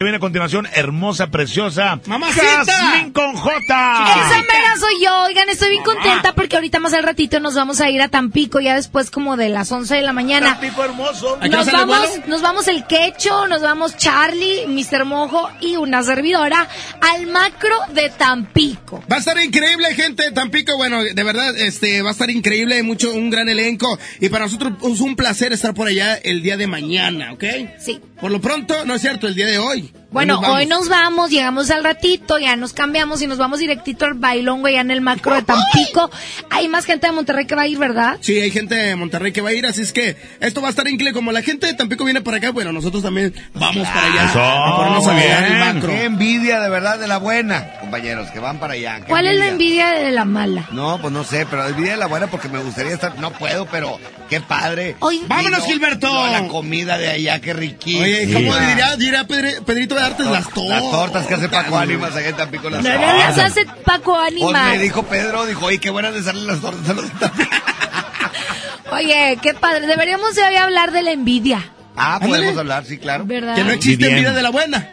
Viene a continuación, hermosa, preciosa. ¡Mamacita! Jasmine con J. Esa mera soy yo. Oigan, estoy bien contenta porque ahorita más al ratito nos vamos a ir a Tampico, ya después como de las 11 de la mañana. Tampico hermoso. ¿A qué Nos vamos, nos vamos el Quecho, nos vamos Charlie, Mr. Mojo y una servidora al macro de Tampico. Va a estar increíble, gente de Tampico. Bueno, de verdad, este, va a estar increíble, mucho, un gran elenco. Y para nosotros es un placer estar por allá el día de mañana, ¿ok? Sí. Por lo pronto, no es cierto, el día de hoy. Bueno, hoy nos vamos, llegamos al ratito, ya nos cambiamos y nos vamos directito al bailongo allá en el macro de Tampico. Hay más gente de Monterrey que va a ir, ¿verdad? Sí, hay gente de Monterrey que va a ir, así es que esto va a estar increíble. Como la gente de Tampico viene para acá, bueno, nosotros también vamos para allá. Eso, a muy el macro. Qué envidia de verdad de la buena, compañeros, que van para allá. qué ¿Cuál es la envidia de la mala? No, pues no sé, pero la envidia de la buena porque me gustaría estar. No puedo, pero qué padre. Oye, Y ¡Vámonos, no- Gilberto! no, la comida de allá, qué riquísima. Oye, ¿cómo diría, diría Pedri- Pedrito de Artes? Las tortas. Las tortas que hace Paco Ánimas allá en Tampico. Las No, no las hace Paco Pues Animal. me dijo Pedro, dijo, oye, qué buenas de salen las tortas a los. Oye, qué padre. Deberíamos de hoy hablar de la envidia, Ah, podemos Ándale. hablar, sí, claro. ¿verdad? Que no existe envidia de la buena.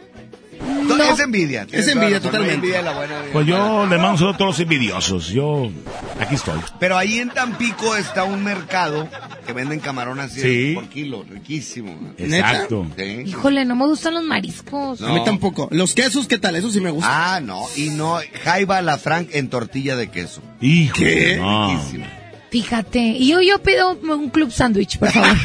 No. Es envidia. Es envidia, totalmente. envidia de la buena. Pues yo le mando a todos los envidiosos. Yo, aquí estoy. Pero ahí en Tampico está un mercado que venden camarón así Sí. por kilo, riquísimo. Exacto. Sí. Híjole, no me gustan los mariscos. No. A mí tampoco. Los quesos, ¿qué tal? Eso sí me gusta. Ah, no, y no, Jaiba la Frank en tortilla de queso. Hijo. ¿Qué? No. Riquísimo. Fíjate. Y yo, yo pido un club sándwich, por favor.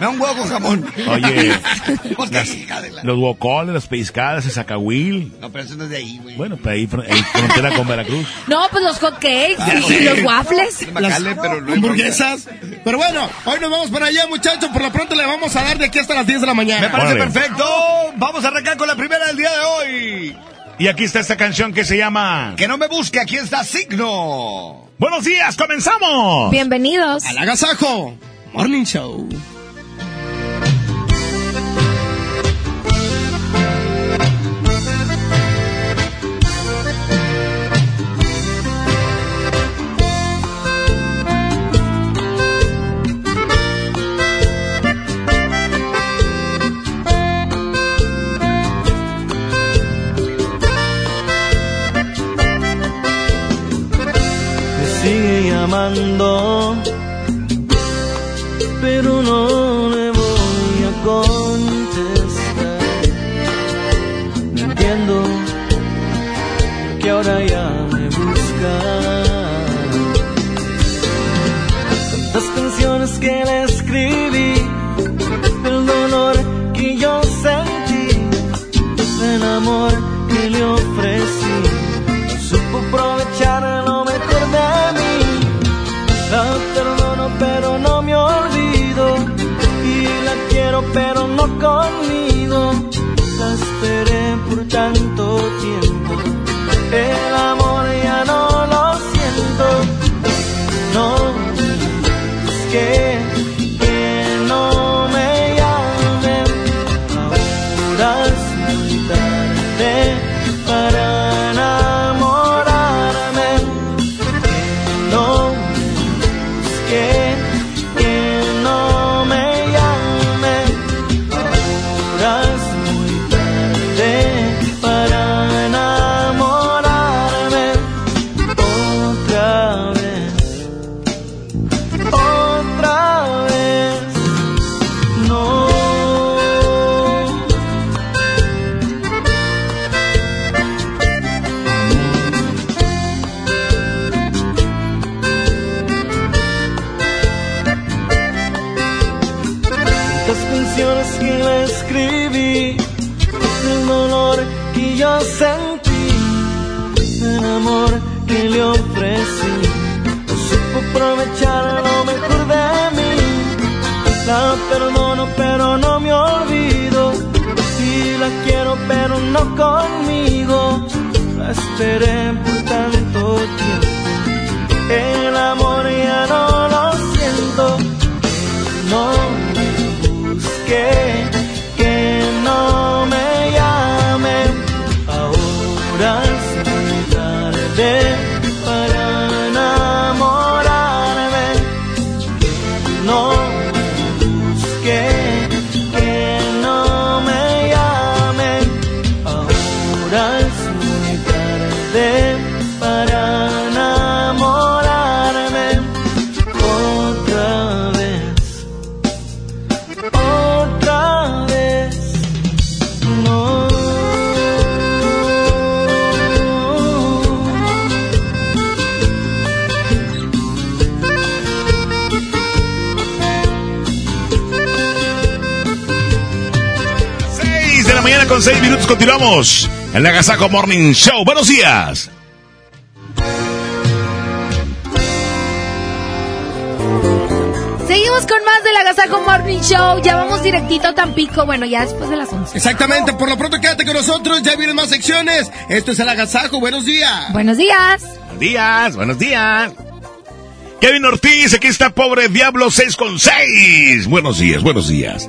Me da un huevo con jamón. Oye, Porque, hija de la- los bocoles, las pescadas, el zacahuil. No, pero eso no es de ahí, güey. Bueno, pues ahí, fr- ahí frontera con Veracruz. no, pues los hotcakes Ya y los waffles. Sí, Macale, pero no hay hamburguesas. Pero bueno, hoy nos vamos para allá, muchachos. Por lo pronto le vamos a dar de aquí hasta las 10 de la mañana. Me parece Órale. perfecto. Vamos a arrancar con la primera del día de hoy. Y aquí está esta canción que se llama Que no me busque, aquí está Signo. Buenos días, comenzamos. Bienvenidos. Al agasajo. Morning Show. Pero no le voy a contestar. No entiendo que ahora ya me busca. Tantas canciones que le escribí, pero no conmigo. La esperé por tanto tiempo, el amor ya no lo siento. Pero no conmigo. La esperé por tanto tiempo, el amor ya no lo siento. No me busque, con 6 minutos, continuamos en la Gazaco Morning Show. Buenos días. Seguimos con más de la Gazaco Morning Show. Ya vamos directito a Tampico. Bueno, ya después de las 11. Exactamente, por lo pronto quédate con nosotros, ya vienen más secciones. Esto es el Agasajo, buenos días. Buenos días. Buenos días, buenos días. Kevin Ortiz, aquí está Pobre Diablo 6 con 6. Buenos días, buenos días.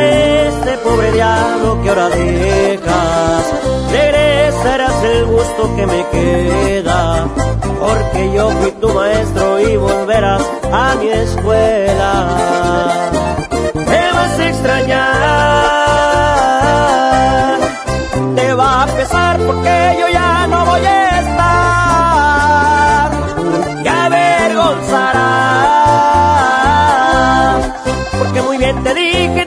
este pobre diablo que ahora dejas. Regresarás el gusto que me queda, porque yo fui tu maestro y volverás a mi escuela. Me vas a extrañar, te va a pesar porque yo ya no voy a estar. Te avergonzarás, porque muy bien te dije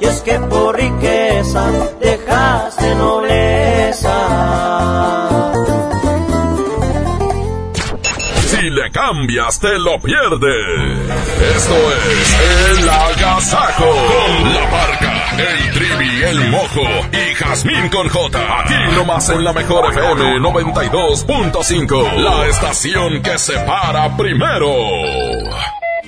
Cambias, te lo pierdes. Esto es El Agasajo. Con la barca, el trivi, el mojo y Jazmín con J. Aquí nomás en la mejor FM 92.5. La estación que se para primero.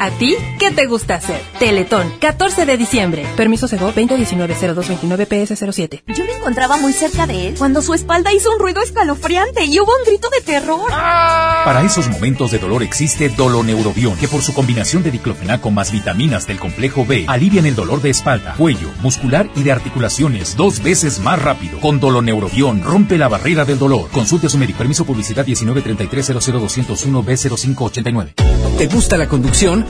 ¿A ti qué te gusta hacer? Teletón, 14 de diciembre. Permiso Sego 2019-0229-PS07. Yo me encontraba muy cerca de él cuando su espalda hizo un ruido escalofriante y hubo un grito de terror. Para esos momentos de dolor existe Doloneurobión, que por su combinación de diclofenaco más vitaminas del complejo B alivian el dolor de espalda, cuello, muscular y de articulaciones dos veces más rápido. Con Doloneurobión rompe la barrera del dolor. Consulte a su médico. Permiso publicidad 1933-00201-B0589. ¿Te gusta la conducción?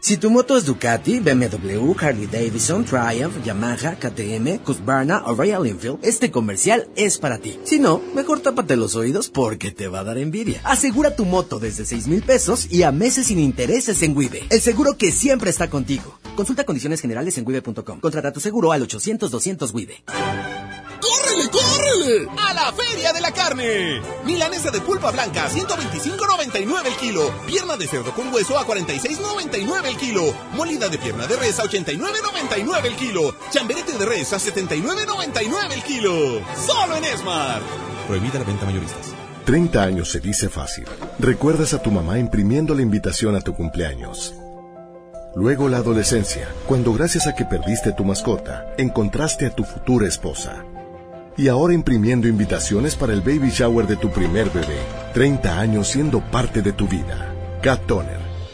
Si tu moto es Ducati, BMW, Harley Davidson, Triumph, Yamaha, KTM, Husqvarna o Royal Enfield, este comercial es para ti. Si no, mejor tápate los oídos porque te va a dar envidia. Asegura tu moto desde 6 mil pesos y a meses sin intereses en Wibe. El seguro que siempre está contigo. Consulta condiciones generales en wibe.com. Contrata tu seguro al 800-200 Wibe. ¡Córrele, córrele! ¡A la Feria de la Carne! Milanesa de pulpa blanca a 125.99 el kilo. Pierna de cerdo con hueso a 46.99 el kilo. Molida de pierna de res a 89.99 el kilo. Chamberete de res a 79.99 el kilo. ¡Solo en Esmar! Prohibida la venta mayoristas. 30 años se dice fácil. Recuerdas a tu mamá imprimiendo la invitación a tu cumpleaños. Luego la adolescencia, cuando gracias a que perdiste tu mascota, encontraste a tu futura esposa. Y ahora imprimiendo invitaciones para el baby shower de tu primer bebé. 30 años siendo parte de tu vida. Cat Toner,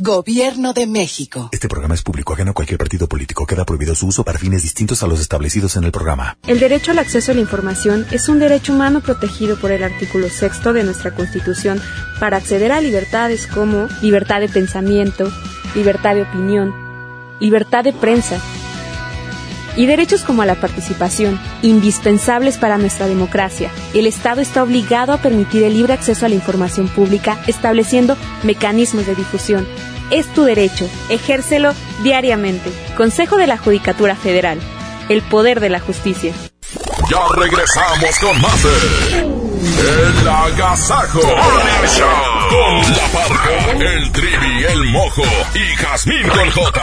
Gobierno de México. Este programa es público ajeno a cualquier partido político. Queda prohibido su uso para fines distintos a los establecidos en el programa. El derecho al acceso a la información es un derecho humano protegido por el artículo sexto de nuestra Constitución para acceder a libertades como libertad de pensamiento, libertad de opinión, libertad de prensa y derechos como a la participación, indispensables para nuestra democracia. El Estado está obligado a permitir el libre acceso a la información pública, estableciendo mecanismos de difusión. Es tu derecho, ejércelo diariamente. Consejo de la Judicatura Federal. El poder de la justicia. Ya regresamos con más El Agasajo con la parca, el trivi, el mojo y Jazmín con J.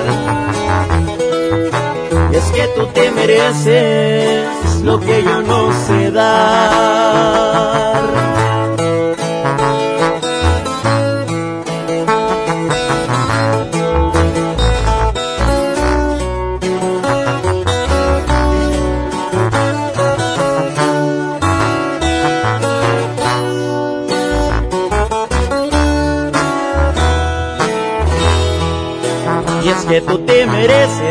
Es que tú te mereces lo que yo no sé dar. Que tú te mereces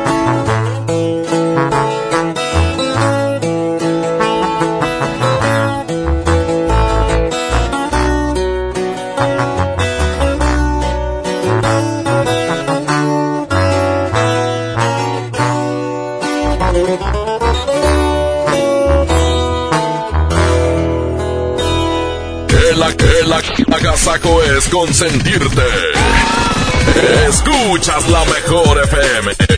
Es consentirte. Escuchas la mejor FM.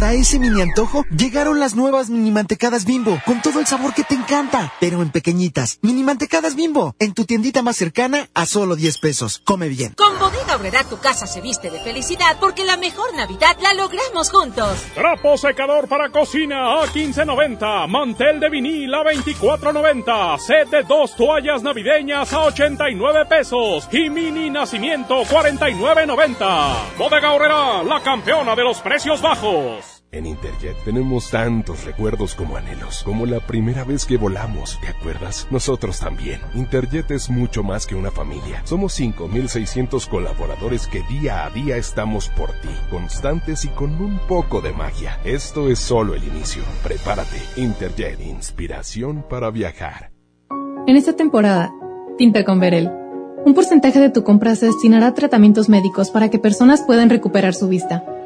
Para ese mini antojo, llegaron las nuevas mini mantecadas bimbo, con todo el sabor que te encanta, pero en pequeñitas. Mini mantecadas bimbo, en tu tiendita más cercana a solo 10 pesos. Come bien. Con Bodega Obrera tu casa se viste de felicidad porque la mejor Navidad la logramos juntos. Trapo secador para cocina a 15.90, mantel de vinil a 24.90, set de dos toallas navideñas a 89 pesos y mini nacimiento 49.90. Bodega Obrera, la campeona de los precios bajos. En Interjet tenemos tantos recuerdos como anhelos, como la primera vez que volamos, ¿te acuerdas? Nosotros también. Interjet es mucho más que una familia. Somos 5.600 colaboradores que día a día estamos por ti, constantes y con un poco de magia. Esto es solo el inicio. Prepárate. Interjet, inspiración para viajar. En esta temporada, tinta con Verel. Un porcentaje de tu compra se destinará a tratamientos médicos para que personas puedan recuperar su vista.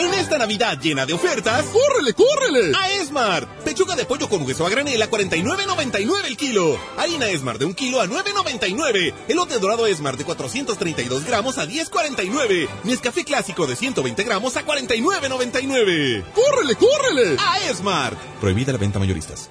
En esta Navidad llena de ofertas, ¡córrele, córrele! A Esmar. Pechuga de pollo con hueso a granel a 49.99 el kilo. Harina Esmar de un kilo a 9.99. Elote dorado Esmar de 432 gramos a 10.49. Nescafé clásico de 120 gramos a 49.99. ¡Córrele, córrele! A Esmar. Prohibida la venta mayoristas.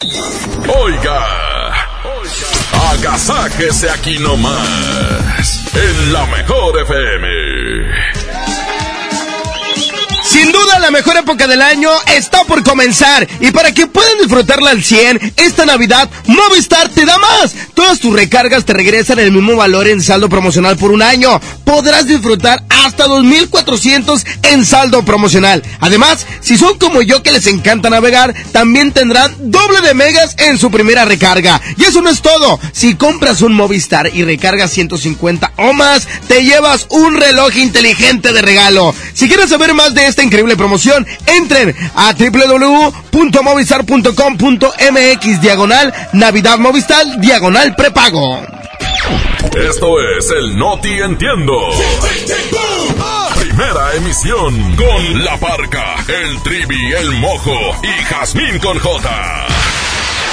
Oiga, agasáquese aquí nomás, en la mejor FM. Sin duda, la mejor época del año está por comenzar. Y para que puedan disfrutarla al 100, esta Navidad, Movistar te da más. Todas tus recargas te regresan el mismo valor en saldo promocional por un año. Podrás disfrutar hasta 2,400 en saldo promocional. Además, si son como yo que les encanta navegar, también tendrán doble de megas en su primera recarga. Y eso no es todo. Si compras un Movistar y recargas 150 o más, te llevas un reloj inteligente de regalo. Si quieres saber más de esta increíble promoción, entren a www.movistar.com.mx diagonal Navidad Movistar diagonal prepago. Esto es el Noti Entiendo. Primera emisión con La Parca, el Trivi, el Mojo y Jazmín con J.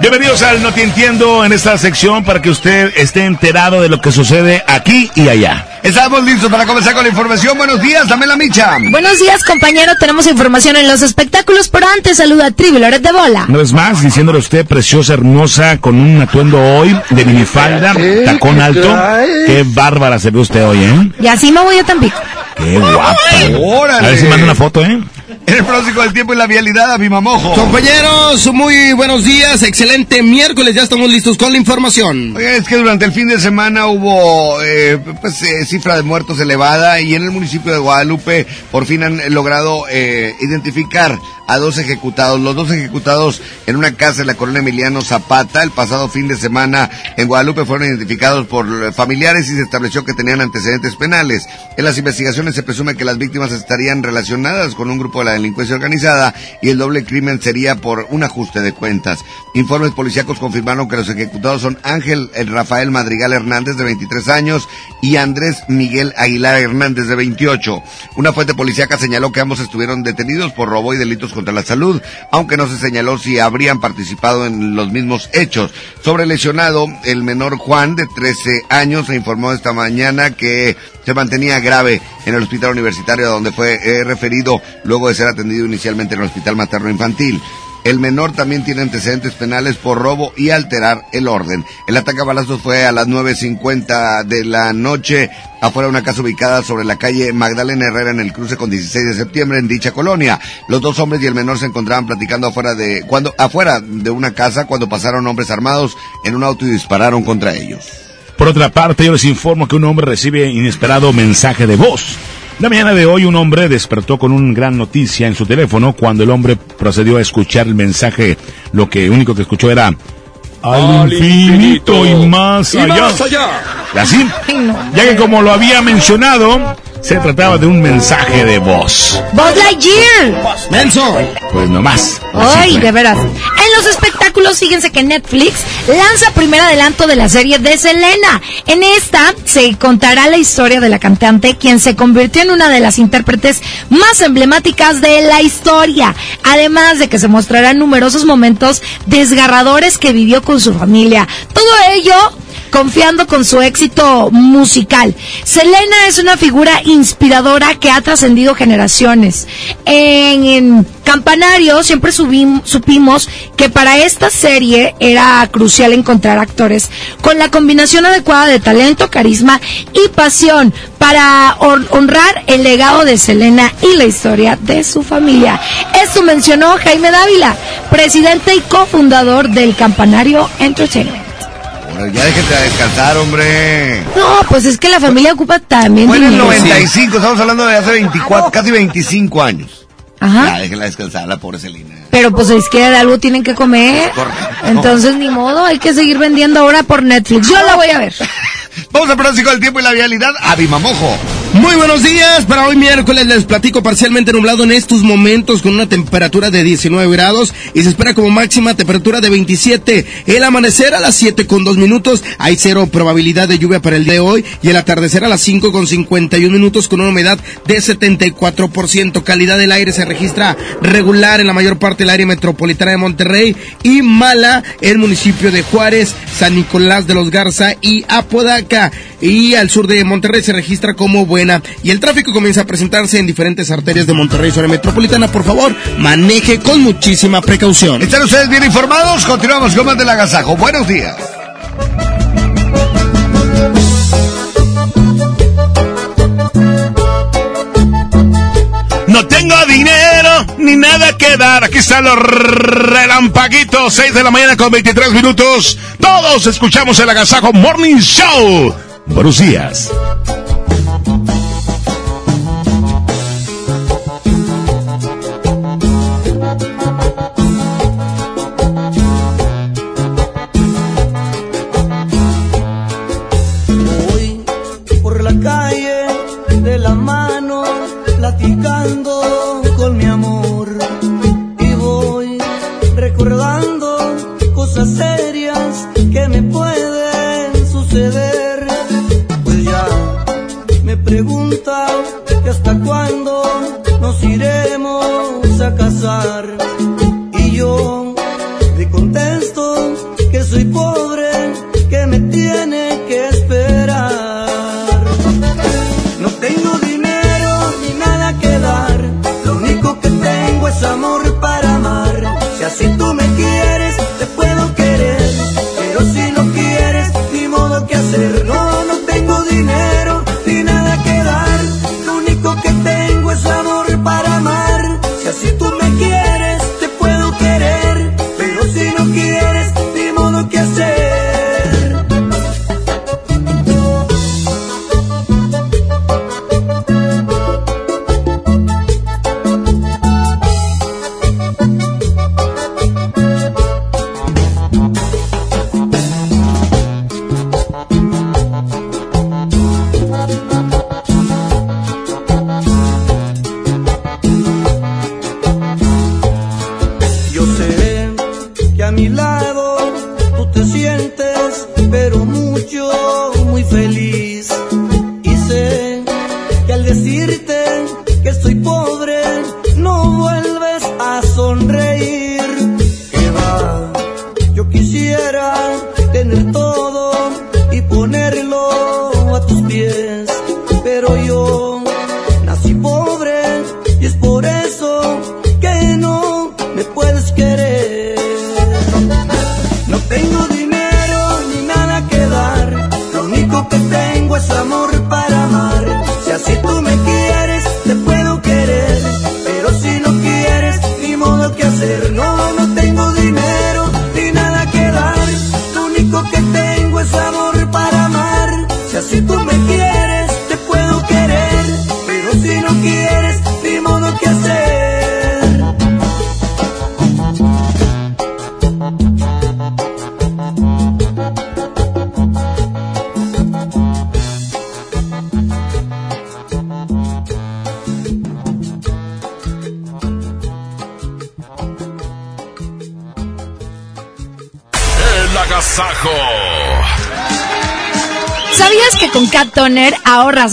Bienvenidos al No Te Entiendo en esta sección para que usted esté enterado de lo que sucede aquí y allá. Estamos listos para comenzar con la información. Buenos días, dame la micha. Buenos días, compañero. Tenemos información en los espectáculos, pero antes saluda a Trivi Loret de Bola. Una vez más, diciéndole a usted, preciosa, hermosa, con un atuendo hoy de minifalda, tacón alto. Qué bárbara se ve usted hoy, ¿eh? Y así me voy a Tampico. Qué guapa. Órale. A ver si manda una foto, ¿eh? El próximo del tiempo y la vialidad a mi mamojo. Compañeros, muy buenos días. Excelente miércoles. Ya estamos listos con la información. Oiga, es que durante el fin de semana hubo eh, pues, eh, cifra de muertos elevada y en el municipio de Guadalupe por fin han logrado eh, identificar a dos ejecutados. Los dos ejecutados en una casa en la colonia Emiliano Zapata el pasado fin de semana en Guadalupe fueron identificados por familiares y se estableció que tenían antecedentes penales. En las investigaciones se presume que las víctimas estarían relacionadas con un grupo de la delincuencia organizada y el doble crimen sería por un ajuste de cuentas. Informes policíacos confirmaron que los ejecutados son Ángel el Rafael Madrigal Hernández de 23 años y Andrés Miguel Aguilar Hernández de 28. Una fuente policíaca señaló que ambos estuvieron detenidos por robo y delitos contra la salud, aunque no se señaló si habrían participado en los mismos hechos. Sobre lesionado, el menor Juan de 13 años se informó esta mañana que se mantenía grave en el hospital universitario donde fue eh, referido luego de ser atendido inicialmente en el hospital materno infantil. El menor también tiene antecedentes penales por robo y alterar el orden. El ataque a balazos fue a las 9.50 de la noche afuera de una casa ubicada sobre la calle Magdalena Herrera en el cruce con 16 de septiembre en dicha colonia. Los dos hombres y el menor se encontraban platicando afuera de, cuando, afuera de una casa cuando pasaron hombres armados en un auto y dispararon contra ellos. Por otra parte, yo les informo que un hombre recibe inesperado mensaje de voz. La mañana de hoy un hombre despertó con una gran noticia en su teléfono cuando el hombre procedió a escuchar el mensaje. Lo que único que escuchó era al, infinito, y más y allá. más allá. Y así, ya que como lo había mencionado, se trataba de un mensaje de voz. Buzz Lightyear. Menso. Pues nomás. Ay, de veras. En los espectáculos, fíjense que Netflix lanza primer adelanto de la serie de Selena. En esta se contará la historia de la cantante, quien se convirtió en una de las intérpretes más emblemáticas de la historia. Además de que se mostrarán numerosos momentos desgarradores que vivió con su familia. Todo ello confiando con su éxito musical. Selena es una figura inspiradora que ha trascendido generaciones. En, Campanario siempre supimos que para esta serie era crucial encontrar actores con la combinación adecuada de talento, carisma y pasión para hon- honrar el legado de Selena y la historia de su familia. Esto mencionó Jaime Dávila, presidente y cofundador del Campanario Entertainment. Ya déjate de descansar, hombre. No, pues es que la familia ocupa también Fue en el dinero. 95, estamos hablando de hace 24, casi 25 años. Ajá. Ya, déjela descansar, la pobre Celina. Pero pues es que de algo tienen que comer. Entonces ni modo, hay que seguir vendiendo ahora por Netflix. Yo la voy a ver. Vamos al pronóstico del tiempo y la vialidad. Abimamojo. Muy buenos días. Para hoy miércoles les platico parcialmente nublado en estos momentos con una temperatura de 19 grados y se espera como máxima temperatura de 27. El amanecer a las 7 con 2 minutos. Hay cero probabilidad de lluvia para el día de hoy y el atardecer a las 5 con 51 minutos con una humedad de 74%. Calidad del aire se registra regular en la mayor parte del área metropolitana de Monterrey y mala el municipio de Juárez, San Nicolás de los Garza y Apodaca. Y al sur de Monterrey se registra como buena. Y el tráfico comienza a presentarse en diferentes arterias de Monterrey, zona metropolitana. Por favor, maneje con muchísima precaución. ¿Están ustedes bien informados? Continuamos con más del agasajo. Buenos días. No tengo dinero ni nada que dar. Aquí están los relampaguitos. 6 de la mañana con 23 minutos. Todos escuchamos el Agasajo Morning Show. Buenos días.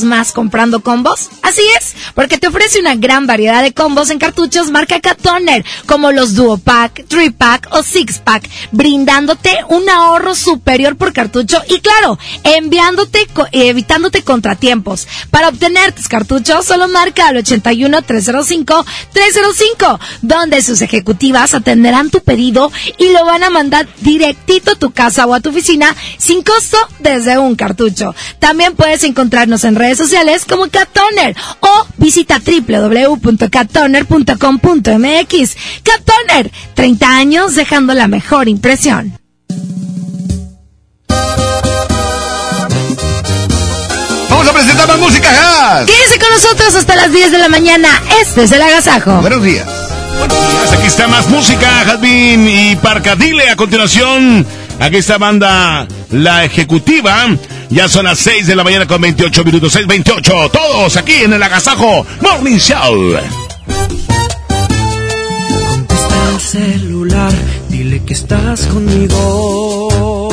Más comprando combos? Así es, porque te ofrece una gran variedad de combos en cartuchos marca Cat Toner, como los Duo Pack, 3 Pack o 6 Pack, brindándote un ahorro superior por cartucho y claro, enviándote, eh, evitándote contratiempos. Para obtener tus cartuchos, solo marca al 81 305 305, donde sus ejecutivas atenderán tu pedido y lo van a mandar directito a tu casa o a tu oficina sin costo desde un cartucho. También puedes encontrarnos en redes sociales como Cat Toner o visita www.cattoner.com.mx. Cat Toner, 30 años dejando la mejor impresión. Vamos a presentar más música, Gas. Quédense con nosotros hasta las 10 de la mañana. Este es el agasajo. Buenos días. Aquí está más música, Jazmín y Parcadile. A continuación, aquí está banda La Ejecutiva. Ya son las 6 de la mañana con 28 minutos, 6.28. Todos aquí en el Agasajo Morning Show. Contesta el celular, dile que estás conmigo.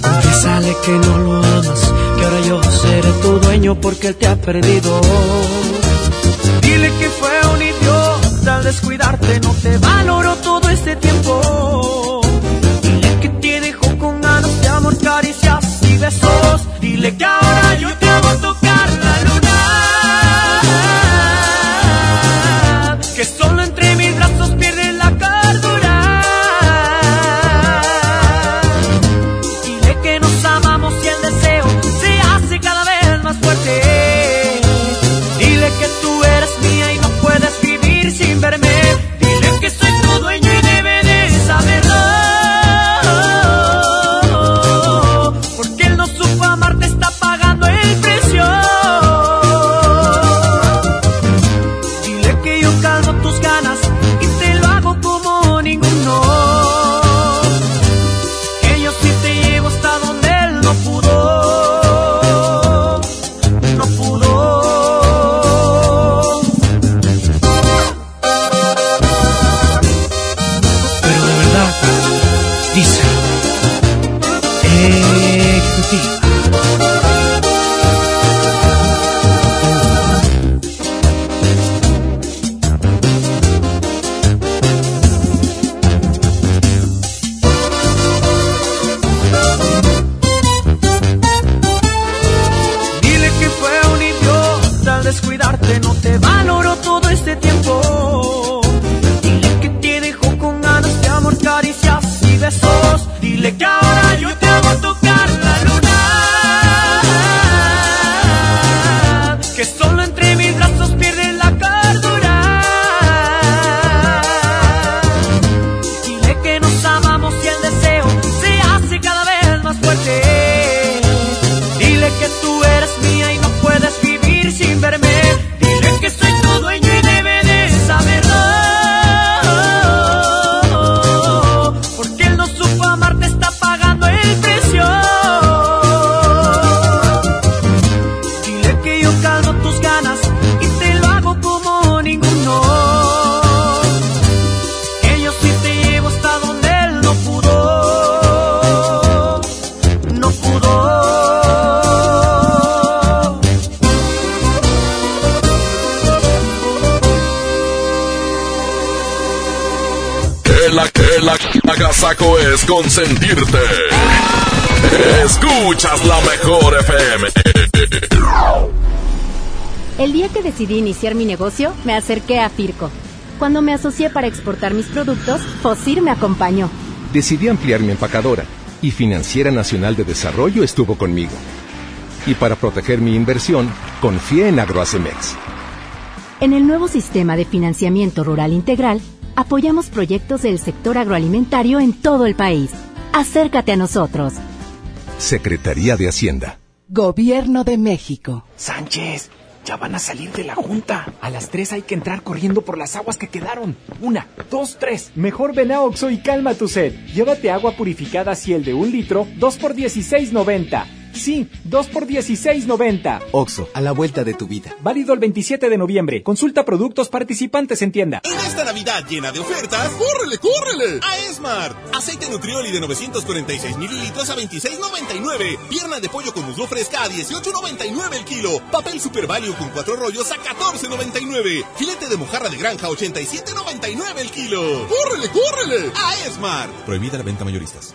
Confiésale que no lo amas, que ahora yo seré tu dueño porque él te ha perdido. Dile que fue un idiota al descuidarte, no te valoró todo besos. Dile que ahora yo te hago tocar consentirte. Escuchas la mejor FM. El día que decidí iniciar mi negocio, me acerqué a Firco. Cuando me asocié para exportar mis productos, Fosir me acompañó. Decidí ampliar mi empacadora y Financiera Nacional de Desarrollo estuvo conmigo. Y para proteger mi inversión, confié en Agroacemex. En el nuevo sistema de financiamiento rural integral, apoyamos proyectos del sector agroalimentario en todo el país. Acércate a nosotros. Secretaría de Hacienda. Gobierno de México. Sánchez, ya van a salir de la junta. A las tres hay que entrar corriendo por las aguas que quedaron. Una, dos, tres. Mejor ven a Oxo y calma tu sed. Llévate agua purificada Ciel de un litro, dos por 16.90. Sí, 2 por 16.90. Oxo, a la vuelta de tu vida. Válido el 27 de noviembre. Consulta productos participantes en tienda. En esta Navidad llena de ofertas, ¡córrele, córrele! A Esmart. Aceite Nutrioli de 946 mililitros a 26.99. Pierna de pollo con muslo fresca a 18.99 el kilo. Papel Super Value con cuatro rollos a 14.99. Filete de mojarra de granja a 87.99 el kilo. ¡Córrele, córrele! A Esmart. Prohibida la venta mayoristas.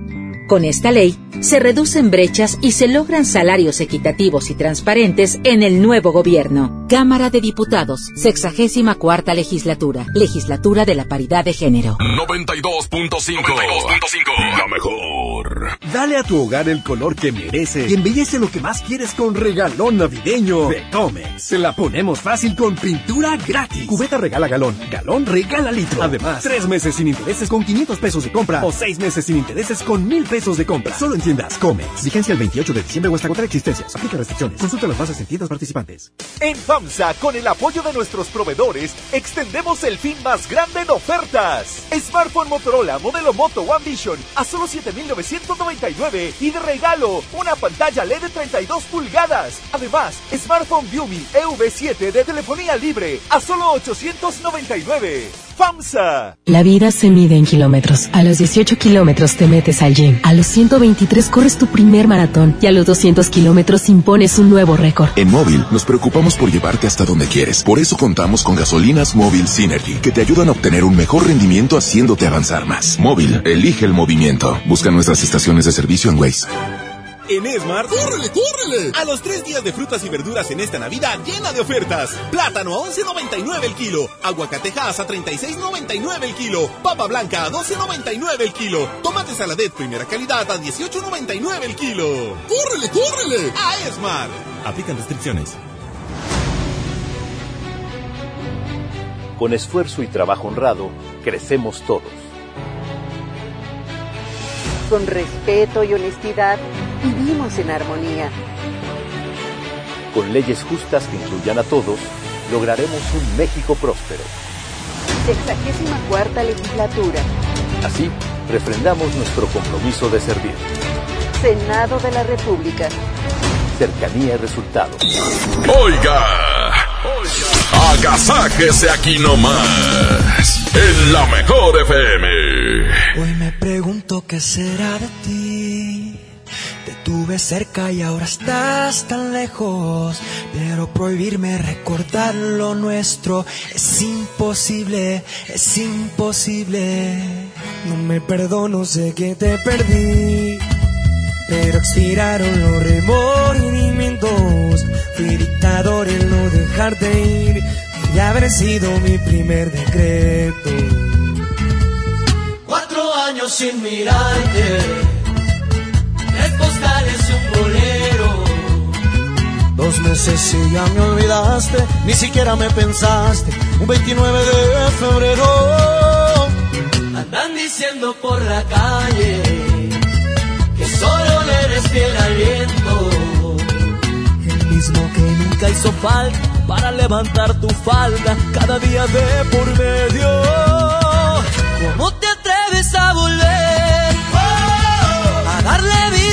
Con esta ley, se reducen brechas y se logran salarios equitativos y transparentes en el nuevo gobierno. Cámara de Diputados, sexagésima cuarta legislatura, legislatura de la paridad de género. 92.5. La mejor. Dale a tu hogar el color que merece y embellece lo que más quieres con regalón navideño de Comex. Se la ponemos fácil con pintura gratis. Cubeta regala galón, galón regala litro. Además, tres meses sin intereses con 500 pesos de compra o seis meses sin intereses con mil pesos de compra. Solo en tiendas Comex. Vigencia el 28 de diciembre o hasta agotar existencias. Aplica restricciones. Consulta las bases en tiendas participantes. En FAMSA, con el apoyo de nuestros proveedores, extendemos el fin más grande en ofertas. Smartphone Motorola modelo Moto One Vision a solo 7,999 y de regalo una pantalla LED de 32 pulgadas. Además, Smartphone Viumi EV7 de telefonía libre a solo 899. FAMSA. La vida se mide en kilómetros. A los 18 kilómetros te metes al gym. A los 123 corres tu primer maratón. Y a los 200 kilómetros impones un nuevo récord. En móvil nos preocupamos por llevarte hasta donde quieres. Por eso contamos con gasolinas móvil Synergy, que te ayudan a obtener un mejor rendimiento haciéndote avanzar más. Móvil, elige el movimiento. Busca nuestras estaciones de servicio en Waze. En Esmar, ¡córrele, córrele! A los tres días de frutas y verduras en esta Navidad llena de ofertas. Plátano a 11.99 el kilo. Aguacatejas a 36.99 el kilo. Papa blanca a 12.99 el kilo. Tomate saladet primera calidad a 18.99 el kilo. ¡Córrele, córrele! A Esmar. Aplican restricciones. Con esfuerzo y trabajo honrado, crecemos todos. Con respeto y honestidad, vivimos en armonía. Con leyes justas que incluyan a todos, lograremos un México próspero. Sexagésima cuarta legislatura. Así, refrendamos nuestro compromiso de servir. Senado de la República. Cercanía y resultados. Oiga, agasáquese aquí nomás, en la mejor FM. Hoy me pregunto qué será de ti. Te tuve cerca y ahora estás tan lejos. Pero prohibirme recordar lo nuestro es imposible, es imposible. No me perdono, sé que te perdí. Pero expiraron los remordimientos. Fui dictador en no dejarte ir. Y haber sido mi primer decreto. Cuatro años sin mirarte. Dos meses y ya me olvidaste. Ni siquiera me pensaste. Un 29 de febrero. Andan diciendo por la calle que solo le eres fiel al viento. El mismo que nunca hizo falta para levantar tu falda cada día de por medio. ¿Cómo te atreves a volver? A darle vida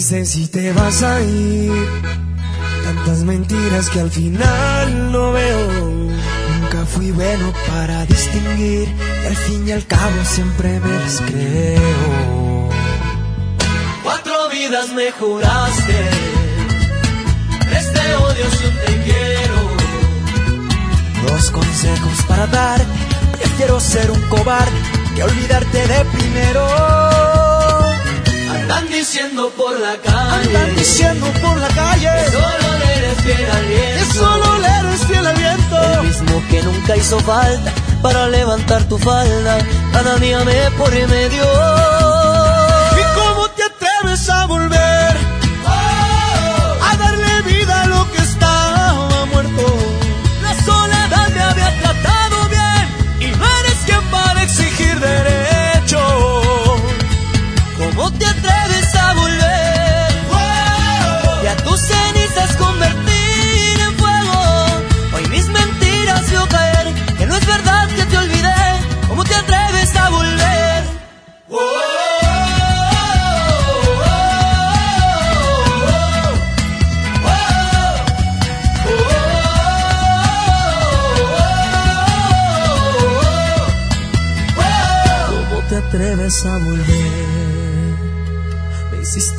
volviste si te vas a ir? Tantas mentiras que al final no veo. Nunca fui bueno para distinguir y al fin y al cabo siempre me las creo. Cuatro vidas me juraste. Este odio es un te quiero. Dos consejos para darte. Prefiero ser un cobarde que olvidarte de primero. Diciendo por la calle. Andan diciendo por la calle. Que solo le eres fiel al viento. Que solo le eres fiel al viento. El mismo que nunca hizo falta para levantar tu falda. Cada día me por medio. ¿Y cómo te atreves a volver?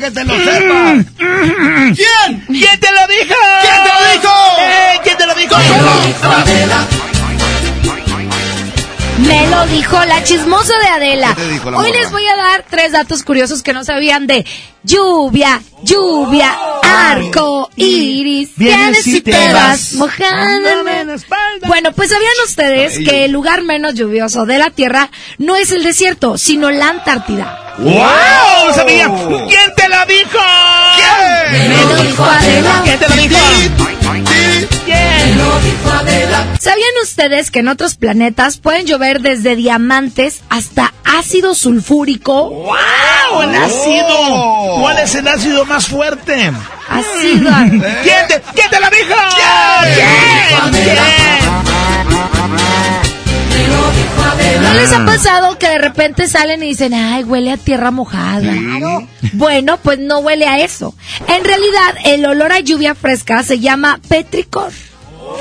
Que te lo sepa. ¿Quién? ¿Quién te lo dijo? ¿Quién te lo dijo? Eh, ¿Quién te lo dijo? Me lo dijo la chismosa de Adela. ¿Qué te dijo la Hoy morra? les voy a dar tres datos curiosos que no sabían de lluvia, lluvia, arco, iris. Vienes y te vas mojándome. Bueno, pues sabían ustedes que el lugar menos lluvioso de la Tierra no es el desierto, sino la Antártida. ¡Wow! ¡Sabía! Dijo Adela. ¿Quién te lo dijo? ¿Sabían ustedes que en otros planetas pueden llover desde diamantes hasta ácido sulfúrico? ¡Wow! ¡El ácido! ¿Cuál es el ácido más fuerte? Ácido. ¿Quién te, quién te lo dijo? ¿Quién? ¿Quién? ¿No les ha pasado que de repente salen y dicen, ay, huele a tierra mojada? Bueno, pues no huele a eso. En realidad, el olor a lluvia fresca se llama petricor.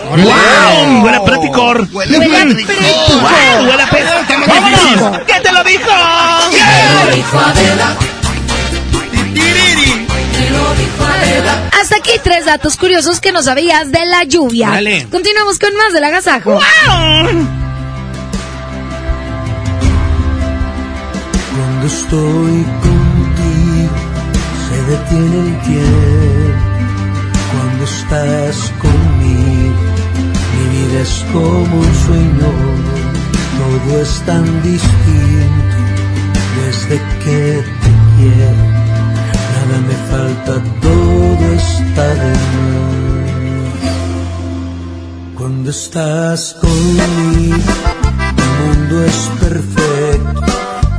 ¡Wow! ¡Huele a! Huele. ¡Wow! ¡Huele a Preticor! ¡Vámonos! ¿Quién te lo dijo? Hasta aquí tres datos curiosos que no sabías de la lluvia. Dale. Continuamos con más del agasajo. Cuando estoy contigo se detiene el tiempo. Cuando estás conmigo mi vida es como un sueño. Todo es tan distinto desde que te quiero. nada me falta, todo está de más. Cuando estás conmigo, el mundo es perfecto.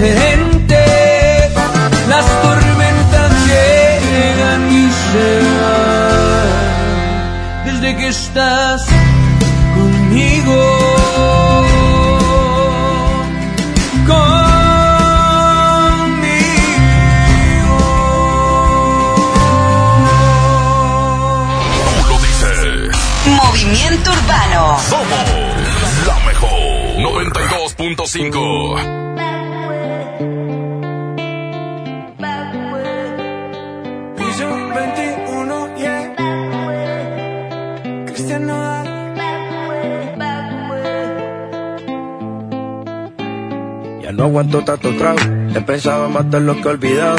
diferente. Las tormentas llegan y se van. Desde que estás conmigo. Tú lo dices. Movimiento Urbano. Somos la mejor 92.5. no aguanto tanto trago, he pensado en matar lo que olvidado.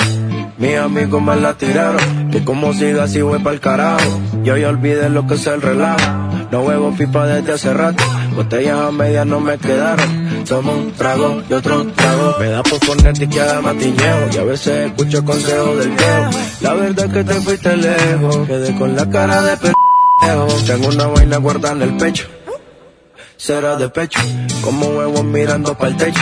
Mis amigos me la tiraron, que como siga así voy pa'l carajo. Yo ya olvidé lo que es el relajo, no huevo pipa desde hace rato. Botellas a medias no me quedaron, tomo un trago y otro trago. Me da por ponerte que haga matiñeo, y a veces escucho consejos del viejo. La verdad es que te fuiste lejos, quedé con la cara de pendejo. Tengo una vaina guardada en el pecho, será de pecho, como huevos mirando pa'l techo.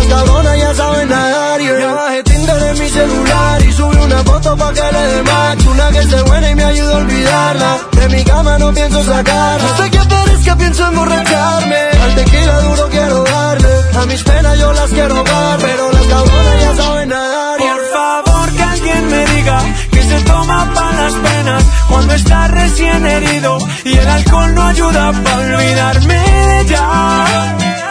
cabronas ya saben nadar yeah. Ya bajé Tinder en mi celular y subí una foto pa' que le dé match. Una que esté buena y me ayude a olvidarla. De mi cama no pienso sacarla. Hasta que aparezca pienso emborracharme. Al tequila duro quiero darle. A mis penas yo las quiero dar Pero las cabronas ya saben nadar Por favor que alguien me diga Que se toma pa' las penas Cuando está recién herido Y el alcohol no ayuda pa' olvidarme de ella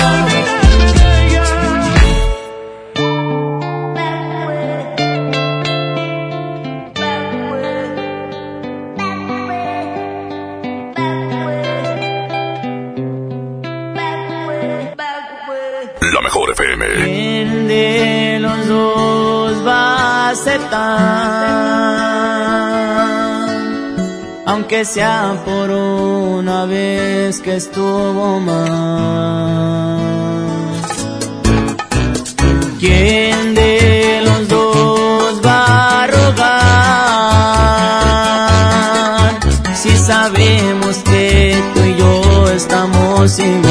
¿Quién de los dos va a aceptar? Aunque sea por una vez que estuvo mal. ¿Quién de los dos va a rogar? Si sabemos que tú y yo estamos igual.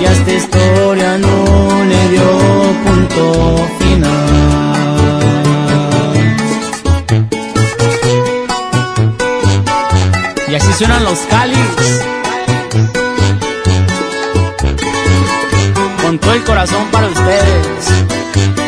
y a esta historia no le dio punto final. Y así suenan los cáliz. Con todo el corazón para ustedes.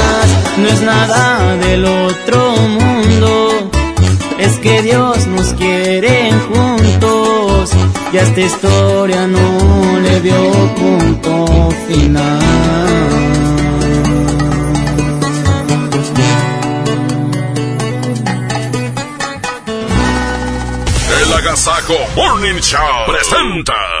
No es nada del otro mundo, es que Dios nos quiere juntos y a esta historia no le dio punto final. El Agasajo Morning Show presenta.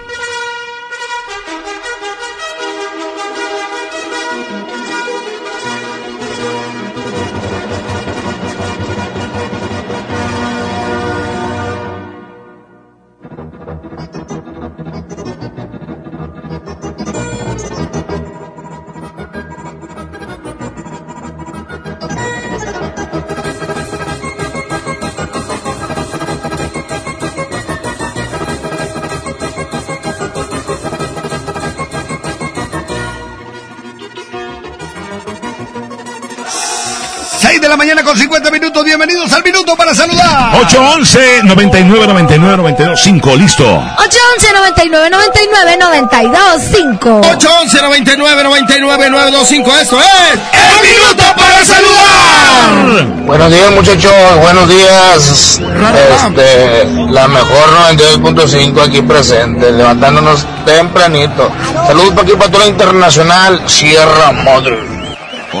Mañana con 50 minutos. Bienvenidos al minuto para saludar. 811 99 99 92 5. Listo. 811 99 99 92 5. 811 99 99 925. Esto es El Minuto para Saludar. Buenos días, muchachos. Buenos días. Este, la mejor 92.5 aquí presente, levantándonos tempranito. Saludos para aquí para toda la internacional Sierra Madre.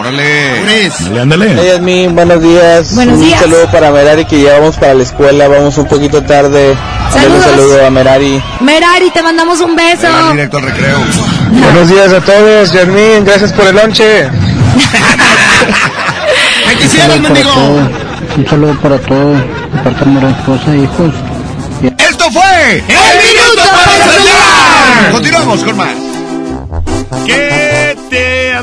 Órale. Ándale, Hey, Yasmin, buenos días. Buenos un días. saludo para Merari que ya vamos para la escuela, vamos un poquito tarde. Dale un Saludos. saludo a Merari. Merari, te mandamos un beso. Directo al recreo. Buenos días a todos, Yasmin, gracias por el lonche. ¿Qué quisieras, mendigo? Un saludo para todos, de parte de mi esposa e hijos. Esto fue El Minuto para Saludar. Continuamos con más. ¿Qué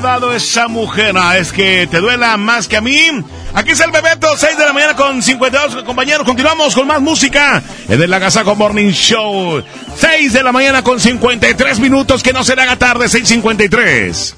dado esa mujer? Ah, es que te duela más que a mí. Aquí es el Bebeto, 6 de la mañana con 52 compañeros. Continuamos con más música en el Agasaco Morning Show. 6 de la mañana con 53 minutos. Que no se le haga tarde, 6.53.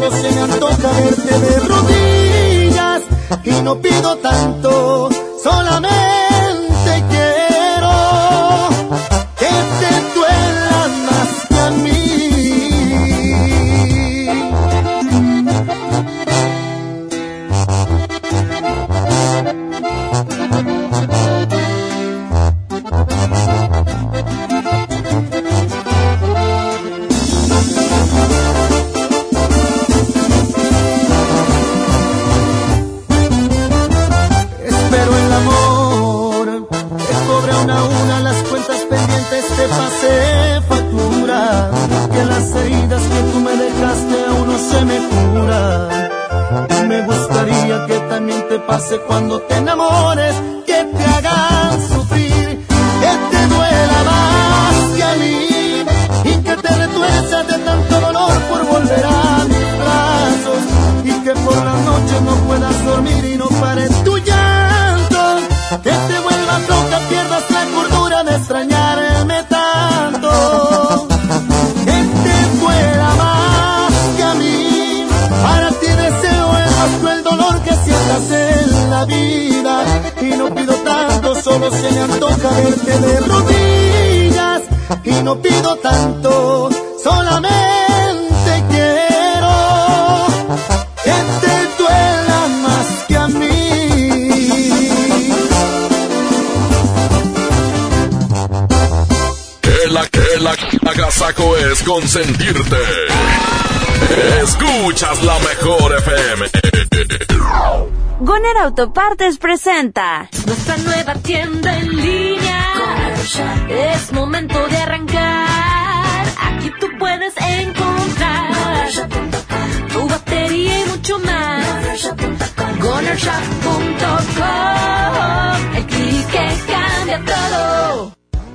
solo se me antoja verte de rodillas. Y no pido tanto, solamente consentirte. Escuchas la mejor FM. Goner Autopartes presenta Nuestra nueva tienda en línea. Es momento de arrancar. Aquí tú puedes encontrar tu batería y mucho más. GonerShop.com.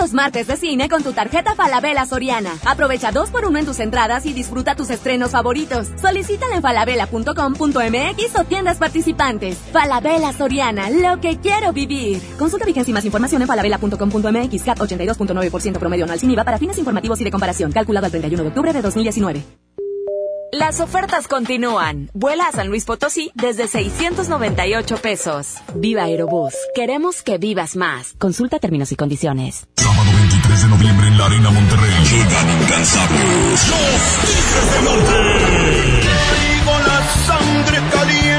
Los martes de cine con tu tarjeta Falabella Soriana. Aprovecha dos por uno en tus entradas y disfruta tus estrenos favoritos. Solicítala en falabella.com.mx o tiendas participantes. Falabella Soriana, lo que quiero vivir. Consulta vigencia y más información en falabella.com.mx. CAT 82.9% promedio anual sin IVA para fines informativos y de comparación. Calculado el 31 de octubre de 2019. Las ofertas continúan. Vuela a San Luis Potosí desde 698 pesos. Viva Aerobús. Queremos que vivas más. Consulta términos y condiciones. Sábado 23 de noviembre en la Arena Monterrey. Llegan incansables. Los Tigres del Norte. Con la sangre caliente.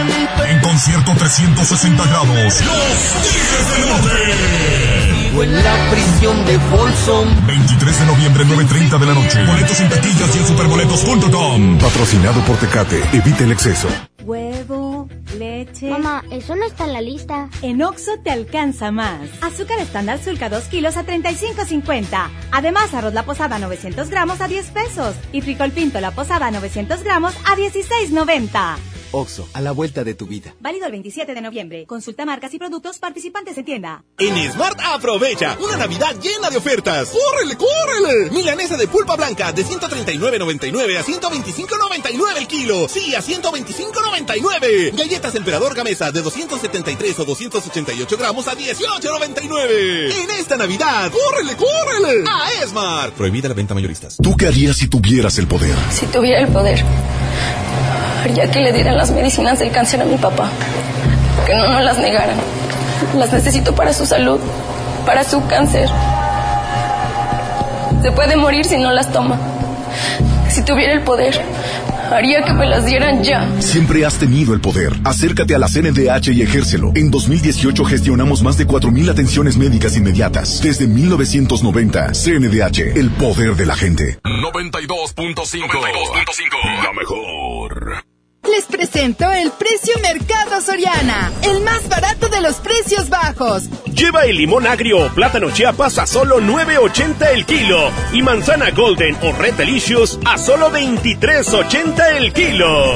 En concierto 360 grados. Los Tigres del Norte. Vivo en la prisión de Folsom. 23 de noviembre, 9.30 de la noche. Boletos en taquillas y en superboletos.com. Patrocinado por Tecate. Evite el exceso. Huevo, leche. Mamá, eso no está en la lista. En Oxo te alcanza más. Azúcar estándar Sulca 2 kilos a 35.50. Además, arroz la posada 900 gramos a 10 pesos. Y frijol pinto la posada 900 gramos a 16.90. Oxo, a la vuelta de tu vida. Válido el 27 de noviembre. Consulta marcas y productos participantes en tienda. En Smart aprovecha una Navidad llena de ofertas. ¡Córrele, córrele! Milanesa de pulpa blanca de 139.99 a 125.99 el kilo. Sí, a 125.99. Galletas Emperador Gamesa de 273 o 288 gramos a 18.99. En esta Navidad, ¡córrele, córrele! A Smart. Prohibida la venta mayoristas. ¿Tú qué harías si tuvieras el poder? Si tuviera el poder, haría que le dieran las medicinas del cáncer a mi papá. Que no nos las negaran. Las necesito para su salud, para su cáncer. Se puede morir si no las toma. Si tuviera el poder, haría que me las dieran ya. Siempre has tenido el poder. Acércate a la CNDH y ejércelo. En 2018 gestionamos más de 4.000 atenciones médicas inmediatas. Desde 1990, CNDH, el poder de la gente. 92.5. La mejor. Les presento el precio Mercado Soriana, el más barato de los precios bajos. Lleva el limón agrio o plátano chiapas a solo 9.80 el kilo y manzana golden o red delicious a solo 23.80 el kilo.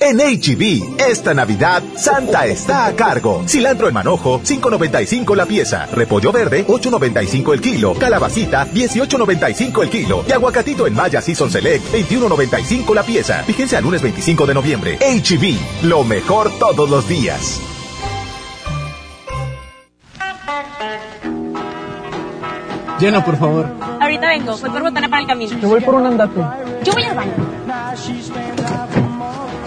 En HB, esta Navidad, Santa está a cargo. Cilantro en manojo, 5.95 la pieza. Repollo verde, 8.95 el kilo. Calabacita, 18.95 el kilo. Y aguacatito en Maya Season Select, 21.95 la pieza. Fíjense al lunes 25 de noviembre. HB, lo mejor todos los días. Llena, por favor. Ahorita vengo, voy por botana para el camino. Te voy por un andate. Yo voy al baño.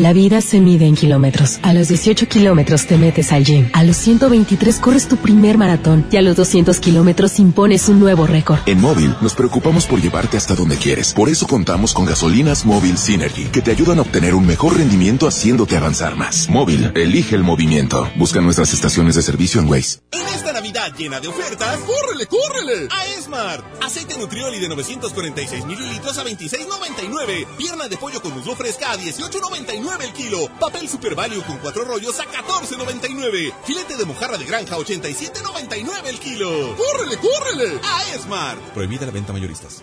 La vida se mide en kilómetros. A los 18 kilómetros te metes al gym. A los 123 corres tu primer maratón. Y a los 200 kilómetros impones un nuevo récord. En Móvil nos preocupamos por llevarte hasta donde quieres. Por eso contamos con gasolinas Móvil Synergy, que te ayudan a obtener un mejor rendimiento haciéndote avanzar más. Móvil, elige el movimiento. Busca nuestras estaciones de servicio en Waze. En esta Navidad llena de ofertas, ¡córrele, córrele! A Esmart. Aceite Nutrioli de 946 mililitros a 26.99. Pierna de pollo con muslo fresca a 18.99 el kilo. Papel Super Value con cuatro rollos a 14.99. Filete de mojarra de granja a 87.99 el kilo. ¡Córrele, córrele! A Esmart. Prohibida la venta mayoristas.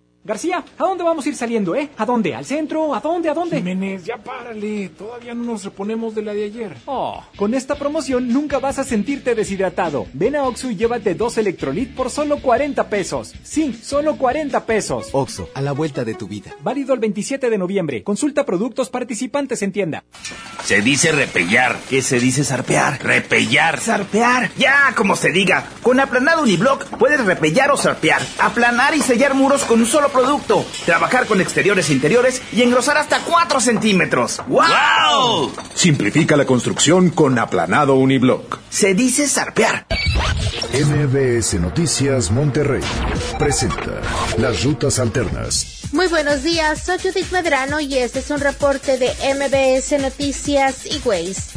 García, ¿a dónde vamos a ir saliendo, eh? ¿A dónde? ¿Al centro? ¿A dónde? ¿A dónde? Jiménez, ya párale. Todavía no nos reponemos de la de ayer. Oh, con esta promoción nunca vas a sentirte deshidratado. Ven a Oxo y llévate dos Electrolit por solo 40 pesos. Sí, solo 40 pesos. Oxo, a la vuelta de tu vida. Válido el 27 de noviembre. Consulta productos participantes en tienda. Se dice repellar. ¿Qué se dice zarpear? Repellar. Zarpear. Ya, como se diga. Con aplanado uniblock puedes repellar o zarpear. Aplanar y sellar muros con un solo producto. Trabajar con exteriores e interiores y engrosar hasta 4 centímetros. ¡Wow! Simplifica la construcción con aplanado uniblock. Se dice zarpear. MBS Noticias Monterrey presenta Las Rutas Alternas. Muy buenos días, soy Judith Medrano y este es un reporte de MBS Noticias y Ways.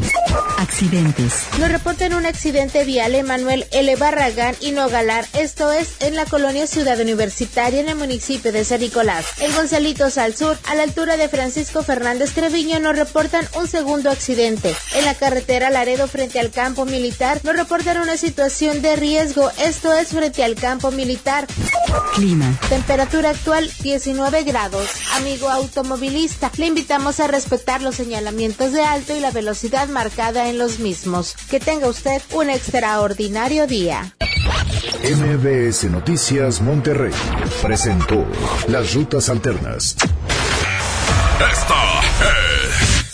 Accidentes. Nos reportan un accidente vial Emanuel L. Barragán y Nogalar, esto es en la colonia Ciudad Universitaria en el municipio de San Nicolás. En Gonzalitos al sur, a la altura de Francisco Fernández Treviño, nos reportan un segundo accidente. En la carretera Laredo frente al campo militar, nos reportan una situación de riesgo, esto es frente al campo militar. Clima. Temperatura actual 19 grados. Amigo automovilista, le invitamos a respetar los señalamientos de alto y la velocidad marcada en los mismos. Que tenga usted un extraordinario día. MBS Noticias Monterrey presentó Las Rutas Alternas. Esta es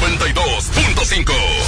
92.5.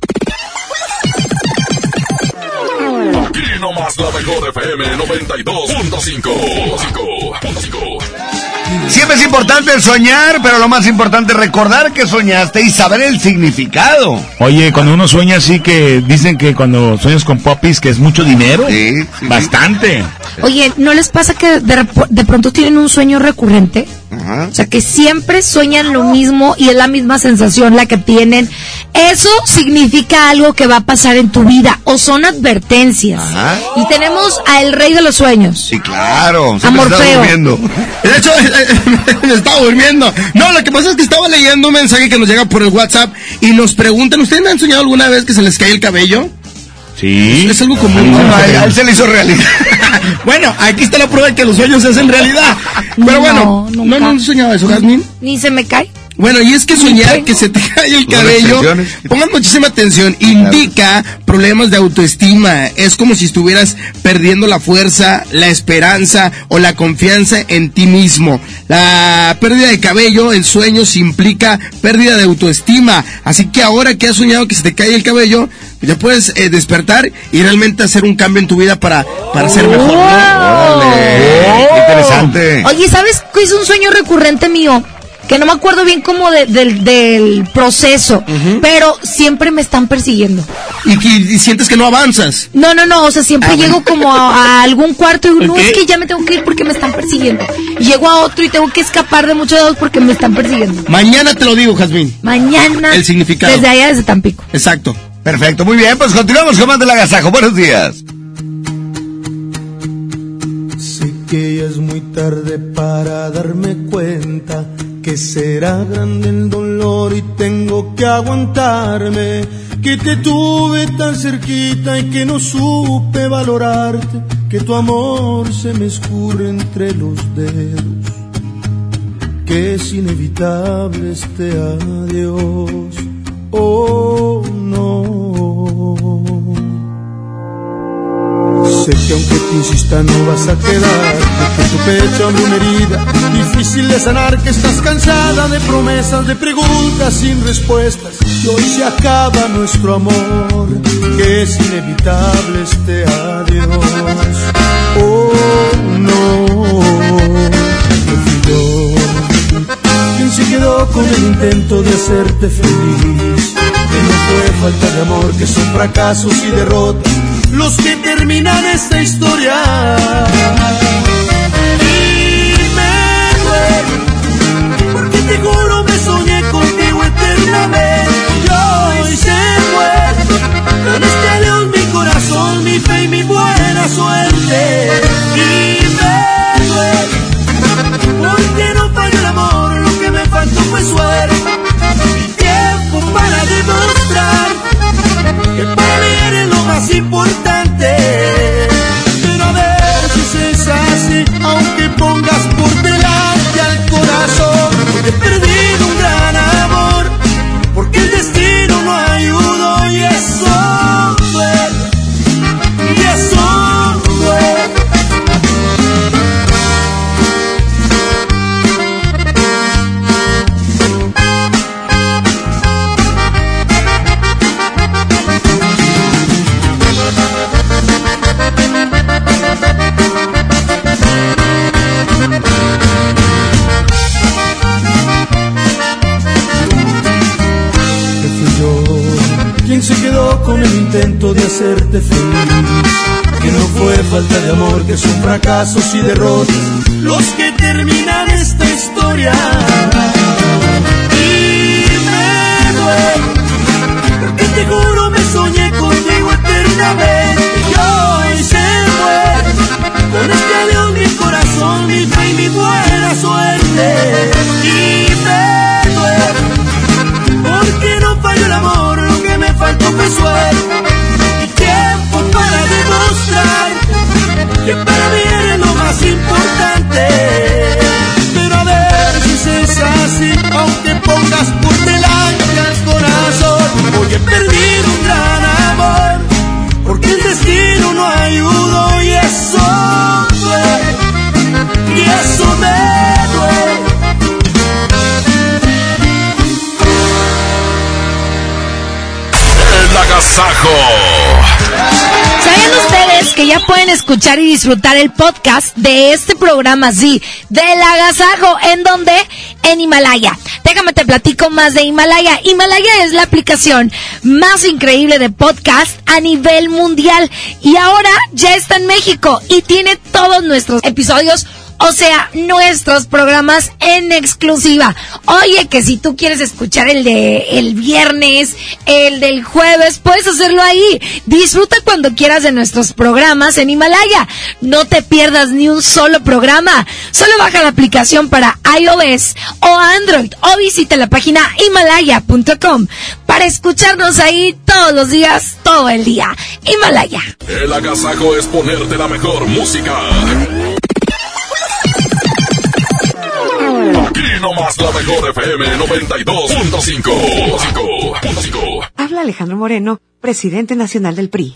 Aquí nomás la mejor FM 92.5. Siempre es importante soñar, pero lo más importante es recordar que soñaste y saber el significado. Oye, cuando uno sueña así que dicen que cuando sueñas con popis que es mucho dinero. Sí, Bastante. Oye, ¿no les pasa que de, de pronto tienen un sueño recurrente? O sea, que siempre sueñan lo mismo y es la misma sensación la que tienen. Eso significa algo que va a pasar en tu vida o son advertencias. Y tenemos a el rey de los sueños. Sí, claro. Morfeo. durmiendo. De hecho, me estaba durmiendo. No, lo que pasa es que estaba leyendo un mensaje que nos llega por el WhatsApp y nos preguntan, ¿ustedes me han soñado alguna vez que se les cae el cabello? Sí. Es algo común. Bueno, a él- a él se le hizo realidad. bueno, aquí está la prueba de que los sueños se hacen realidad. Pero bueno, No, ¿no, no han soñado eso, Jasmine? Ni se me cae. Bueno, y es que soñar que se te cae el cabello, pongan muchísima atención, indica problemas de autoestima. Es como si estuvieras perdiendo la fuerza, la esperanza o la confianza en ti mismo. La pérdida de cabello en sueños implica pérdida de autoestima. Así que ahora que has soñado que se te cae el cabello, ya puedes eh, despertar y realmente hacer un cambio en tu vida para, para ser mejor. qué interesante. Oye, ¿sabes qué es un sueño recurrente mío? Que no me acuerdo bien como de- del, del proceso, pero siempre me están persiguiendo. Y, sientes que no avanzas. No, no, no, o sea, siempre Ah, llego bueno. como a, a algún cuarto y digo, no, es que ya me tengo que ir porque me están persiguiendo. Y llego a otro y tengo que escapar de muchos lados porque me están persiguiendo. Mañana te lo digo, Jazmín. Mañana. El significado. Desde allá, desde Tampico. Exacto. Perfecto, muy bien, pues continuamos con más del agasajo. Buenos días. Sé que ya es muy tarde para darme cuenta que será grande el dolor y tengo que aguantarme. Que te tuve tan cerquita y que no supe valorarte. Que tu amor se me escurre entre los dedos. Que es inevitable este adiós. Oh Sé que aunque te insista no vas a quedar, que tu pecho abre una herida. Difícil de sanar, que estás cansada de promesas, de preguntas sin respuestas, y hoy se acaba nuestro amor, que es inevitable este adiós. Oh no, yo quien se quedó con el intento de hacerte feliz, que no fue falta de amor, que son fracasos y derrotas los que terminan esta historia. Y me porque te juro me soñé contigo eternamente. Yo hoy se muere, con este león mi corazón, mi fe y mi buena suerte. Y importante. Que no fue falta de amor, que son fracasos y derrotas los que terminan esta historia. Y me duele, porque te juro me soñé contigo eternamente. Y hoy se muere con este adiós mi corazón, mi fe y mi buena suerte. Y me duele, porque no falló el amor, lo que me faltó fue suerte. Para demostrar que para mí eres lo más importante. Pero a si es así, aunque pongas por delante al corazón, hoy he perdido un gran amor, porque el destino no ayudó y eso duele, y eso me duele. El agasajo. ¿Sabían ustedes que ya pueden escuchar y disfrutar el podcast de este programa, sí, del agasajo, en donde? En Himalaya. Déjame te platico más de Himalaya. Himalaya es la aplicación más increíble de podcast a nivel mundial y ahora ya está en México y tiene todos nuestros episodios o sea, nuestros programas en exclusiva. Oye, que si tú quieres escuchar el de el viernes, el del jueves, puedes hacerlo ahí. Disfruta cuando quieras de nuestros programas en Himalaya. No te pierdas ni un solo programa. Solo baja la aplicación para iOS o Android o visita la página himalaya.com para escucharnos ahí todos los días, todo el día. Himalaya. El agasajo es ponerte la mejor música. Nomás la mejor FM 92.5. Habla Alejandro Moreno, presidente nacional del PRI.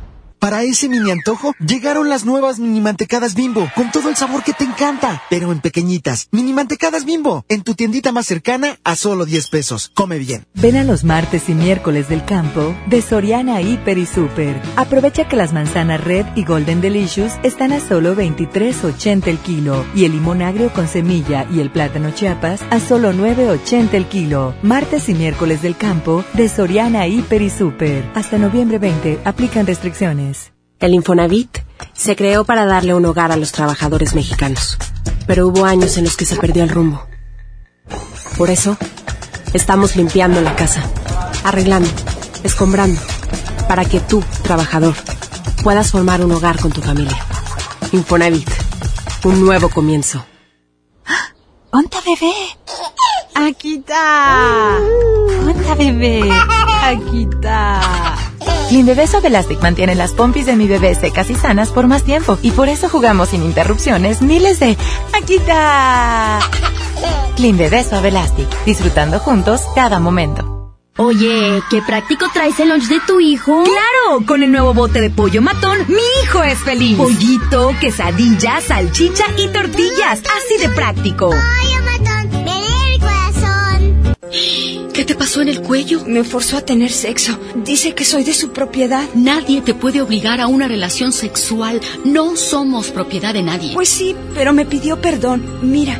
Para ese mini antojo, llegaron las nuevas mini mantecadas bimbo, con todo el sabor que te encanta, pero en pequeñitas. Mini mantecadas bimbo, en tu tiendita más cercana a solo 10 pesos. Come bien. Ven a los martes y miércoles del campo de Soriana Hiper y Super. Aprovecha que las manzanas Red y Golden Delicious están a solo 23.80 el kilo y el limón agrio con semilla y el plátano chiapas a solo 9.80 el kilo. Martes y miércoles del campo de Soriana Hiper y Super. Hasta noviembre 20 aplican restricciones. El Infonavit se creó para darle un hogar a los trabajadores mexicanos, pero hubo años en los que se perdió el rumbo. Por eso, estamos limpiando la casa, arreglando, escombrando, para que tú, trabajador, puedas formar un hogar con tu familia. Infonavit, un nuevo comienzo. ¡Onta bebé! ¡Aquí está! ¡Onta bebé! ¡Aquí está! Suave Elastic mantiene las pompis de mi bebé secas y sanas por más tiempo y por eso jugamos sin interrupciones miles de aquí está. Clean Bebé Suave Elastic, disfrutando juntos cada momento. Oye, qué práctico traes el lunch de tu hijo. Claro, con el nuevo bote de pollo matón, mi hijo es feliz. Pollito, quesadilla, salchicha y tortillas, así de práctico. ¿Qué te pasó en el cuello? Me forzó a tener sexo. Dice que soy de su propiedad. Nadie te puede obligar a una relación sexual. No somos propiedad de nadie. Pues sí, pero me pidió perdón. Mira,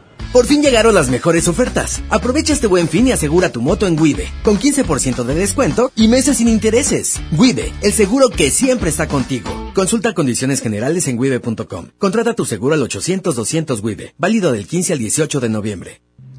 Por fin llegaron las mejores ofertas. Aprovecha este buen fin y asegura tu moto en Wibe, con 15% de descuento y meses sin intereses. Wibe, el seguro que siempre está contigo. Consulta condiciones generales en wibe.com. Contrata tu seguro al 800-200 Wibe, válido del 15 al 18 de noviembre.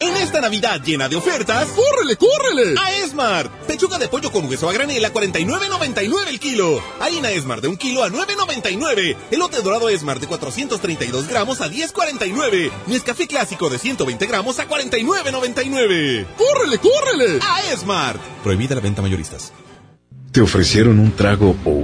En esta Navidad llena de ofertas, ¡córrele, córrele! A Esmart. Pechuga de pollo con hueso a granel a 49.99 el kilo. Harina Esmart de un kilo a 9.99. Elote dorado Esmart de 432 gramos a 10.49. Nescafé clásico de 120 gramos a 49.99. ¡Córrele, córrele! A Esmart. Prohibida la venta mayoristas. ¿Te ofrecieron un trago o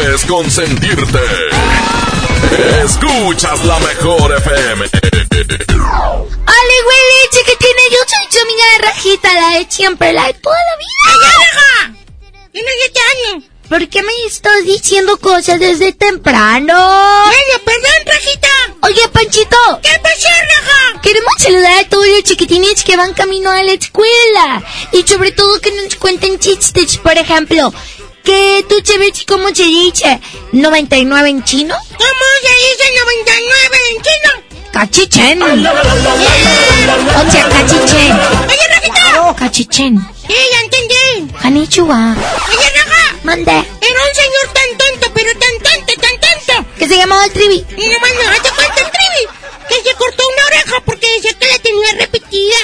es consentirte. Escuchas la mejor FM. ¡Hola, Willy! Chiquitina, yo soy tu amiga de rajita, la de siempre, la de toda la vida. ¡Ay, raja! Tienes 7 años. ¿Por qué me estás diciendo cosas desde temprano? Medio, perdón, rajita. Oye, Panchito. ¿Qué pasó, raja? Queremos saludar a todos los chiquitines que van camino a la escuela. Y sobre todo que nos cuenten chistes, por ejemplo. Que tú sabes cómo se dice 99 en chino. ¿Cómo se dice 99 en chino? Cachichen. O sea, cachichen. Oye, Rajita. Cachichen. Sí, ya entendí. Hanichua. Oye, Raja. Mande. Era un señor tan tonto, pero tan tonto, tan tonto. Que se llamaba el Trivi. Y nomás no hace cuenta el Trivi. Que se cortó una oreja porque decía que la tenía repetida.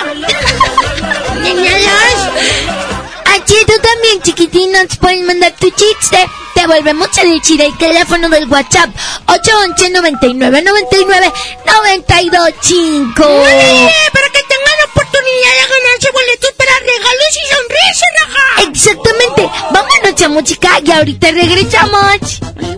Tenía dos. Aquí tú también, chiquitín, nos pueden mandar tu chiste. Te volvemos a decir el teléfono del WhatsApp 811 99 99 92 5. Para que tengan oportunidad de ganarse boletos para regalos y sonrisas, Raja. Exactamente. Vámonos a música y ahorita regresamos. Me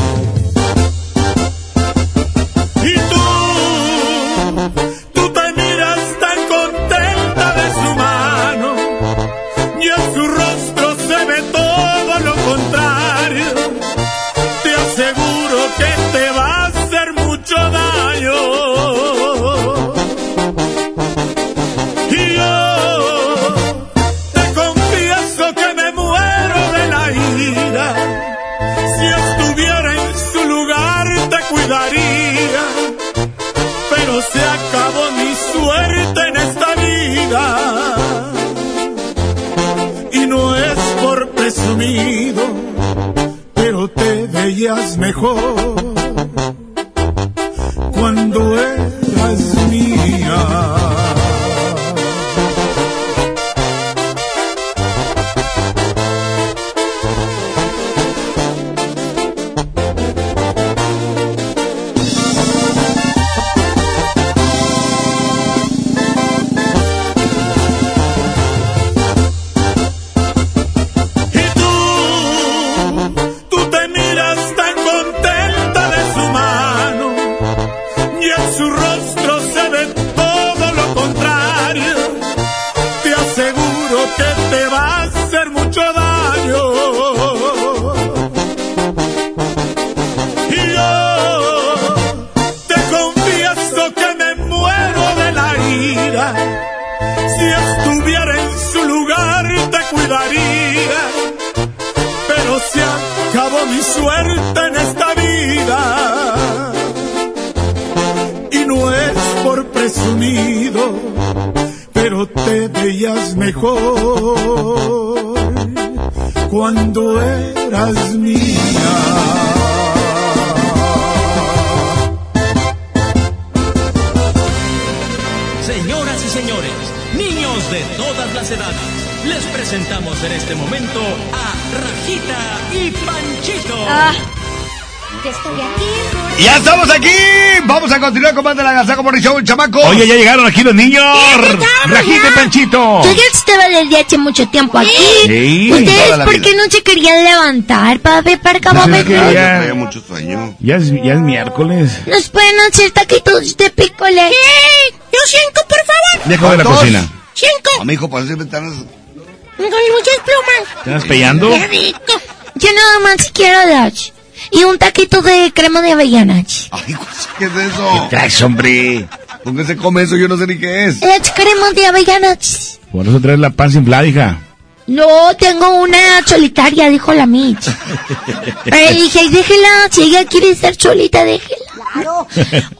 Mejor Vamos a continuar con más de la Gazaco Morning Show, chamaco. Oye, ya llegaron aquí los niños. Rajita y Panchito. Yo ya estaba desde hace mucho tiempo aquí. Sí. ¿Ustedes por qué no se querían levantar acá? Pues es que ya, Tenía mucho sueño. ya es, ya es miércoles. Nos pueden hacer taquitos de picolé. Yo cinco, por favor. Dejo de la cocina. Cinco. Amigo, para hacer ventanas. Con muchas plumas. ¿Te estás pellando? Qué rico. Yo nada más quiero dos. Y un taquito de crema de avellanas. Ay, ¿qué es eso? Traes, hombre. ¿Con qué se come eso? Yo no sé ni qué es. Las cremas de avellanas. Por eso traes la panza inflada, hija. No, tengo una solitaria, dijo la Mitch. Pero le dije, déjela, si ella quiere ser solita, déjela.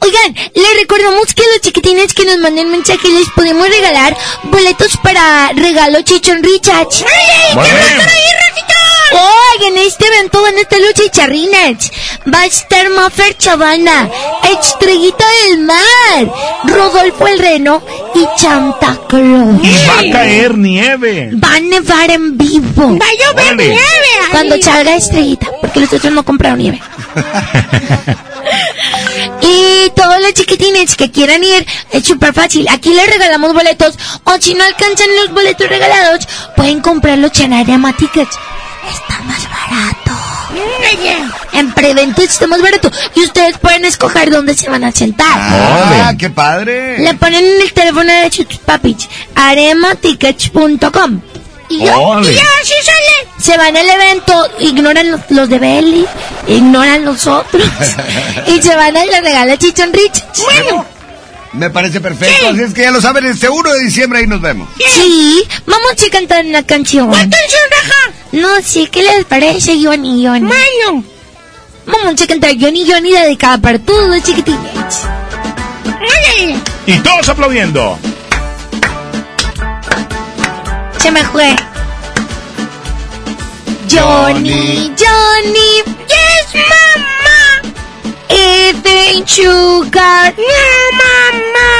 Oigan, les recordamos que a los chiquitines que nos manden mensaje les podemos regalar boletos para regalo Chichon Richards. Muy bien. Oigan, en este evento van a estar los chicharrines. Va a estar Maffer Chavana, Estrellita del Mar, Rodolfo el Reno y Santa Claus. Y va a caer nieve. Va a nevar en vivo. Va a llover nieve. ahí. Cuando salga estrellita, porque los otros no compraron nieve. y todos los chiquitines que quieran ir, es súper fácil. Aquí les regalamos boletos. O si no alcanzan los boletos regalados, pueden comprarlos en Arema Tickets. Está más barato. En prevento está más barato. Y ustedes pueden escoger dónde se van a sentar. Ah, qué padre. Le ponen en el teléfono de sus papis arematickets.com y ya, Órale. y ya, así sale. Se van al evento, ignoran los, los de Belly, ignoran los otros y se van a la regala Chichon Rich. Bueno, Me parece perfecto. Así es que ya lo saben, este 1 de diciembre ahí nos vemos. sí, vamos a cantar una canción. ¿Cuál canción, Raja? No sé, ¿qué les parece, Johnny y Johnny? Bueno. Vamos a cantar Johnny y Johnny dedicada para todos los chiquitines. Y todos aplaudiendo. Se me fue. Johnny, Johnny, yes, mama. Eating sugar, no, mama.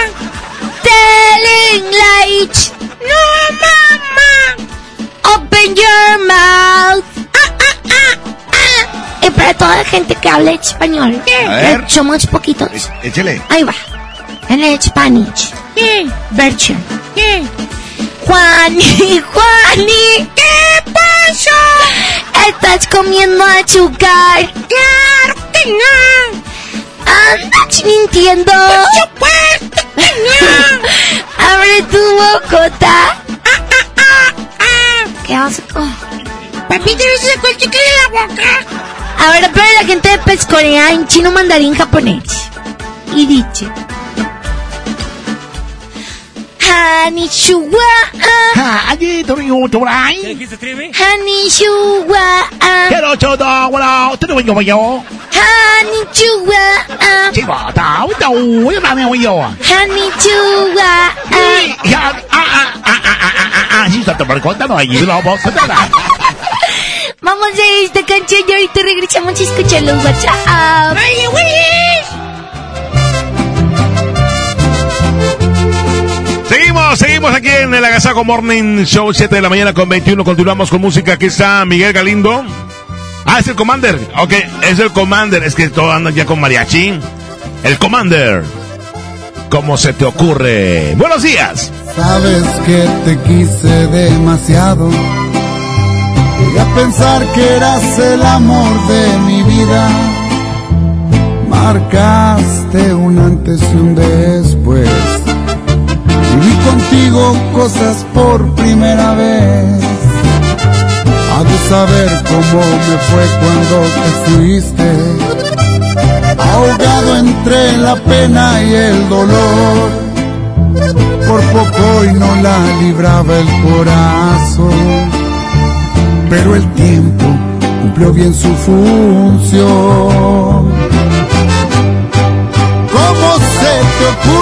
Telling lies, no, mama. Open your mouth. Ah, ah, ah, ah. Y para toda la gente que habla español, ver. somos poquitos. Échele. Ahí va. En el Spanish. Version. Juani, Juani, ¿qué pasó? ¿Estás comiendo azúcar? Claro que no. Andas mintiendo. Por supuesto que no. Abre tu bocota. Ah, ah, ah, ah. Qué asco. Papito, no se el chicle de la boca. Ahora para la gente de Pescorea en chino mandarín japonés. Y dice. Hanishuwa. Allí, Torio, Toray. ¿Qué dijiste, Trivi? Hanishuwa. Quiero todo, bueno, te lo voy yo. Hanishuwa. Chico, ta, tau, yo también voy yo. Hanishuwa. Ya, ah, ah, ah, ah, ah, ah, ah, sí, está por conta, no hay, no, vos, conta. Vamos a esta canción y ahorita regresamos a escuchar los WhatsApp. ¡Vale, Seguimos, aquí en el Agasago Morning Show, 7 de la mañana con 21. Continuamos con música. Aquí está Miguel Galindo. Ah, es el Commander. Ok, es el Commander. Es que todos andan ya con mariachi. El Commander. ¿Cómo se te ocurre? Buenos días. Sabes que te quise demasiado. Llegué a pensar que eras el amor de mi vida. Marcaste un antes y un después. Contigo cosas por primera vez. Ha de saber cómo me fue cuando te fuiste. Ahogado entre la pena y el dolor. Por poco y no la libraba el corazón. Pero el tiempo cumplió bien su función. ¿Cómo se te ocurre?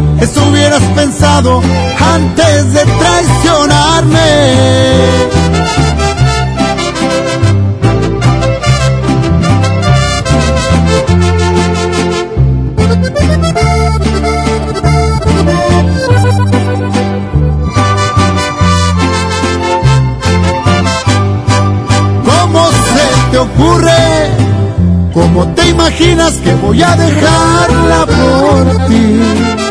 Eso hubieras pensado antes de traicionarme. ¿Cómo se te ocurre? ¿Cómo te imaginas que voy a dejarla por ti?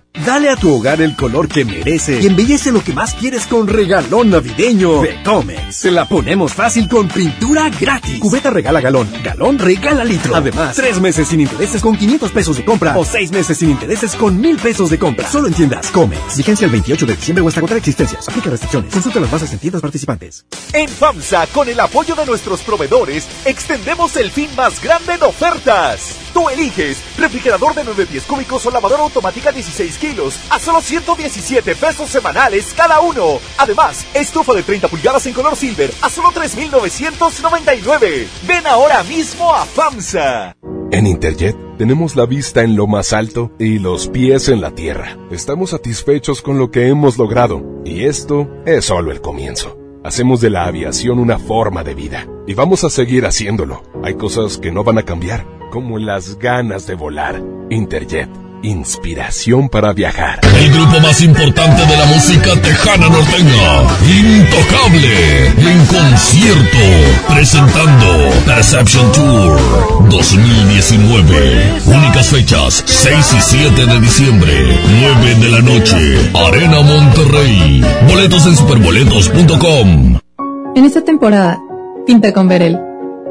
Dale a tu hogar el color que merece y embellece lo que más quieres con regalón navideño de Comex. Se la ponemos fácil con pintura gratis. Cubeta regala galón, galón regala litro. Además, tres meses sin intereses con 500 pesos de compra o seis meses sin intereses con mil pesos de compra. Solo en tiendas Comex. Vigencia el 28 de diciembre o hasta agotar existencias. Aplica restricciones. Consulta las bases en tiendas participantes. En FAMSA, con el apoyo de nuestros proveedores, extendemos el fin más grande en ofertas. Tú eliges refrigerador de 9 pies cúbicos o lavadora automática 16 kilos a solo 117 pesos semanales cada uno. Además, estufa de 30 pulgadas en color silver a solo 3,999. Ven ahora mismo a FAMSA. En Interjet tenemos la vista en lo más alto y los pies en la tierra. Estamos satisfechos con lo que hemos logrado y esto es solo el comienzo. Hacemos de la aviación una forma de vida y vamos a seguir haciéndolo. Hay cosas que no van a cambiar, como las ganas de volar. Interjet, inspiración para viajar. El grupo más importante de la música tejana norteña, Intocable, en concierto, presentando Perception Tour 2019. Únicas fechas, 6 y 7 de diciembre, 9 de la noche, Arena Monterrey. Boletos en superboletos.com. En esta temporada, pinta con Verel.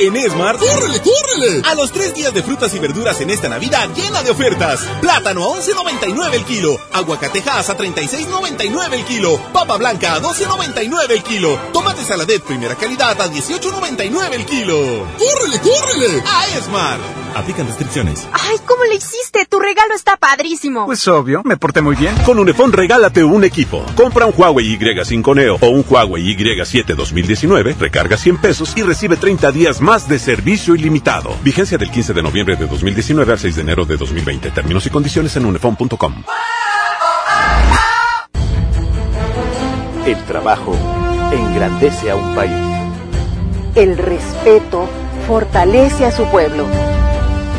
En Esmar, ¡córrele, córrele! A los tres días de frutas y verduras en esta Navidad llena de ofertas. Plátano a 11.99 el kilo. Aguacatejas a 36.99 el kilo. Papa blanca a 12.99 el kilo. Tomate saladet primera calidad a 18.99 el kilo. ¡Córrele, córrele! A Esmar. Aplican restricciones. Ay, ¿cómo le hiciste? Tu regalo está padrísimo. Pues obvio, me porté muy bien. Con Unifón regálate un equipo. Compra un Huawei Y5 Neo o un Huawei Y7 2019, recarga 100 pesos y recibe 30 días más de servicio ilimitado. Vigencia del 15 de noviembre de 2019 al 6 de enero de 2020. Términos y condiciones en unifón.com. El trabajo engrandece a un país. El respeto fortalece a su pueblo.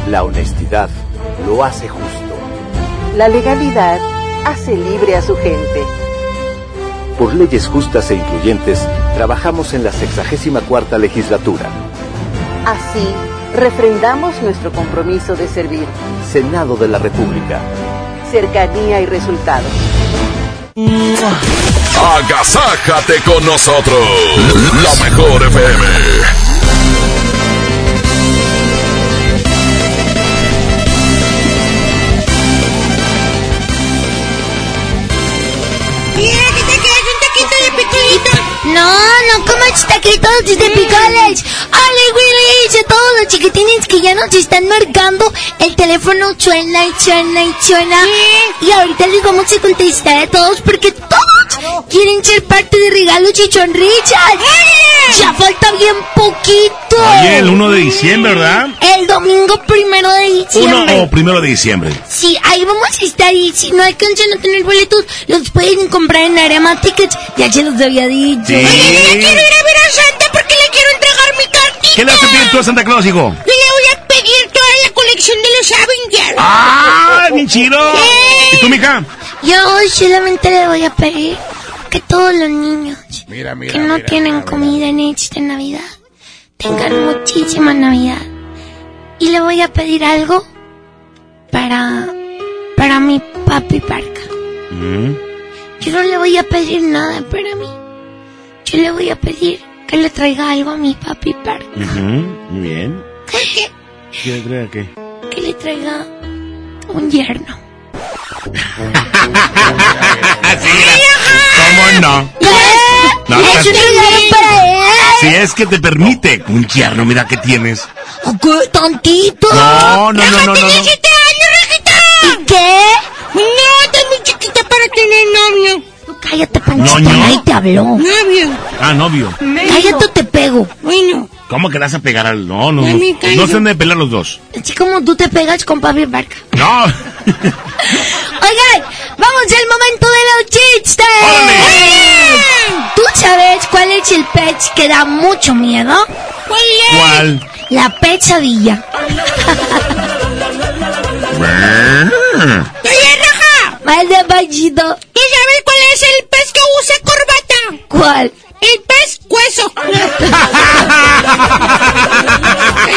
La honestidad lo hace justo. La legalidad hace libre a su gente. Por leyes justas e incluyentes, trabajamos en la 64 legislatura. Así, refrendamos nuestro compromiso de servir. Senado de la República. Cercanía y resultados. Agasájate con nosotros. La mejor FM. Mira, que te quedas un taquito de picolito. No, no comas taquitos de picoles. Ole, chiquitines que ya nos están marcando, el teléfono suena y suena y suena. Y ahorita les vamos a contestar a todos porque todos quieren ser parte de Regalo Chichón Richard. Ya falta bien poquito. Oye, el 1 de diciembre, ¿verdad? El domingo primero de 1 diciembre. o primero de diciembre. Sí, ahí vamos a estar y si no alcanzan a tener boletos, los pueden comprar en Arema Tickets. Ya se los había dicho. Sí. Oye, ya quiero ir a ver a Santa porque le quiero cartita. ¿Qué le vas a pedir tú a Santa Claus, hijo? Yo le voy a pedir toda la colección de los Avengers. ¡Ah, bien chido! ¿Y tú, mija? Yo solamente le voy a pedir que todos los niños Mira, mira, que no tienen comida en esta Navidad tengan muchísima Navidad. Y le voy a pedir algo para para mi papi Parca. Mm. Yo no le voy a pedir nada para mí. Yo le voy a pedir que le traiga algo a mi papi Parca. Ujú, Muy bien. ¿Qué le trae qué? Que le traiga un yerno. ¿Cómo no? No, es un regalo para él. Si es que te permite. Un yerno, mira que tienes. ¿Qué? Tantito. No, no, no, no, no, no. ¡Siete años! ¿Y qué? No, estás muy chiquita para tener novio. Cállate, Panchito, Ñoño. nadie te habló. Novio. Ah, novio. Cállate o te pego. Bueno, ¿Cómo que vas a pegar al.? No, no, no. No se han de pelear los dos. Así como tú te pegas con papi Barca. No. Oigan, vamos al momento de los chistes. ¿Tú sabes cuál es el pez que da mucho miedo? ¿cuál es? ¿Cuál? La pesadilla. Más de Panchito. ¿tú sabes cuál es el pez que usa corbata? ¿Cuál? El pez hueso.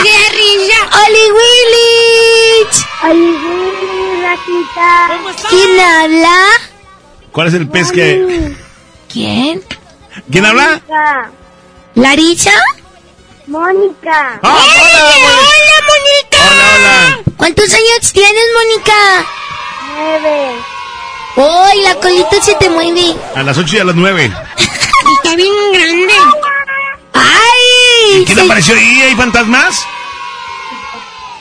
¡Qué risa! ¡Oli Willich! ¡Oli Willy, Rajita! ¿Quién habla? ¿Cuál es el pez que.? ¿Quién? ¿Quién habla? ¿Larisa? Mónica. Ah, hola, ¡Hola, Mónica! hola, hola. ¿Cuántos años tienes, Mónica? Nueve. ¡Uy, la colita se te mueve! A las 8 y a las 9. Está bien grande. ¡Ay! ¿Quién se- apareció ahí? ¿Hay fantasmas?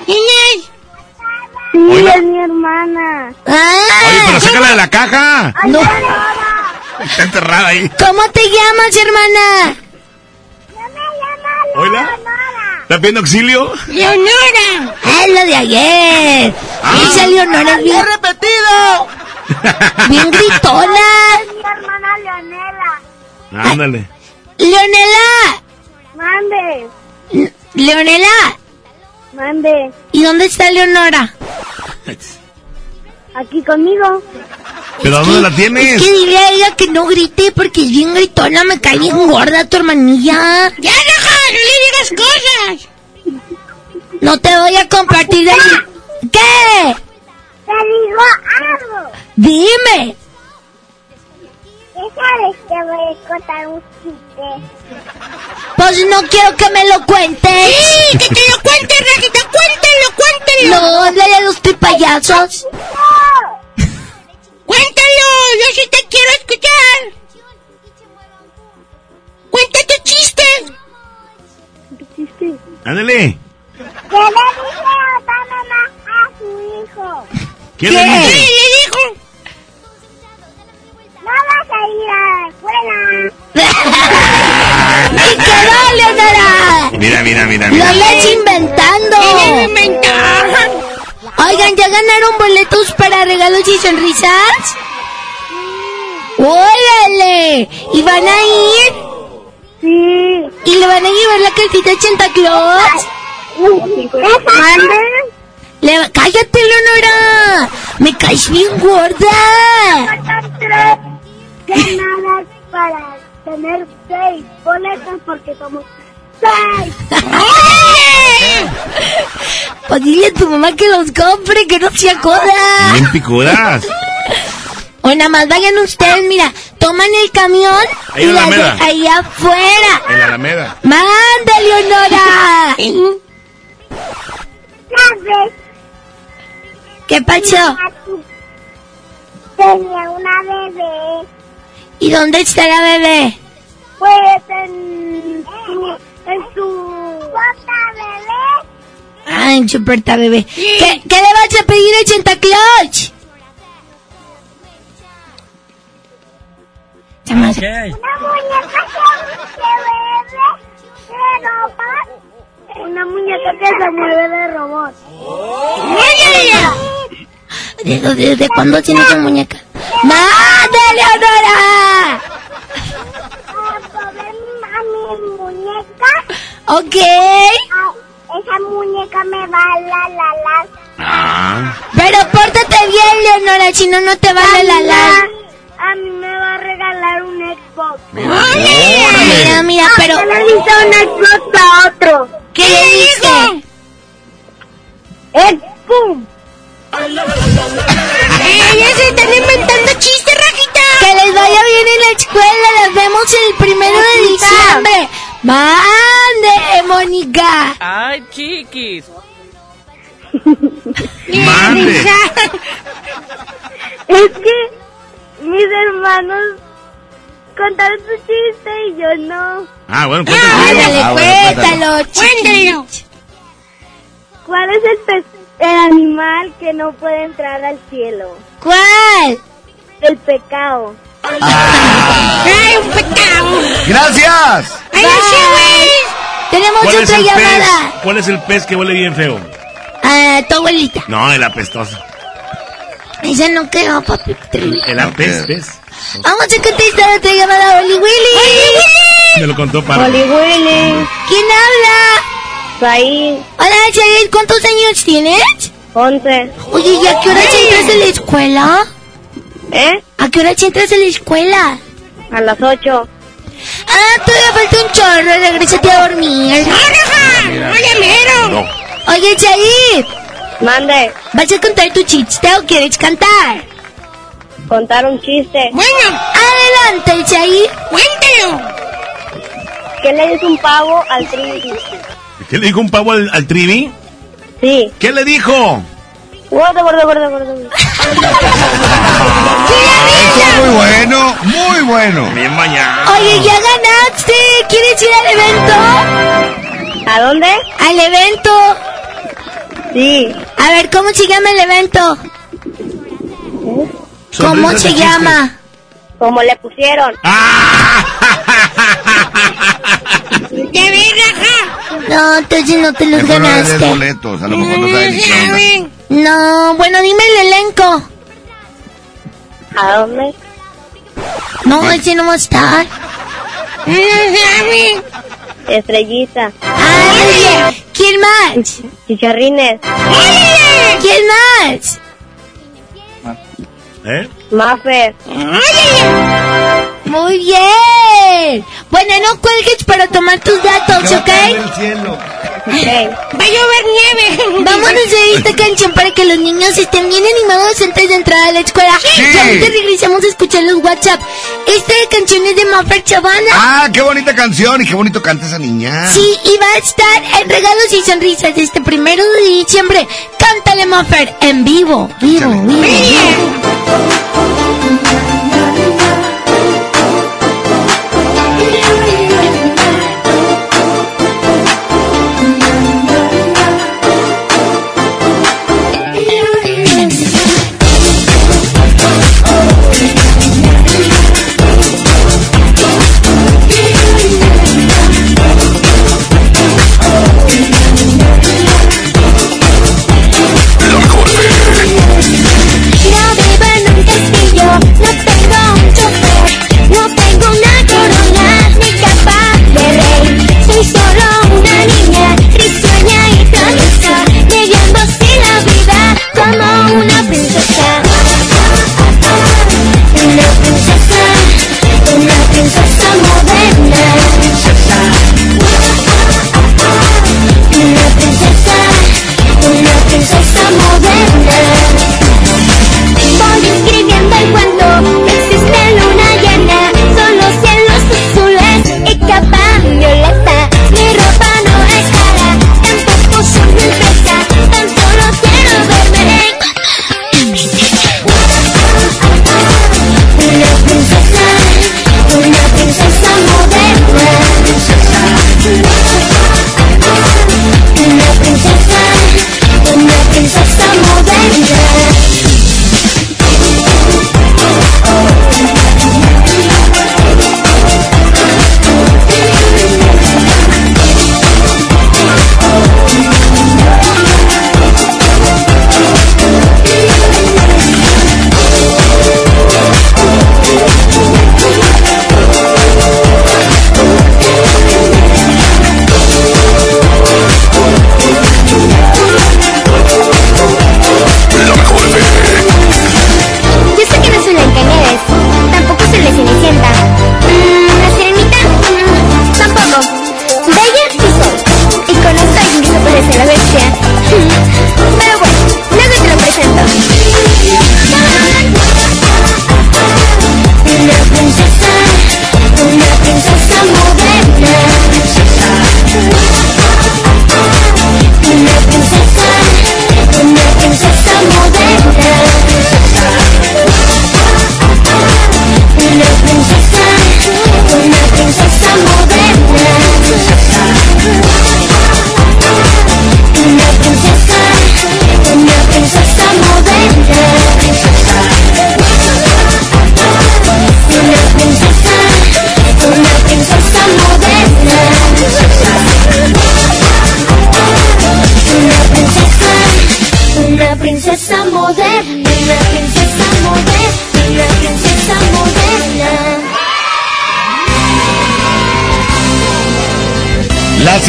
¿Quién es? Sí, Hola. es mi hermana. ¡Ah! Oye, pero sácala de la caja. No. Está enterrada ahí. ¿Cómo te llamas, hermana? ¿Hola? ¿Está pidiendo auxilio? Leonora. Es lo de ayer. Esa Leonora es bien, repetido! bien gritona. Es mi hermana Leonela. Ándale. Leonela. Mande. Leonela. Mande. ¿Y dónde está Leonora? Aquí conmigo. ¿Pero dónde la tienes? Es que dile a ella que no grite porque es bien gritona. Me cae bien gorda tu hermanilla. ¡Ya, Raja! ¡No le digas cosas! No te voy a compartir de ¿Qué? Te digo algo. Dime. Esa vez te voy a contar un chiste. Pues no quiero que me lo cuentes. ¡Sí! ¡Que te lo cuente, Rajita! ¡Cuéntalo, cuéntalo! No, háblale a los payasos. ¡Cuéntalo! ¡Yo sí te quiero escuchar! ¡Cuenta tu chiste! ¿Qué chiste? Ándale. ¿Qué le dice otra mamá a su hijo? ¿Quién ¿Qué? le ¿Qué dice? le dijo? No vas a ir a la escuela. ¡Y quedó, Leonora! Mira, mira, mira, ¡Lo mira. andas inventando! ¡Qué inventar! Oigan, ¿ya ganaron boletos para regalos y sonrisas? ¡Órale! ¿Y van a ir? Sí. ¿Y le van a llevar la cartita a Santa Claus? ¿Mande? Le- ¡Cállate, Leonora! ¡Me caes bien gorda! Ganadas para tener seis boletos porque somos seis. Pues dile a tu mamá que los compre, que no se acoda. Bien picudas. O nada más vayan ustedes, mira, toman el camión Ahí y la Alameda. de ahí afuera. En la Alameda. ¡Manda, Leonora! ¿Qué pasó? Tenía una bebé. ¿Y dónde está la bebé? Pues en su... En su... ¿Cuánta bebé? Ay, en su puerta bebé. ¿Qué, ¿Qué le vas a pedir a Santa Claus? Una muñeca que, que bebe de robot. Una muñeca que se mueve de robot. ¿Desde, desde cuándo tiene esa muñeca? ¡Manda, Leonora! A mi muñeca, Ok. a esa muñeca me va a la la la. Ah. Pero pórtate bien, Leonora, si no, no te vale la la. A mí me va a regalar un Xbox. Mira, mira, pero... ¿Qué le dice un Xbox a otro? ¿Qué le dice? ¡Expum! ¡Ella se están inventando chistes, Rajita! Que les vaya bien en la escuela, las vemos el primero de diciembre. ¡Mande, Mónica! Ay, chiquis. Mande. Es que mis hermanos contaron su chiste y yo no. Ah, bueno, cuéntalo. Ándale, Ah, bueno, cuéntalo, Cuéntalo. ¿Cuál es el, pez- el animal que no puede entrar al cielo? ¿Cuál? El pecado. ¡Ay, un pecado! Gracias. ¡Ay, no sé, güey! Tenemos ¿Cuál es otra pez? llamada. ¿Cuál es el pez que huele bien feo? Ah, tu abuelita. No, el apestoso. Esa no quedó, papi. El apestes. Vamos a contestar otra llamada, Oli Willy. Me lo contó para. Willy. ¿Quién habla? Hola, Said, ¿cuántos años tienes? Once. Oye, ¿y a qué hora entras a la escuela? ¿Eh? ¿A qué hora entras a la escuela? A las ocho. Ah, todavía falta un chorro, regrésate a dormir. ¡Oye, mero! Oye, Said, Mande. ¿vas a contar tu chiste o quieres cantar? Contar un chiste. Bueno, adelante, Said. Cuéntalo. ¿Qué le dice un pavo al trivi? ¿Qué le dijo un pavo al, al trivi? Sí. ¿Qué le dijo? Gordo, gordo, gordo, gordo. Muy bueno, muy bueno. Bien bañado. Oye, ya ganaste. ¿Quieres ir al evento? ¿A dónde? Al evento. Sí. A ver, ¿cómo se llama el evento? ¿Cómo se llama? Como le pusieron. ¿De verdad? No, entonces no te los Mejor no ganaste. boletos, a lo mejor no sabe ni qué onda. No, bueno, dime el elenco. ¿A dónde? No, ese no va a estar. Estrellita. Ay, ¿Quién más? Chicharrines. ¿Quién más? ¿Eh? Mafer. Muy bien. Bueno, no cuelgues para tomar tus datos, ¿ok? Va a llover nieve. Vámonos a esta canción para que los niños estén bien animados antes de entrar a la escuela. Sí. Y ahorita regresamos a escuchar los WhatsApp. Esta canción es de Maffer Chavana. Ah, qué bonita canción y qué bonito canta esa niña. Sí, y va a estar en Regalos y Sonrisas este primero de diciembre. Cántale, Maffer, en vivo. Vivo, vivo. Vivo nunca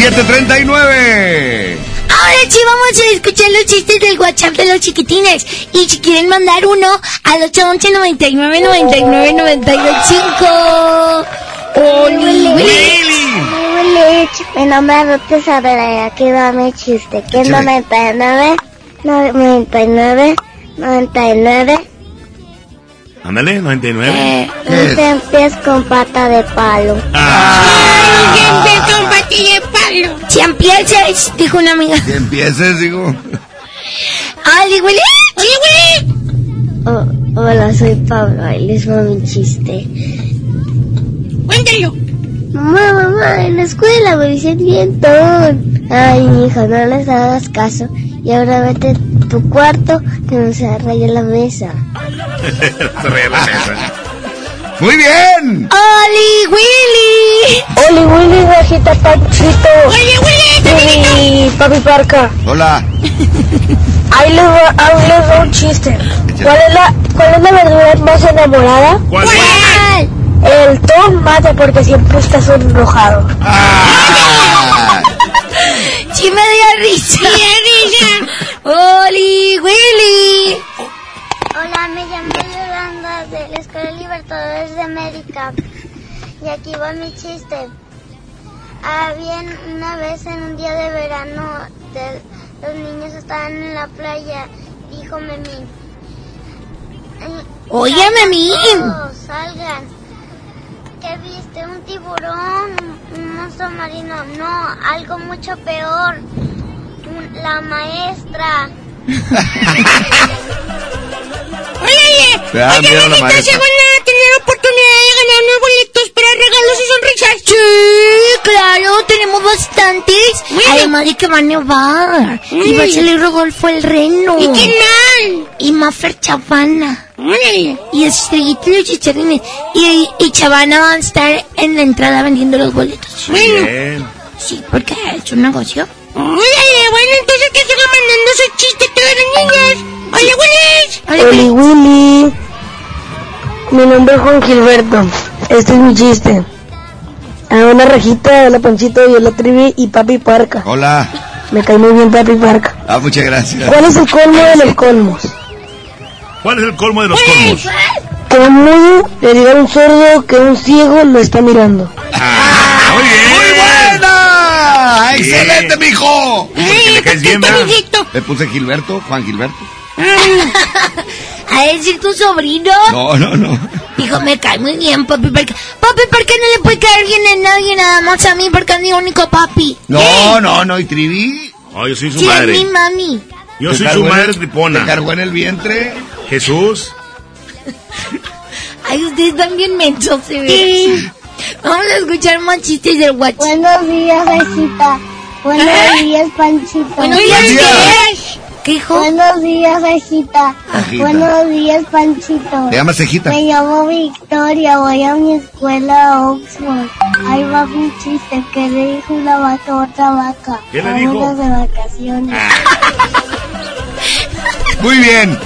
7.39. Ahora sí vamos a escuchar los chistes del WhatsApp de los chiquitines. Y si quieren mandar uno al 811 99 99 925. ¡Oli, mi nombre es Ruth Isabela, aquí va mi chiste, que es 99, 99, 99, Ándale, 99. Eh, un cien pies con pata de palo. con patilla de empiezas, dijo una amiga. Que empieces, digo. ¡Oli, Willy! ¡Sí, Willy! Oh, hola, soy Pablo, ahí les va mi chiste. Cuéntalo. Mamá, mamá, en la escuela me dicen dientón. Ay, hija, no les hagas caso. Y ahora vete a tu cuarto que no se raya la mesa. Se ríe la mesa. Muy bien. ¡Oli, Willy! Oli Willy, Rajita Panchito. ¡Oli, Willy! Y Papi Parca. Hola. Ahí les va, ahí les va un chiste. ¿Cuál es la, cuál es la verdura más enamorada? ¿Cuál? El tomate porque siempre está sonrojado. Ah. Sí me dio risa. Sí, risa. ¡Oli, Willy! De la Escuela Libertadores de América. Y aquí va mi chiste. Había una vez en un día de verano, de- los niños estaban en la playa. Dijo Memín. "Ay, Oye, salgan Memín. todos, Salgan. ¿Qué viste? ¿Un tiburón? ¿Un- ¿Un monstruo marino? No, algo mucho peor. La maestra. Oye, oye, amiguitos, maestra. se van a tener oportunidad de ganar unos boletos para regalos y sonrisas. Sí, claro, tenemos bastantes. Además de que va a nevar. Y va a salir Rodolfo el Reno. ¿Y qué mal? Y Maffer Chavana. Y Estrellita y los chicharrines. Y, y Chavana van a estar en la entrada vendiendo los boletos. Bien. Sí, porque es un negocio. Oye, bueno, entonces que sigan mandando su chiste todas las niñas. Oye, Willis. Oli Willy. Mi nombre es Juan Gilberto. Este es mi chiste. A una rajita, la Panchito, yo la trivi y Papi Parca. Hola. Me cae muy bien Papi Parca. Ah, muchas gracias. ¿Cuál es el colmo de los colmos? ¿Cuál es el colmo de los colmos? Que un mudo le diga a un sordo que un ciego lo está mirando. Muy bien. ¡Excelente, mijo! Le. Le puse Gilberto, Juan Gilberto. A decir tu sobrino. No, no, no. Dijo, me cae muy bien, papi. Porque, papi, ¿por qué no le puede caer bien a nadie nada más a mí? Porque es mi único papi. No, no, no. ¿Y Trivi? Oh, yo soy su Sí, es madre. mi mami. Yo ¿Te soy su madre el- tripona. ¿Te cargó en el vientre? Jesús. Ay, ustedes están bien mensos, se ve. Vamos a escuchar más chistes del WhatsApp. Buenos días, Rajita. Buenos días, Panchito. Buenos días, ¿qué? ¿Qué hijo? Buenos días. Rajita. Buenos días, Panchito. Te llamas Cejita. Me llamo Victoria, voy a mi escuela Oxford. Ahí va mi chiste, que le dijo una vaca a otra vaca. ¿Qué le dijo? De vacaciones. Muy bien.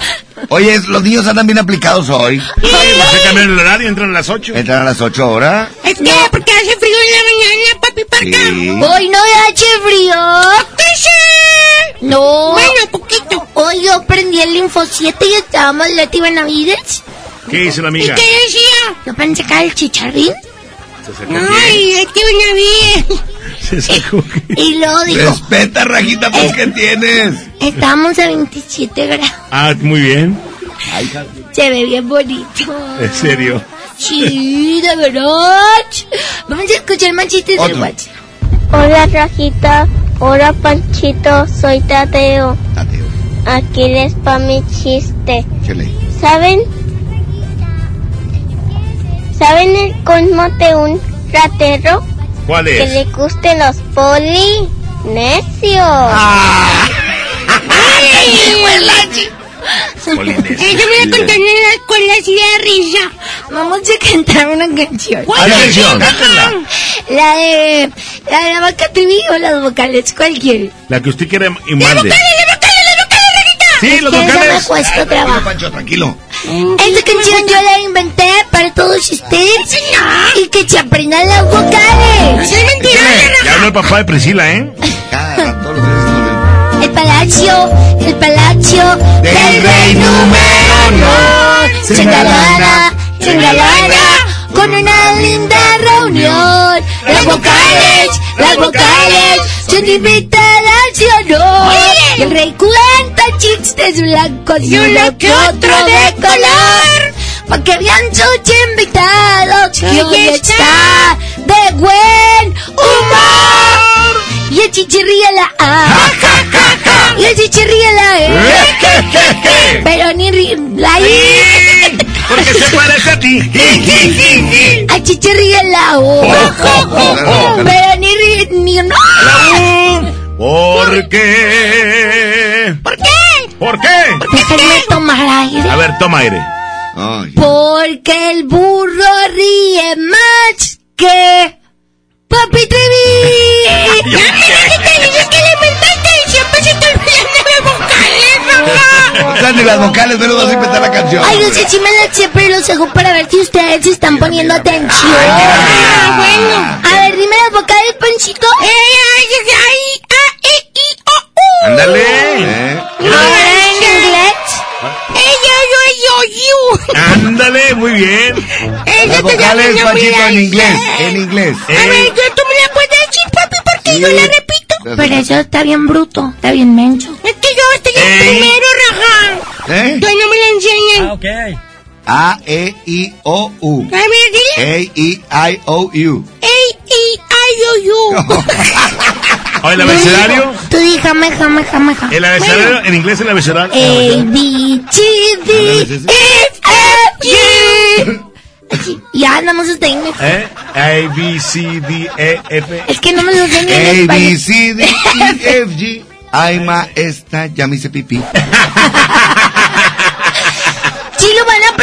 Oye, los niños andan bien aplicados hoy. Se cambian el horario, entran a las 8. Entran a las 8 ahora. Es que porque hace frío en la mañana, papi Parca. Sí. Hoy no hace frío. ¿Qué sí? No. Bueno, poquito. Hoy yo prendí el Info 7 y estábamos Leti Benavides. ¿Qué dice la amiga? decía? Yo pensé que era el chicharrín. Se bien. Leti Benavides. Se sacó que- Y luego dijo, Respeta, Rajita, pues ¿qué tienes? estábamos a 27 grados. Ah, muy bien. Se ve bien bonito. En serio. Sí, de verdad. Vamos a escuchar más chistes del. WhatsApp. Hola, Rajita. Hola, Panchito. Soy Tadeo. Tadeo. Aquí les va mi chiste. Chele. ¿Saben? ¿Saben el colmo de un ratero? ¿Cuál Que es? le gusten los polinesios. Polinesia. Eso me lo en la escuela así de risa. Vamos a cantar una canción. ¿Cuál canción? Cántala. La de la de la vaca trivi o las vocales, cualquier. La que usted quiera y mande. Sí, los Que esa me vocales. cuesta Tranquilo, trabajo. Pancho, tranquilo. Esta canción yo la inventé para todos ustedes y que se aprendan las vocales. Ya habló el papá de Priscila, ¿eh? El palacio, el palacio del rey número uno. Se engalana, se engalana con una linda reunión. Las vocales, las vocales son invitadas y honor. Y el rey cuenta chistes blancos y uno que otro de color. Pa' que vean sus invitados que hoy está de buen humor. Y el chichirría la A. Y el chichirría la E. Pero ni la I. Porque se parece a ti. A chichirría la O. Pero ni ri- ni no. ¿Por qué? ¿Por qué? ¿Por qué? Déjenme tomar aire. A ver, toma aire. Porque el burro ríe más que Papi Trevi. Ya me dijiste, dices que le O sea, ni las vocales, pero vas a inventar la canción. Ay, no sé si me la sé, pero los hago para ver si ustedes se están poniendo atención. Ah, bueno. A ver, dime las vocales, Panchito. Ay, ay, ay, A, I, O, U. Ándale. ¿eh? Ahora en inglés. Ey, yo, yo, yo, yo. Ándale, muy bien. Las vocales, Panchito, en inglés. En inglés. A ver, yo tú me la puedes decir, papi, porque yo la repito. Pero eso está bien bruto, está bien mencho. Es que yo estoy en primero, raja. ¿Eh? Tú no me la enseñan. ok. A, E, I, O, U. A. A, E, I, O, U. Ey, I, I, O, U. Oye, el abecedario. Tú di jame, jame, jame, jame. El abecedario, en inglés el abecedario. A, B, C, D, E, F, G. Ya, nada más está ahí. ¿Eh? A, B, C, D, E, F. Es que no me lo sé ni en A. B, C, D, E, F, G. Ay, maestra, ya me hice pipí.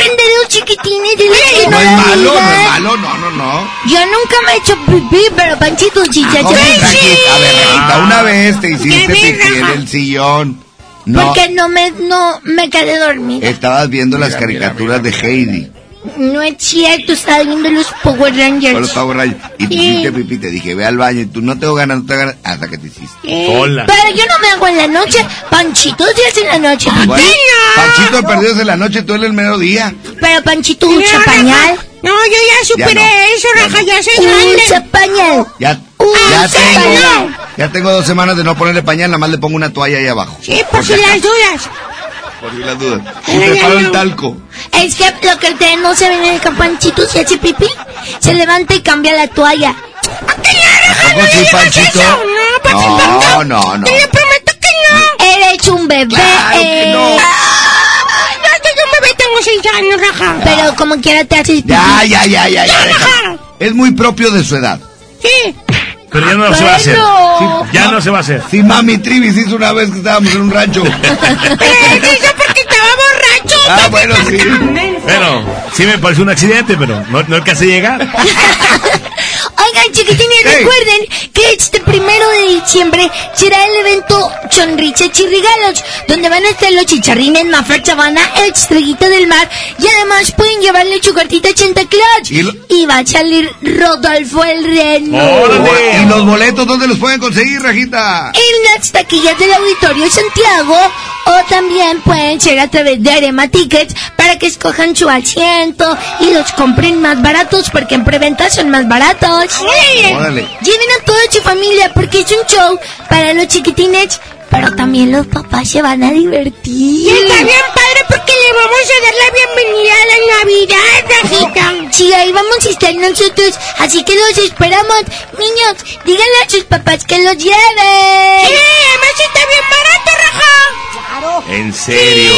Sí lo van a aprender los chiquitines. Diles que No no es lo malo, no es malo, no, no, no. Yo nunca me he hecho pipí, pero Panchito sí se ha hecho pipí. A ver, Raquita, una vez te hiciste pipí en el sillón. No, Porque no me, no me quedé dormida. estabas viendo las caricaturas de Heidi. No es cierto, estaba viendo los Power Con los Rangers. Power Rangers. Y te Sí. hiciste pipí, te dije, ve al baño. Y tú no tengo ganas, no tengo ganas. Hasta que te hiciste. Eh, Pero yo no me hago en la noche. Panchito hace en la noche. Bueno, Sí, no. Panchito perdidos en la noche, tú en el mediodía. Pero Panchito usa pañal. No, yo ya superé no, eso, Raja, ya soy Usa pañal. Ya, ya tengo, pañal. ya tengo dos semanas de no ponerle pañal, nada más le pongo una toalla ahí abajo. Sí, por si las dudas. Por si las dudas. Y preparo el talco. Es que lo que ustedes no se ven en el que Panchito se hace pipí, se levanta y cambia la toalla. ¿Tampoco sí, Panchito? No, no, no. prometo que no. Eres un bebé. Claro que no. No, yo un bebé tengo seis años, raja. Pero como quiera te haces. Ya, ya, ya, ya, ya. Es muy propio de su edad. Sí. Pero ya no se va a hacer. Bueno. Ya no se va a hacer. Sí, mami Trivis hizo una vez que estábamos en un rancho. Pero eso porque estaba borracho. Ah, bueno, sí. Bueno, sí me pareció un accidente, pero no, no alcancé a llegar. Oigan, chiquitines, Hey. Recuerden que este primero de diciembre será el evento Sonrisa Chirrigalos, donde van a estar los chicharrines, Mafer Chavana, el estrellita del mar, y además pueden llevarle su cartita a Santa Claus. ¿Y lo- Y va a salir Rodolfo el Reno. ¿Y los boletos dónde los pueden conseguir, Rajita? En las taquillas del Auditorio Santiago o también pueden ser a través de Arema Tickets para que escojan su asiento y los compren más baratos porque en preventa son más baratos. Órale. Lleven a toda su familia porque es un show para los chiquitines, pero también los papás se van a divertir. Y está bien padre porque le vamos a dar la bienvenida a la Navidad, Rajita. Sí, ahí vamos a estar nosotros, así que los esperamos. Niños, díganle a sus papás que los lleven. Sí, además está bien barato, Raja. En serio.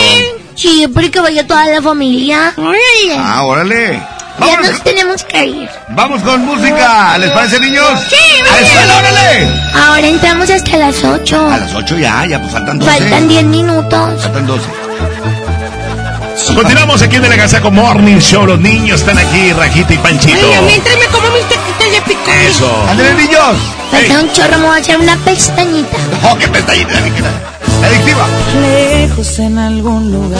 Sí, porque vaya toda la familia. Órale. Ah, órale. Ya nos tenemos que ir. vamos con música. ¿Les parece, niños? Sí, ¡A la escuela, órale! Ahora entramos hasta las 8. A las 8 ya, ya pues faltan 12. Faltan 10 minutos. Faltan 12. Continuamos aquí en el Agasaco Morning Show. Los niños están aquí, Rajita y Panchito. mientras me como mis taquitos de picón. Eso. ¡Ándale, niños! Falta un chorro, me voy a hacer una pestañita. ¡Oh, qué pestañita! ¡Adictiva! lejos en algún lugar,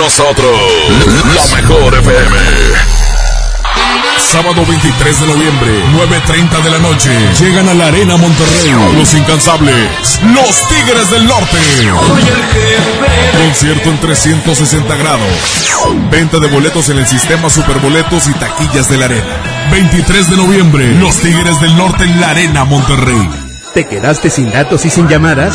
Nosotros. La mejor FM. Sábado 23 de noviembre, 9.30 de la noche. Llegan a la Arena Monterrey. Los incansables. Los Tigres del Norte. Concierto en 360 grados. Venta de boletos en el sistema Superboletos y taquillas de la Arena. 23 de noviembre, Los Tigres del Norte en la Arena Monterrey. ¿Te quedaste sin datos y sin llamadas?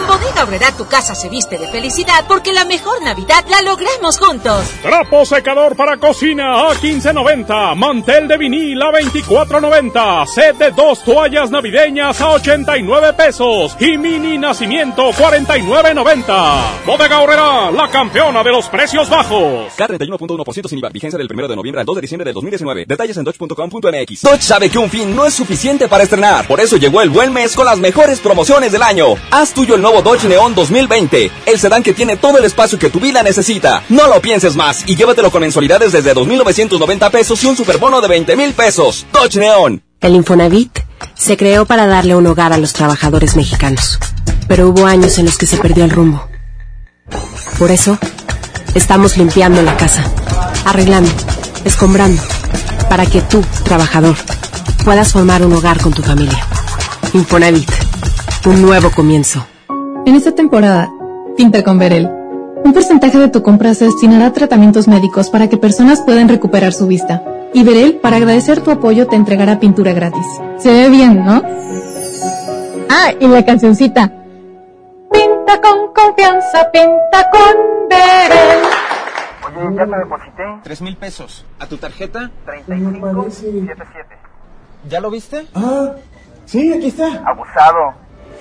Aurrera tu casa se viste de felicidad porque la mejor Navidad la logramos juntos. Trapo secador para cocina a 15.90. Mantel de vinil a 24.90. Set de dos toallas navideñas a 89 pesos. Y mini nacimiento 49.90. Bodega Aurrera, la campeona de los precios bajos. K31.1% sin IVA. Vigencia del 1 de noviembre al 2 de diciembre del 2019. Detalles en dodge.com.mx. Dodge sabe que un fin no es suficiente para estrenar. Por eso llegó el buen mes con las mejores promociones del año. Haz tuyo el nuevo Dodge Neon 2020. El sedán que tiene todo el espacio que tu vida necesita. No lo pienses más y llévatelo con mensualidades desde 2.990 pesos y un superbono de 20 mil pesos. Dodge Neon. El Infonavit se creó para darle un hogar a los trabajadores mexicanos. Pero hubo años en los que se perdió el rumbo. Por eso, estamos limpiando la casa, arreglando, escombrando, para que tú, trabajador, puedas formar un hogar con tu familia. Infonavit, un nuevo comienzo. En esta temporada, pinta con Verel. Un porcentaje de tu compra se destinará a tratamientos médicos para que personas puedan recuperar su vista. Y Verel, para agradecer tu apoyo, te entregará pintura gratis. Se ve bien, ¿no? Ah, y la cancioncita. Pinta con confianza, pinta con Verel. Oye, ya te deposité. Tres mil pesos. ¿A tu tarjeta? 3577. ¿Ya lo viste? Ah, Sí, aquí está. Abusado.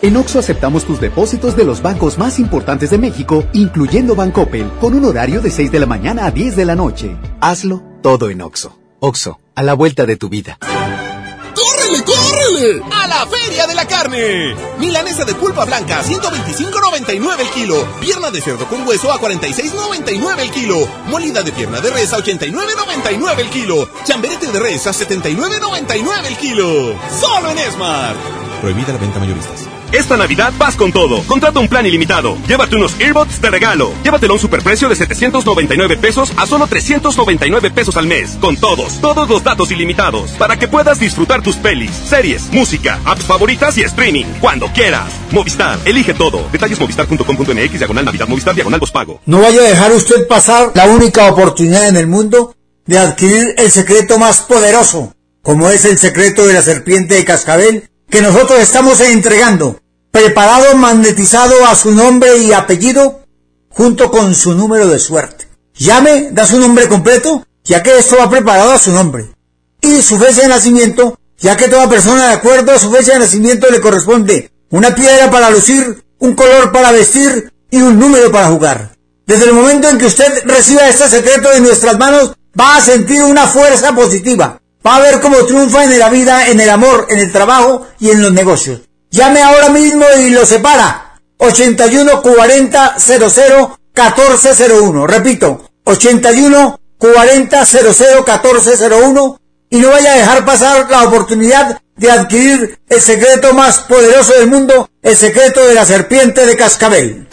En Oxo aceptamos tus depósitos de los bancos más importantes de México, incluyendo Bancoppel, con un horario de 6 de la mañana a 10 de la noche. Hazlo todo en Oxo. Oxo, a la vuelta de tu vida. ¡Córrele, córrele! ¡A la Feria de la Carne! Milanesa de pulpa blanca, 125.99 el kilo. Pierna de cerdo con hueso a 46.99 el kilo. Molida de pierna de res a 89.99 el kilo. Chamberete de res a 79.99 el kilo. Solo en Esmar. Prohibida la venta mayoristas. Esta Navidad vas con todo. Contrata un plan ilimitado. Llévate unos earbuds de regalo. Llévatelo a un superprecio de 799 pesos a solo 399 pesos al mes. Con todos, todos los datos ilimitados. Para que puedas disfrutar tus pelis, series, música, apps favoritas y streaming. Cuando quieras. Movistar, elige todo. Detalles movistar.com.mx, diagonal Navidad, Movistar, diagonal pago. No vaya a dejar usted pasar la única oportunidad en el mundo de adquirir el secreto más poderoso, como es el secreto de la serpiente de cascabel que nosotros estamos entregando, preparado, magnetizado a su nombre y apellido, junto con su número de suerte. Llame, da su nombre completo, ya que esto va preparado a su nombre. Y su fecha de nacimiento, ya que toda persona de acuerdo a su fecha de nacimiento le corresponde una piedra para lucir, un color para vestir y un número para jugar. Desde el momento en que usted reciba este secreto de nuestras manos, va a sentir una fuerza positiva, Va a ver cómo triunfa en la vida, en el amor, en el trabajo y en los negocios. Llame ahora mismo y lo separa. 81 40 00 1401. Repito, 81 40 00 1401 y no vaya a dejar pasar la oportunidad de adquirir el secreto más poderoso del mundo, el secreto de la serpiente de cascabel.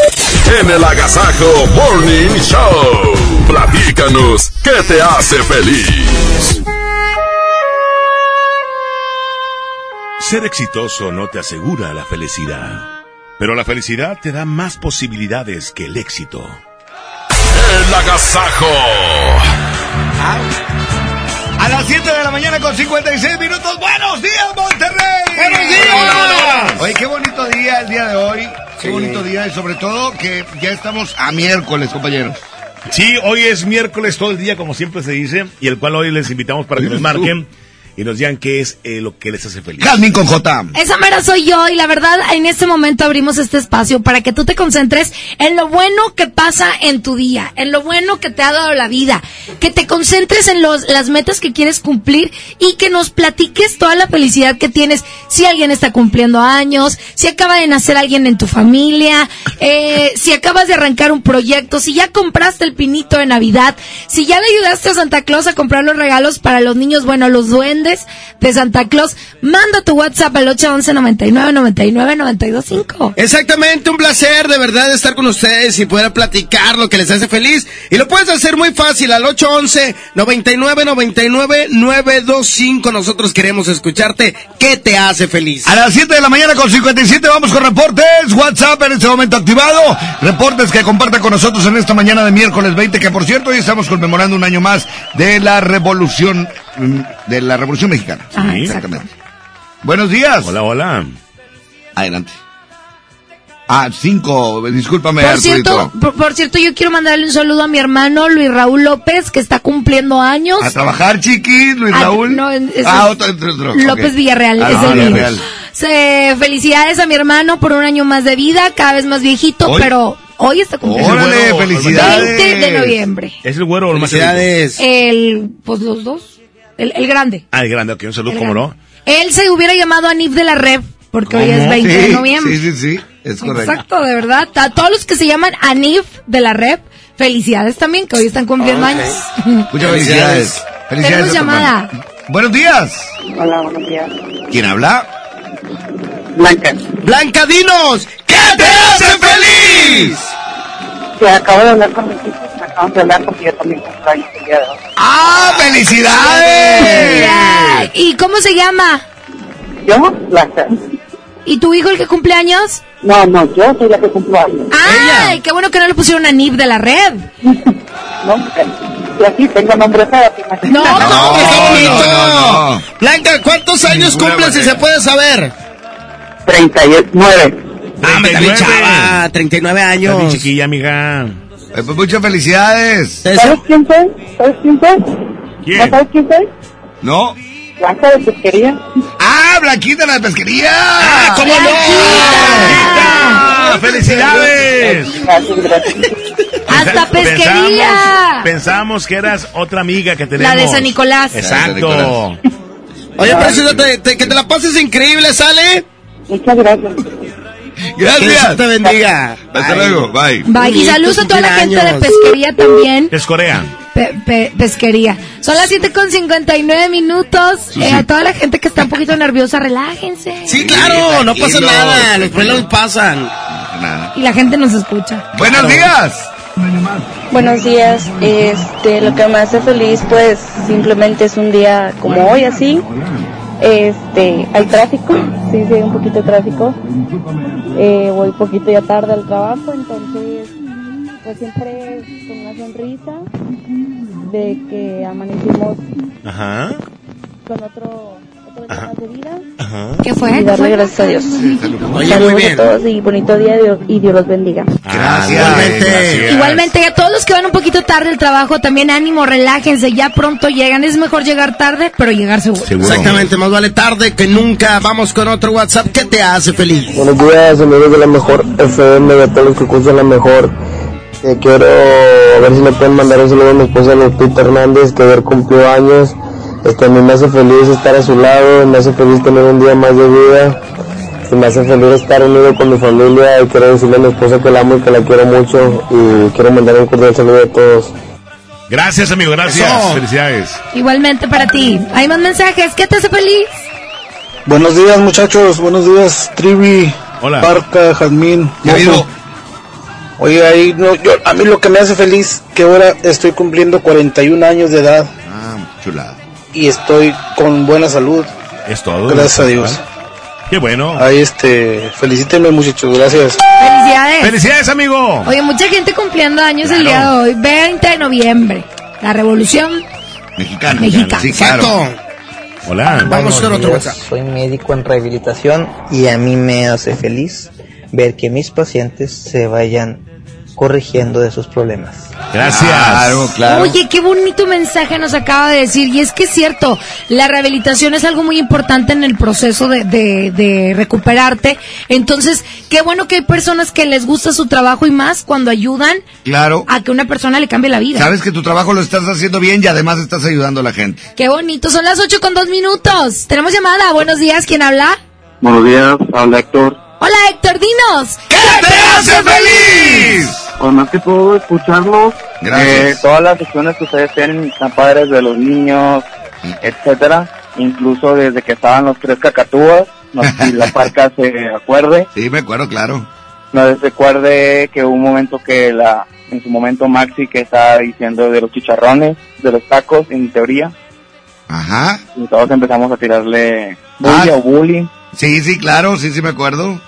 En el Agasajo Morning Show, platícanos qué te hace feliz. Ser exitoso no te asegura la felicidad, pero la felicidad te da más posibilidades que el éxito. El agasajo. A las 7 de la mañana con 56 minutos. ¡Buenos días, Monterrey! ¡Buenos días! Oye, qué bonito día el día de hoy. Qué bonito día y sobre todo que ya estamos a miércoles, compañeros. Sí, hoy es miércoles todo el día, como siempre se dice, y el cual hoy les invitamos para que nos marquen y nos digan qué es eh, lo que les hace feliz. Jazmín con J. Esa mera soy yo y la verdad en este momento abrimos este espacio para que tú te concentres en lo bueno que pasa en tu día, en lo bueno que te ha dado la vida, que te concentres en los, las metas que quieres cumplir y que nos platiques toda la felicidad que tienes. Si alguien está cumpliendo años, si acaba de nacer alguien en tu familia, eh, si acabas de arrancar un proyecto, si ya compraste el pinito de Navidad, si ya le ayudaste a Santa Claus a comprar los regalos para los niños, bueno, los duendes de Santa Claus, manda tu WhatsApp al 811 99 99 925. Exactamente, un placer de verdad estar con ustedes y poder platicar lo que les hace feliz. Y lo puedes hacer muy fácil al 811 99 99 925. Nosotros queremos escucharte. ¿Qué te hace feliz? A las 7 de la mañana con 57 vamos con reportes. WhatsApp en este momento activado. Reportes que compartan con nosotros en esta mañana de miércoles 20, que por cierto hoy estamos conmemorando un año más de la revolución, de la revolución mexicana. Ah, Sí, exactamente. Buenos días. Hola, hola. Adelante. Ah, cinco, discúlpame, Por cierto, por, por cierto, yo quiero mandarle un saludo a mi hermano Luis Raúl López, que está cumpliendo años. A trabajar, chiquis, Luis Ah, Raúl. no, es- ah, otro, otro, otro. López. Villarreal, Ah, es el mío. Villarreal. Se- felicidades a mi hermano por un año más de vida, cada vez más viejito, Hoy- pero hoy está cumpliendo. Órale, felicidades. 20 de noviembre. ¿Es el güero o el más Felicidades. El, pues los dos. El, el grande. Ah, el grande, ok, un saludo, El ¿cómo grande. no? Él se hubiera llamado Anif de la Rev, porque hoy es ¿Cómo? 20 de noviembre. Sí, sí, sí, es correcto. Exacto, de verdad. A todos los que se llaman Anif de la Rev, felicidades también, que hoy están cumpliendo Ok. años. Muchas felicidades. Felicidades. Tenemos llamada. Buenos días. Hola, buenos días. ¿Quién habla? Blanca. Blanca, dinos, ¿qué te hace feliz? Que acabo de hablar con mis hijos, de hablar porque yo también cumplo años el día de hoy. ¡Ah, felicidades! ¿Y cómo se llama? ¿Yo? Blanca. ¿Y tu hijo el que cumple años? No, no, yo soy la que cumplo años. ¡Ay! Qué bueno que no le pusieron Anif de la Rev. No, y aquí tengo nombre feo. ¿te No, imaginas? No, qué bonito. no, no. Blanca, ¿cuántos años Ninguna cumples si se puede saber? 39. Ah, me también 39. chava, 39 Estás bien años. chiquilla, amiga. Eh, pues muchas felicidades. ¿Sabes quién soy? ¿Sabes quién soy? ¿No ¿Quién? sabes quién soy? ¿No? Blanca de pesquería. ¡Ah, Blanquita, la de pesquería! ¡Ah, cómo no! ¡Felicidades! ¡Hasta pesquería! Pensamos, pensamos que eras otra amiga que tenemos. La de San Nicolás. Exacto. Oye, preciosa, te- te- que te la pases increíble, ¿sale? Muchas gracias. Gracias. Dios te bendiga. Hasta luego, bye. Bye. Y saludos a toda la gente de pesquería también. Es Corea. Pe- pe- pesquería. Son las 7 con 59 minutos. Eh, a toda la gente que está un poquito nerviosa, relájense. Sí, claro, no pasa nada, los problemas pasan. Y la gente nos escucha. Buenos días. Buenos días. Este, lo que me hace feliz, pues, simplemente es un día como hoy, así. Este, hay tráfico, sí, sí, hay un poquito de tráfico. Eh, voy poquito ya tarde al trabajo, entonces, pues siempre con una sonrisa de que amanecimos Ajá. con otro, Ajá. ¿Qué fue? Y darle gracias a Dios. Oye, Saludos muy bien. a todos y bonito día Dios- y Dios los bendiga. Gracias. Igualmente. Igualmente, a todos los que van un poquito tarde al trabajo, también ánimo, relájense, ya pronto llegan. Es mejor llegar tarde, pero llegar seguro. Exactamente, más vale tarde que nunca. Vamos con otro WhatsApp. ¿Qué te hace feliz? Buenos días, amigos de la mejor FM, de todos los que cursan la mejor. Eh, quiero ver si le pueden mandar un saludo a mi esposa Lupita Hernández, que ayer cumplió años. Este, a mí me hace feliz estar a su lado, me hace feliz tener un día más de vida. Y me hace feliz estar unido con mi familia y quiero decirle a mi esposa que la amo y que la quiero mucho y quiero mandar un cordial saludo a todos. Gracias, amigo, gracias. Eso. Felicidades. Igualmente para ti. Hay más mensajes. ¿Qué te hace feliz? Buenos días muchachos, buenos días Trivi, Hola. Parca, Jazmín. Oye, ahí no, yo, a mí lo que me hace feliz que ahora estoy cumpliendo 41 años de edad Ah, chulada. Y estoy con buena salud. Es todo. Gracias a Dios. Qué bueno. Ahí este, felicítenme muchachos, gracias. Felicidades. Felicidades, amigo. Oye, mucha gente cumpliendo años el día de hoy. 20 de noviembre. La revolución Mexicana. Mexicana. Sí, claro. Hola. Vamos con otro días, WhatsApp. Soy médico en rehabilitación y a mí me hace feliz ver que mis pacientes se vayan corrigiendo de sus problemas. Gracias. Claro, claro. Oye, qué bonito mensaje nos acaba de decir. Y es que es cierto, la rehabilitación es algo muy importante en el proceso de, de, de recuperarte. Entonces, qué bueno que hay personas que les gusta su trabajo y más cuando ayudan Claro. a que una persona le cambie la vida. Sabes que tu trabajo lo estás haciendo bien y además estás ayudando a la gente. Qué bonito. Son las 8 con dos minutos. Tenemos llamada. Buenos días. ¿Quién habla? Buenos días, habla Héctor. Hola, Héctor. Dinos. ¿Qué te hace feliz? Pues más que todo escucharlos, Gracias. eh, todas las secciones que ustedes tienen están padres de los niños, etcétera, incluso desde que estaban los tres cacatúas, no sé si la parca se acuerde, Sí, me acuerdo, claro. no se recuerde que hubo un momento que la, en su momento Maxi que estaba diciendo de los chicharrones, de los tacos, en teoría, Ajá. y todos empezamos a tirarle Ah. o bullying. Sí, sí, claro, sí, sí me acuerdo.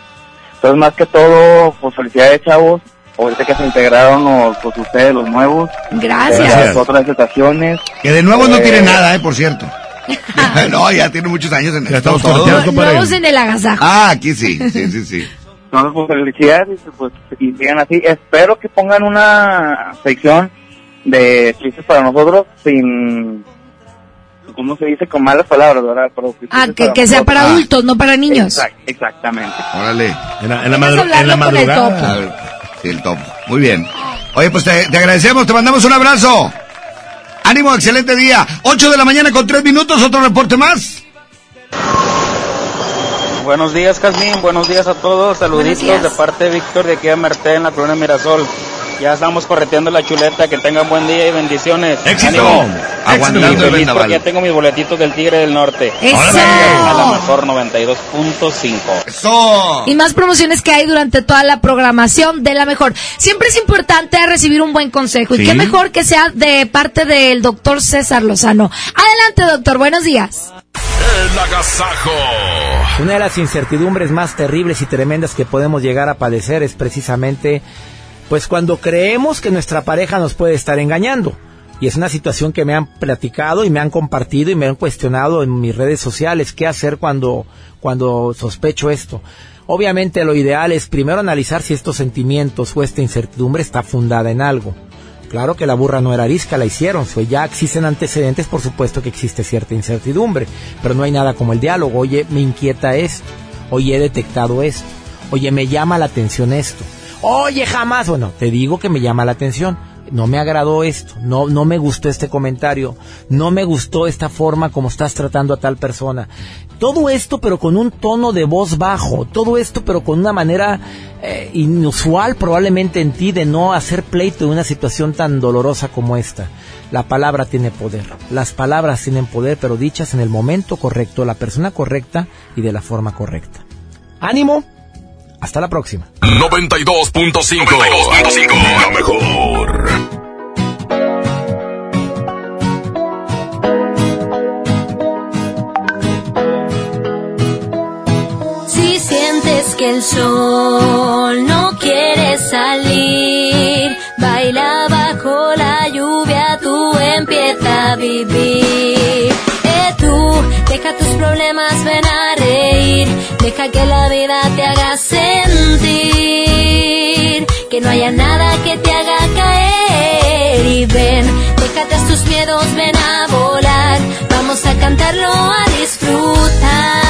Entonces, más que todo, pues felicidades, chavos. Ahorita que se integraron los, pues, ustedes, los nuevos. Gracias. Las otras estaciones. Que de nuevo no Eh, tiene nada, eh, por cierto. no, ya tiene muchos años en esto. estamos Nuevos en el agasajo. Ah, aquí sí, sí, sí, sí. Entonces, pues felicidades pues, y sigan así. Espero que pongan una sección de chistes para nosotros sin, ¿cómo se dice? Con malas palabras, ¿verdad? Pero Ah, que, que sea para adultos, no para niños. Exact- exactamente. Órale. En la, en la, madru- en la el madrugada. El top. Muy bien. Oye, pues te, te agradecemos, te mandamos un abrazo. Ánimo, excelente día. 8 de la mañana con 3 minutos, otro reporte más. Buenos días, Jazmín. Buenos días a todos. Saluditos días. de parte de Víctor de aquí a Merté en la colonia Mirasol. Ya estamos correteando la chuleta. Que tengan buen día y bendiciones. ¡Éxito! Ánimo. Aguantando el vendaval. ya tengo mis boletitos del Tigre del Norte. ¡Eso! A la mejor 92.5. Eso. Y más promociones que hay durante toda la programación de la mejor. Siempre es importante recibir un buen consejo. Sí. Y qué mejor que sea de parte del doctor César Lozano. Adelante, doctor. Buenos días. El agasajo. Una de las incertidumbres más terribles y tremendas que podemos llegar a padecer es precisamente pues cuando creemos que nuestra pareja nos puede estar engañando. Y es una situación que me han platicado y me han compartido y me han cuestionado en mis redes sociales qué hacer cuando cuando sospecho esto. Obviamente lo ideal es primero analizar si estos sentimientos o esta incertidumbre está fundada en algo. Claro que la burra no era arisca, la hicieron. Si ya existen antecedentes, por supuesto que existe cierta incertidumbre, pero no hay nada como el diálogo. Oye, me inquieta esto. Oye, he detectado esto. Oye, me llama la atención esto. Oye, jamás. Bueno, te digo que me llama la atención. No me agradó esto, no, no me gustó este comentario, no me gustó esta forma como estás tratando a tal persona. Todo esto pero con un tono de voz bajo, todo esto pero con una manera eh, inusual probablemente en ti de no hacer pleito de una situación tan dolorosa como esta. La palabra tiene poder, las palabras tienen poder pero dichas en el momento correcto, la persona correcta y de la forma correcta. ánimo, hasta la próxima. 92.5 La mejor. Si sientes que el sol no quiere salir, baila bajo la lluvia, tú empieza a vivir. Problemas, ven a reír, deja que la vida te haga sentir, que no haya nada que te haga caer. Y ven, déjate tus miedos, ven a volar, vamos a cantarlo, a disfrutar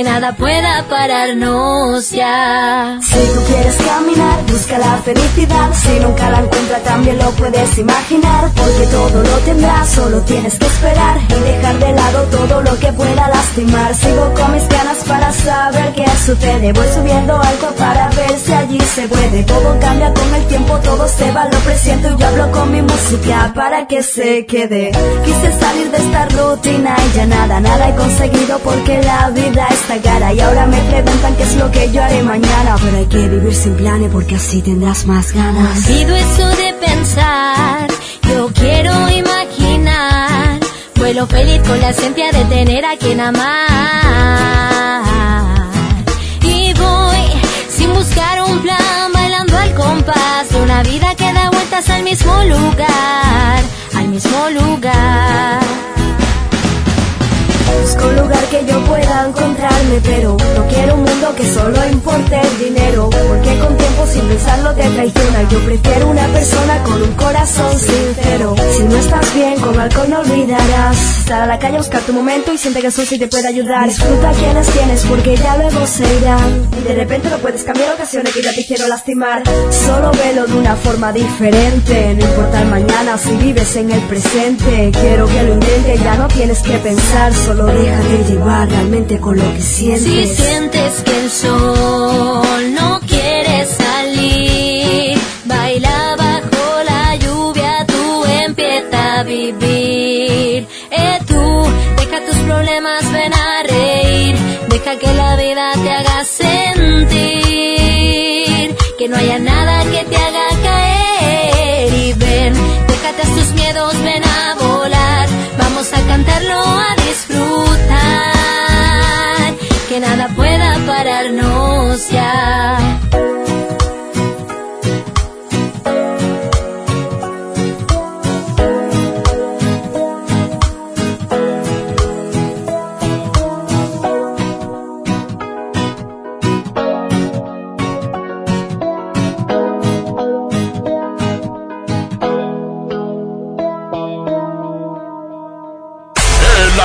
que nada pueda pararnos ya. Si tú quieres caminar, busca la felicidad. Si nunca la encuentras, también lo puedes imaginar. Porque todo lo tendrás, solo tienes que esperar y dejar de lado todo lo que pueda lastimar. Sigo con mis ganas para saber qué sucede. Voy subiendo alto para ver si allí se puede. Todo cambia con el tiempo, todo se va, lo presiento. Y yo hablo con mi música para que se quede. Quise salir de esta rutina y ya nada, nada he conseguido porque la vida es esta cara y ahora me preguntan qué es lo que yo haré mañana. Pero hay que vivir sin planes porque así tendrás más ganas. Olvido eso de pensar, yo quiero imaginar. Vuelo feliz con la esencia de tener a quien amar. Y voy sin buscar un plan, bailando al compás de una vida que da vueltas al mismo lugar, al mismo lugar. Busco un lugar que yo pueda encontrarme, pero no quiero un mundo que solo importe el dinero. Porque con tiempo sin pensarlo te traiciona. Yo prefiero una persona con un corazón sincero. Si no estás bien, con alcohol no olvidarás. Sal a la calle a buscar tu momento y siente que eso sí te puede ayudar. Disfruta quienes tienes porque ya luego se irán. Y de repente no puedes cambiar ocasiones que ya te quiero lastimar. Solo velo de una forma diferente. No importa el mañana si vives en el presente. Quiero que lo intentes, ya no tienes que pensar. Solo déjate llevar realmente con lo que sientes. Si sientes que el sol no quiere salir, baila bajo la lluvia, tú empieza a vivir. Eh, tú, deja tus problemas, ven a reír, deja que la vida te haga sentir, que no haya nada que te haga caer. Y ven, déjate tus miedos, ven a volar, vamos a cantarlo, a que nada pueda pararnos ya. El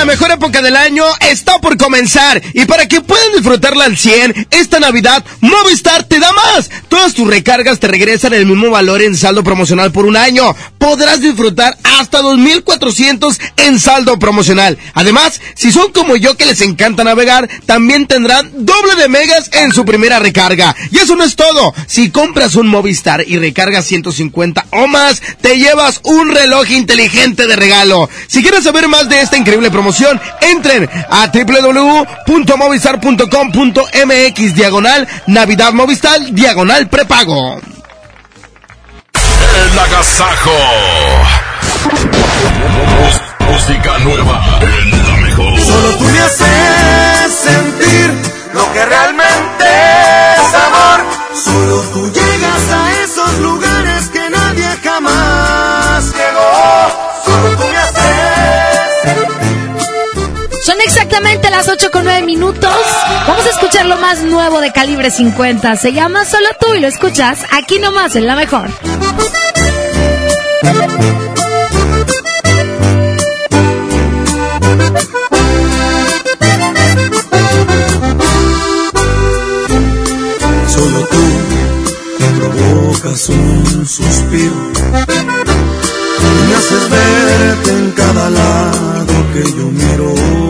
la mejor época del año está por comenzar y para que puedan disfrutarla al 100, esta Navidad Movistar te da más. Todas tus recargas te regresan el mismo valor en saldo promocional por un año. Podrás disfrutar hasta 2.400 en saldo promocional. Además, si son como yo que les encanta navegar, también tendrán doble de megas en su primera recarga. Y eso no es todo. Si compras un Movistar y recargas 150 o más, te llevas un reloj inteligente de regalo. Si quieres saber más de esta increíble promoción, entren a www.movistar.com.mx diagonal Navidad Movistar diagonal prepago. El agasajo. Música nueva en la mejor. Solo tú me haces sentir lo que realmente es amor. Solo tú llegas a esos lugares que nadie jamás llegó. Son exactamente las 8 con 9 minutos. Vamos a escuchar lo más nuevo de calibre 50. Se llama Solo tú y lo escuchas aquí nomás en la mejor. Solo tú provocas un suspiro y me haces verte en cada lado que yo miro.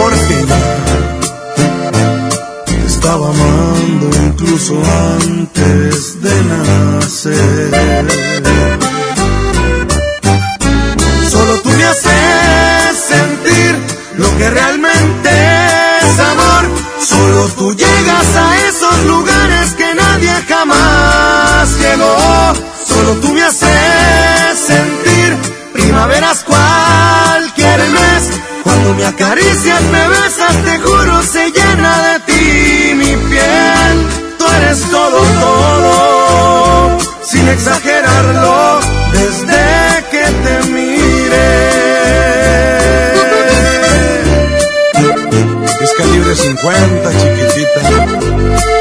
Porque te estaba amando incluso antes de nacer. Solo tú me haces sentir lo que realmente es amor. Solo tú llegas a esos lugares que nadie jamás llegó. Solo tú me haces sentir primaveras cualquier Cuando me acaricias, me besas, te juro, se llena de ti mi piel. Tú eres todo, todo, sin exagerarlo, desde que te miré. Es calibre 50, chiquitita.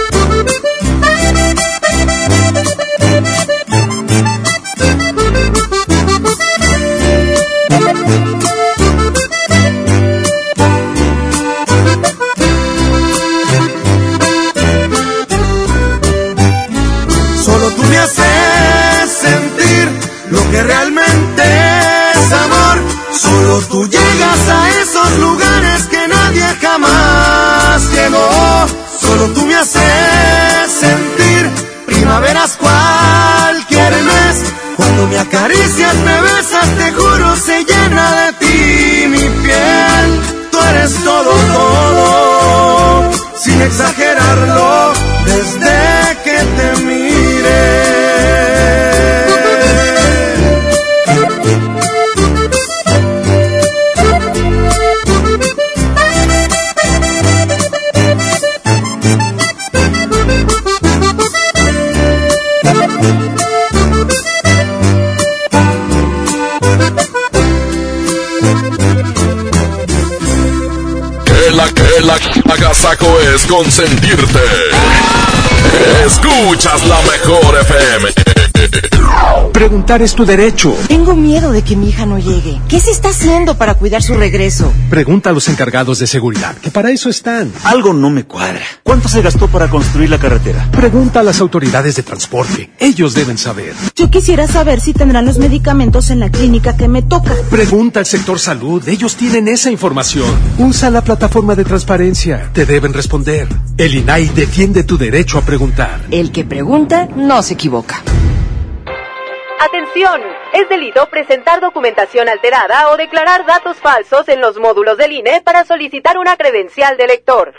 Consentirte. Escuchas la mejor FM. Preguntar es tu derecho. Tengo miedo de que mi hija no llegue. ¿Qué se está haciendo para cuidar su regreso? Pregunta a los encargados de seguridad, que para eso están. Algo no me cuadra. ¿Cuánto se gastó para construir la carretera? Pregunta a las autoridades de transporte. Ellos deben saber. Yo quisiera saber si tendrán los medicamentos en la clínica que me toca. Pregunta al sector salud. Ellos tienen esa información. Usa la plataforma de transparencia. Te deben responder. El INAI defiende tu derecho a preguntar. El que pregunta no se equivoca. Atención, es delito presentar documentación alterada o declarar datos falsos en los módulos del INE para solicitar una credencial de elector.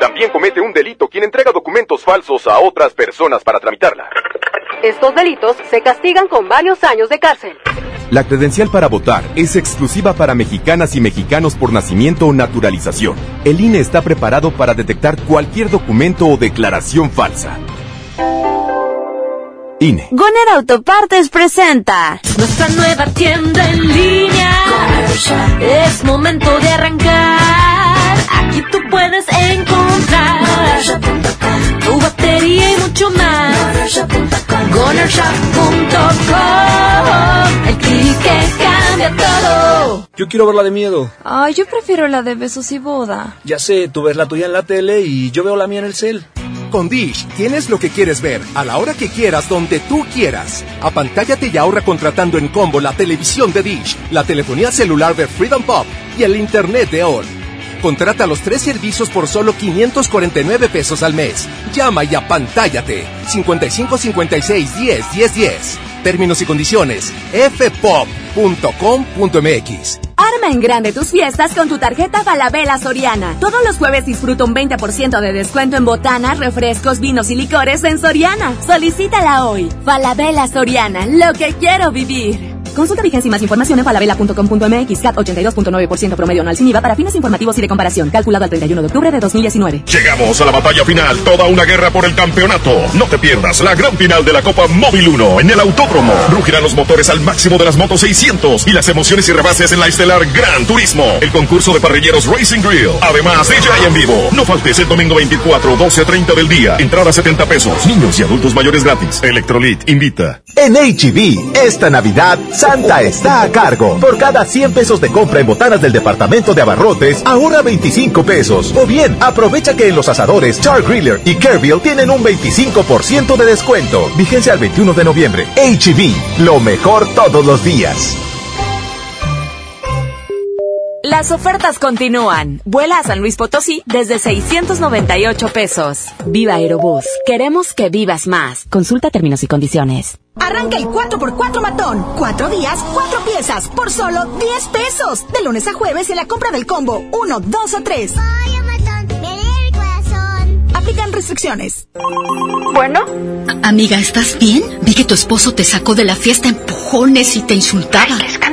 También comete un delito quien entrega documentos falsos a otras personas para tramitarla. Estos delitos se castigan con varios años de cárcel. La credencial para votar es exclusiva para mexicanas y mexicanos por nacimiento o naturalización. El INE está preparado para detectar cualquier documento o declaración falsa. INE. Goner Autopartes presenta Nuestra nueva tienda en línea. Es momento de arrancar. Aquí tú puedes encontrar tu batería y mucho más. Gonershop.com. El clic que cambia todo. Yo quiero ver la de miedo. Ay, yo prefiero la de besos y boda. Ya sé, tú ves la tuya en la tele y yo veo la mía en el cel. Con Dish tienes lo que quieres ver, a la hora que quieras, donde tú quieras. Apantállate y ahorra contratando en combo la televisión de Dish, la telefonía celular de Freedom Pop y el internet de All. Contrata los tres servicios por solo 549 pesos al mes. Llama y apantállate. 55 56 10 10 10. Términos y condiciones. fpop.com.mx Arma en grande tus fiestas con tu tarjeta Falabella Soriana. Todos los jueves disfruta un 20% de descuento en botanas, refrescos, vinos y licores en Soriana. Solicítala hoy. Falabella Soriana, lo que quiero vivir. Consulta vigencia y más información en falabella.com.mx. CAT 82.9% promedio anual sin IVA para fines informativos y de comparación. Calculado al 31 de octubre de 2019. Llegamos a la batalla final, toda una guerra por el campeonato. No te pierdas la gran final de la Copa Móvil 1 en el Autódromo. Rugirán los motores al máximo de las motos 600 y las emociones y rebases en la estelar Gran Turismo. El concurso de parrilleros Racing Grill. Además, DJ en vivo. No faltes el domingo 24, 12 a 30 del día. Entrada 70 pesos. Niños y adultos mayores gratis. Electrolit invita. En HB, esta Navidad, Santa está a cargo. Por cada 100 pesos de compra en botanas del departamento de abarrotes, ahorra 25 pesos. O bien, aprovecha que en los asadores Char Griller y Kerbill tienen un 25% de descuento. Vigencia al 21 de noviembre. Lo mejor todos los días. Las ofertas continúan. Vuela a San Luis Potosí desde 698 pesos. Viva Aerobús. Queremos que vivas más. Consulta términos y condiciones. Arranca el 4x4 matón. Cuatro días, cuatro piezas, por solo 10 pesos. De lunes a jueves en la compra del combo 1, 2 o 3. Aplican restricciones. Bueno. Amiga, ¿estás bien? Vi que tu esposo te sacó de la fiesta empujones y te insultaba. Ay, qué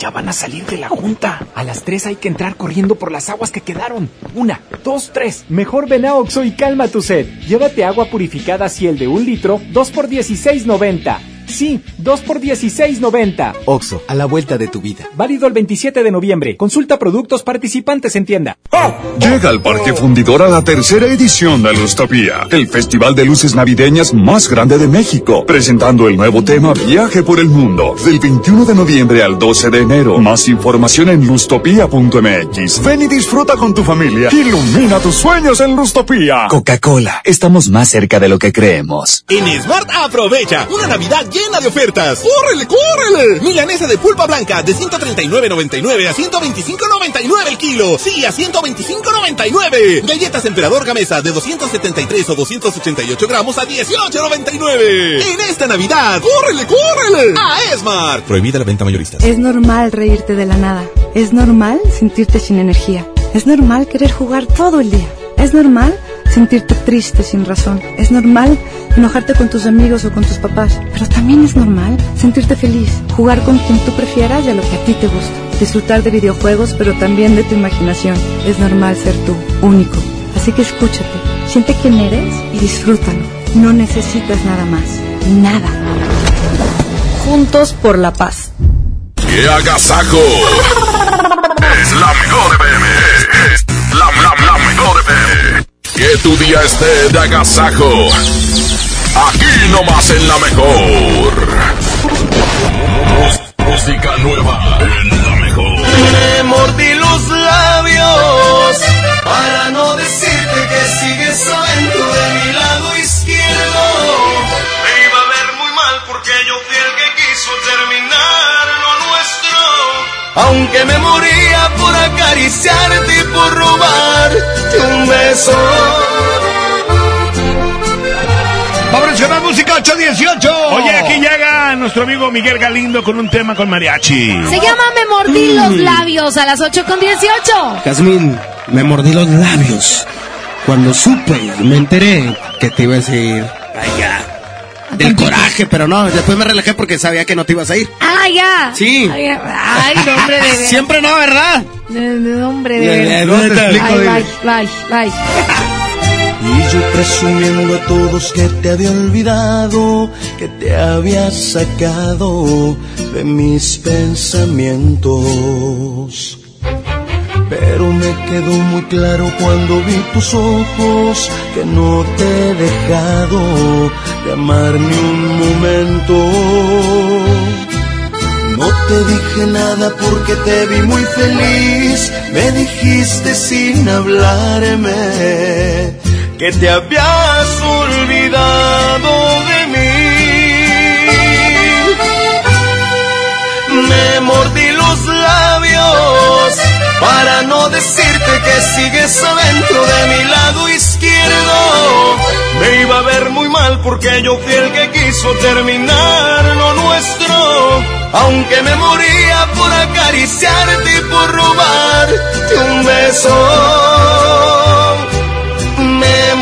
ya van a salir de la junta. A las tres hay que entrar corriendo por las aguas que quedaron. Una, dos, tres. Mejor ven a Oxo y calma tu sed. Llévate agua purificada Ciel de un litro, 2 por 16.90. Sí, 2 por 16.90. Oxo, a la vuelta de tu vida. Válido el 27 de noviembre. Consulta productos participantes en tienda. Llega al Parque Fundidor a la tercera edición de Lustopía, el festival de luces navideñas más grande de México, presentando el nuevo tema Viaje por el Mundo, del 21 de noviembre al 12 de enero. Más información en lustopía.mx. Ven y disfruta con tu familia. Ilumina tus sueños en Lustopía. Coca-Cola, estamos más cerca de lo que creemos. En Smart aprovecha una Navidad llena de ofertas. ¡Córrele, córrele! Milanesa de pulpa blanca de 139.99 a 125.99 el kilo. Sí, a 125.99. Galletas Emperador Gamesa de 273 o 288 gramos a 18.99. En esta Navidad, ¡córrele, córrele! A Smart. Prohibida la venta mayorista. Es normal reírte de la nada. Es normal sentirte sin energía. Es normal querer jugar todo el día. Es normal sentirte triste sin razón. Es normal enojarte con tus amigos o con tus papás. Pero también es normal sentirte feliz, jugar con quien tú prefieras y a lo que a ti te gusta. Disfrutar de videojuegos, pero también de tu imaginación. Es normal ser tú, único. Así que escúchate, siente quién eres y disfrútalo. No necesitas nada más. Nada. Juntos por la paz. ¡Qué agasajo! es la mejor FM. Es la, la, mejor FM. Que tu día esté de agasajo. Aquí nomás en la mejor. Música nueva en la mejor. Me mordí los labios para no decirte que sigues adentro de mi lado izquierdo. Me iba a ver muy mal porque yo fui el que quiso terminar lo nuestro. Aunque me moría por acariciarte y por robarte un beso. Vamos a más música 818. Oye, aquí llega nuestro amigo Miguel Galindo con un tema con mariachi. Se llama Me mordí los labios a las 8 con 18. Jazmín, me mordí los labios. Cuando supe, me enteré que te ibas a ir. Ay, ya. Del coraje, pero no, después me relajé porque sabía que no te ibas a ir. Ah, ya. Sí. Ay, ay, no, hombre, de. Siempre no, ¿verdad? De, de hombre, de ya, veras. no te explico, Ay, bye, bye, bye. Y yo presumiendo a todos que te había olvidado, que te había sacado de mis pensamientos. Pero me quedó muy claro cuando vi tus ojos que no te he dejado de amar ni un momento. No te dije nada porque te vi muy feliz. Me dijiste sin hablarme que te habías olvidado de mí. Me mordí los labios para no decirte que sigues adentro de mi lado izquierdo. Me iba a ver muy mal porque yo fui el que quiso terminar lo nuestro. Aunque me moría por acariciarte y por robarte un beso.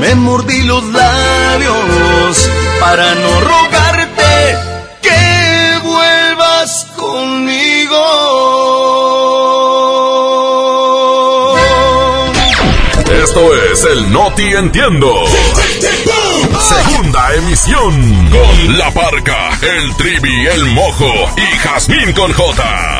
Me mordí los labios para no rogarte que vuelvas conmigo. Esto es el Noti Entiendo. Segunda emisión. Con La Parca, el Trivi, el Mojo y Jazmín con J.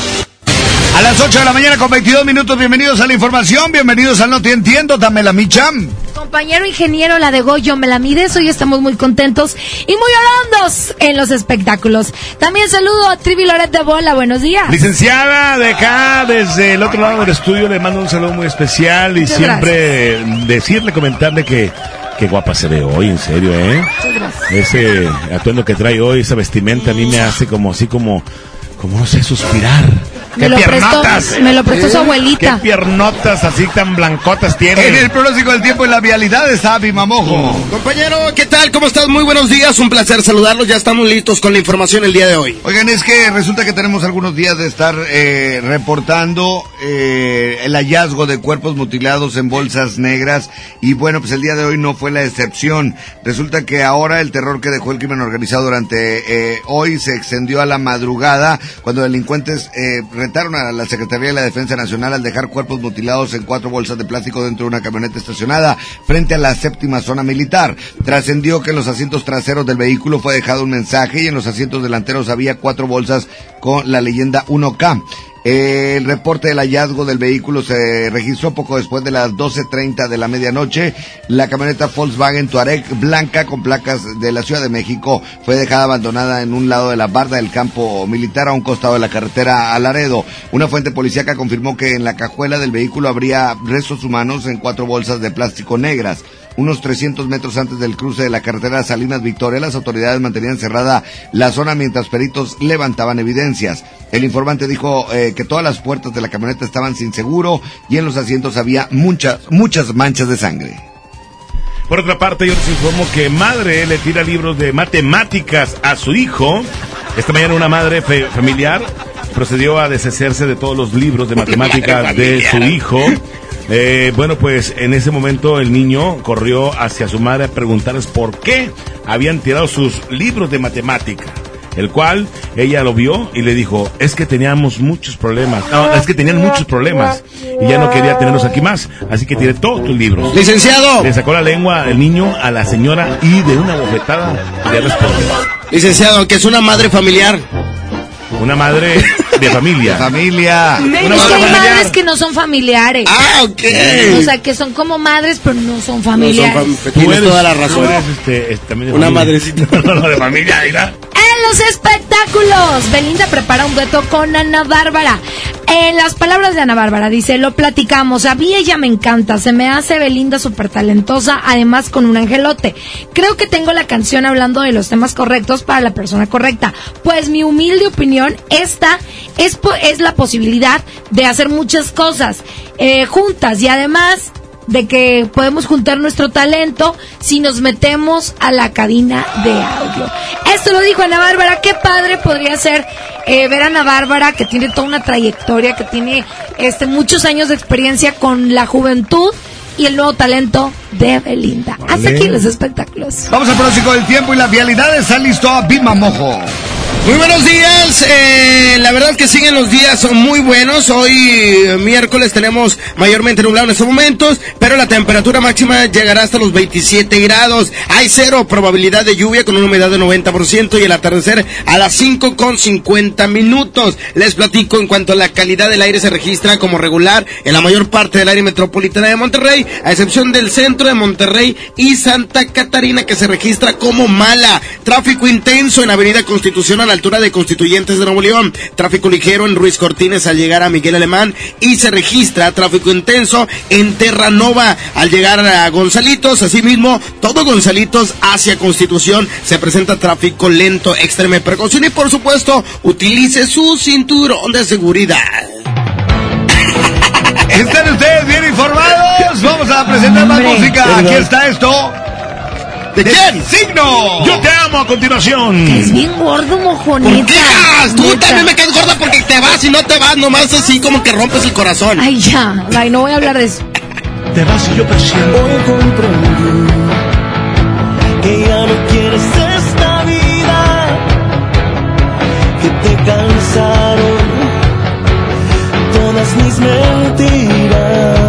A las 8 de la mañana con 22 minutos, bienvenidos a la información, bienvenidos al No Te Entiendo, dame la micha. Compañero ingeniero, la de Goyo, me la mides. Hoy estamos muy contentos y muy orondos en los espectáculos. También saludo a Trivi Loret de Bola. Buenos días. Licenciada de acá, desde el otro lado del estudio, le mando un saludo muy especial y Muchas siempre decirle, comentarle que qué guapa se ve hoy, en serio, ¿eh? Ese atuendo que trae hoy, esa vestimenta, a mí me hace como así como, como no sé, suspirar. Me lo prestó- me lo prestó su abuelita. Qué piernotas así tan blancotas tiene. En el pronóstico del tiempo y la vialidad está Bimamojo. Compañero, ¿qué tal? ¿Cómo estás? Muy buenos días, un placer saludarlos. Ya estamos listos con la información el día de hoy. Oigan, es que resulta que tenemos algunos días de estar eh, reportando eh, el hallazgo de cuerpos mutilados en bolsas negras y bueno, pues el día de hoy no fue la excepción. Resulta que ahora el terror que dejó el crimen organizado durante eh, hoy se extendió a la madrugada cuando delincuentes eh, retaron a la Secretaría de la Defensa Nacional al dejar cuerpos mutilados en cuatro bolsas de plástico dentro de una camioneta estacionada frente a la séptima zona militar. Trascendió que en los asientos traseros del vehículo fue dejado un mensaje y en los asientos delanteros había cuatro bolsas con la leyenda 1K. El reporte del hallazgo del vehículo se registró poco después de las 12.30 de la medianoche. La camioneta Volkswagen Touareg blanca con placas de la Ciudad de México fue dejada abandonada en un lado de la barda del campo militar a un costado de la carretera a Laredo. Una fuente policíaca confirmó que en la cajuela del vehículo habría restos humanos en cuatro bolsas de plástico negras. Unos 300 metros antes del cruce de la carretera Salinas Victoria, las autoridades mantenían cerrada la zona mientras peritos levantaban evidencias. El informante dijo eh, que todas las puertas de la camioneta estaban sin seguro y en los asientos había muchas, muchas manchas de sangre. Por otra parte, yo les informo que madre le tira libros de matemáticas a su hijo. Esta mañana una madre fe- familiar procedió a deshacerse de todos los libros de matemáticas de su hijo. Eh, bueno, pues en ese momento el niño corrió hacia su madre a preguntarles por qué habían tirado sus libros de matemática. El cual ella lo vio y le dijo, es que teníamos muchos problemas. No, es que tenían muchos problemas y ya no quería tenerlos aquí más. Así que tiré todos tus libros. Licenciado. Le sacó la lengua el niño a la señora y de una bofetada le respondió. Licenciado, que es una madre familiar. Una madre de familia. familia. Una Es que hay familiar. madres que no son familiares. Ah, ok. O sea, que son como madres, pero no son familiares. Tienes toda la razón. eres, este, este, también de Una familia. madrecita. no, no, de familia, mira. Los espectáculos, Belinda prepara un dueto con Ana Bárbara. En las palabras de Ana Bárbara dice, lo platicamos, a mí ella me encanta, se me hace Belinda súper talentosa, además con un angelote. Creo que tengo la canción hablando de los temas correctos para la persona correcta. Pues mi humilde opinión, esta es, es la posibilidad de hacer muchas cosas eh, juntas y además de que podemos juntar nuestro talento si nos metemos a la cabina de audio. Esto lo dijo Ana Bárbara, qué padre podría ser eh, ver a Ana Bárbara que tiene toda una trayectoria, que tiene este muchos años de experiencia con la juventud y el nuevo talento de Belinda. Hasta Vale. aquí los espectáculos. Vamos al pronóstico del tiempo y la vialidad. Está listo a Bima Mojo. Muy buenos días, eh, la verdad que siguen los días, son muy buenos. Hoy eh, miércoles tenemos mayormente nublado en estos momentos, pero la temperatura máxima llegará hasta los 27 grados. Hay cero probabilidad de lluvia con una humedad de 90% y el atardecer a las 5 con 50 minutos. Les platico en cuanto a la calidad del aire se registra como regular en la mayor parte del área metropolitana de Monterrey, a excepción del centro de Monterrey y Santa Catarina que se registra como mala. Tráfico intenso en Avenida Constitución a la altura de Constituyentes de Nuevo León. Tráfico ligero en Ruiz Cortines al llegar a Miguel Alemán y se registra tráfico intenso en Terranova al llegar a Gonzalitos. Asimismo, todo Gonzalitos hacia Constitución se presenta tráfico lento. Extreme precaución y por supuesto, utilice su cinturón de seguridad. ¿Están ustedes bien informados? Vamos a presentar más música. Aquí está esto. ¿De quién? ¡Signo! Yo te amo a continuación. Es bien gordo, mojonita. ¡Hijas! Tú también me caes gorda porque te vas y no te vas, nomás así como que rompes el corazón. Ay, ya. Ay, no voy a hablar de eso. Te vas y yo presiento. Hoy comprendí que ya no quieres esta vida, que te cansaron todas mis mentiras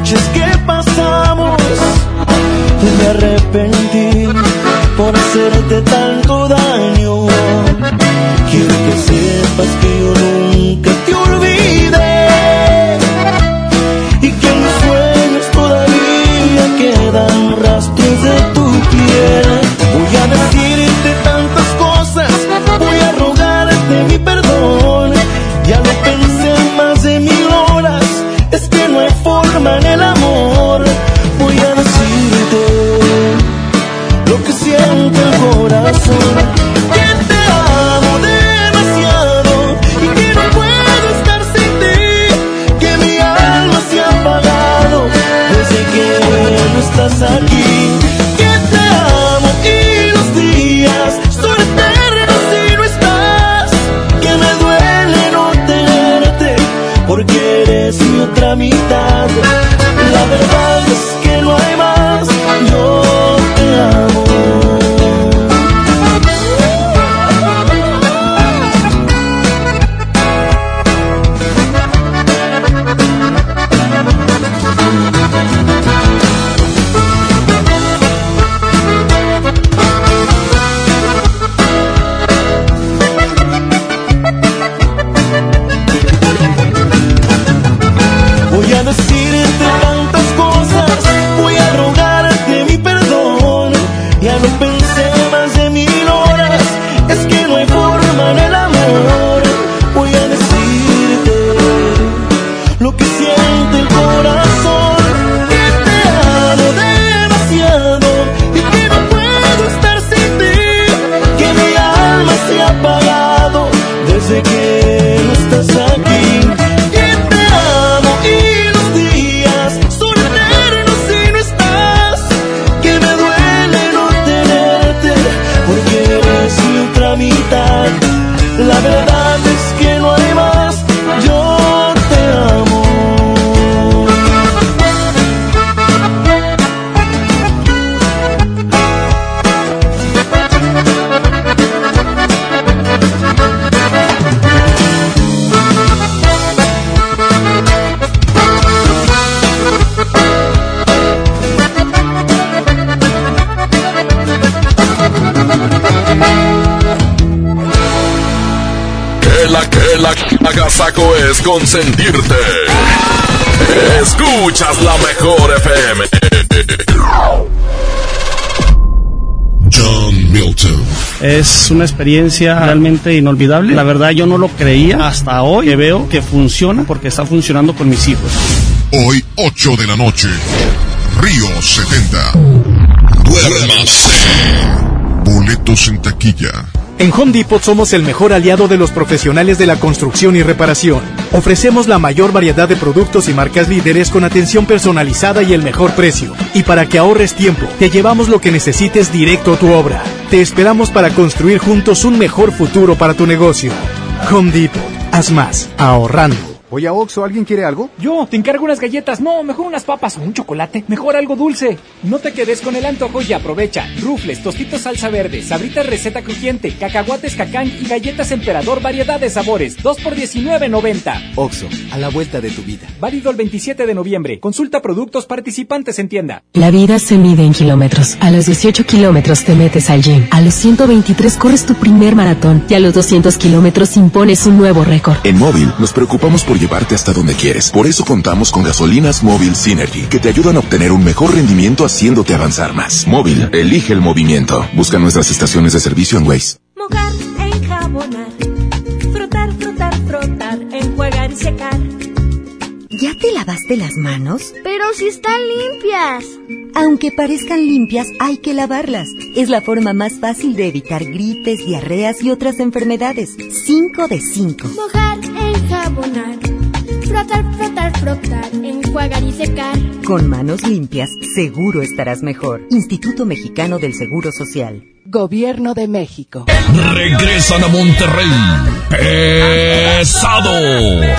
noches que pasamos. Y me arrepentí por hacerte tanto daño. Quiero que sepas que yo nunca En el amor voy a decirte lo que siento en el corazón: que te amo demasiado y que no puedo estar sin ti, que mi alma se ha apagado. Desde que bueno estás aquí. Consentirte. Escuchas la mejor FM. John Milton. Es una experiencia realmente inolvidable. La verdad yo no lo creía hasta hoy que veo que funciona porque está funcionando con mis hijos. Hoy, 8 de la noche. Río 70. Duérmase. Boletos en taquilla. En Home Depot somos el mejor aliado de los profesionales de la construcción y reparación. Ofrecemos la mayor variedad de productos y marcas líderes con atención personalizada y el mejor precio. Y para que ahorres tiempo, te llevamos lo que necesites directo a tu obra. Te esperamos para construir juntos un mejor futuro para tu negocio. Home Depot. Haz más, ahorrando. Oye, Oxo, ¿alguien quiere algo? Yo, te encargo unas galletas. No, mejor unas papas o un chocolate. Mejor algo dulce. No te quedes con el antojo y aprovecha. Rufles, tostitos salsa verde, sabritas receta crujiente, cacahuates cacán y galletas emperador variedad de sabores. 2 por 19.90. Oxo, a la vuelta de tu vida. Válido el 27 de noviembre. Consulta productos participantes en tienda. La vida se mide en kilómetros. A los 18 kilómetros te metes al gym. A los 123 corres tu primer maratón. Y a los 200 kilómetros impones un nuevo récord. En móvil nos preocupamos por llevarte hasta donde quieres. Por eso contamos con gasolinas móvil Synergy, que te ayudan a obtener un mejor rendimiento haciéndote avanzar más. Móvil, elige el movimiento. Busca nuestras estaciones de servicio en Waze. Mojar, enjabonar, frotar, frotar, frotar, enjuagar y secar. ¿Ya te lavaste las manos? Pero si están limpias. Aunque parezcan limpias, hay que lavarlas. Es la forma más fácil de evitar gripes, diarreas y otras enfermedades. 5 de 5. Mojar, enjabonar, frotar, frotar, frotar, enjuagar y secar. Con manos limpias, seguro estarás mejor. Instituto Mexicano del Seguro Social. Gobierno de México. Regresan a Monterrey. Pesado.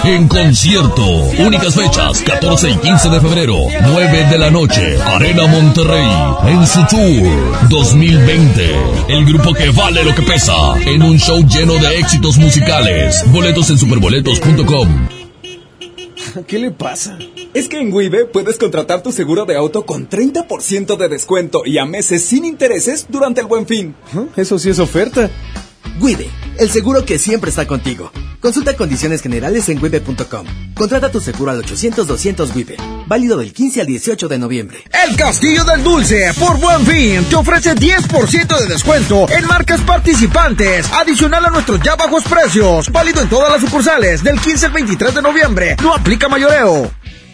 En concierto. Únicas fechas. 14 y 15 de febrero. 9 de la noche. Arena Monterrey. En su tour 2020. El grupo que vale lo que pesa. En un show lleno de éxitos musicales. Boletos en superboletos.com. ¿Qué le pasa? Es que en Wibe puedes contratar tu seguro de auto con 30% de descuento y a meses sin intereses durante el buen fin. Eso sí es oferta. Wibe, el seguro que siempre está contigo. Consulta condiciones generales en wibe.com. Contrata tu seguro al 800-200 Wibe. Válido del 15 al 18 de noviembre. El Castillo del Dulce, por buen fin, te ofrece 10% de descuento en marcas participantes, adicional a nuestros ya bajos precios. Válido en todas las sucursales, del 15 al 23 de noviembre. No aplica mayoreo.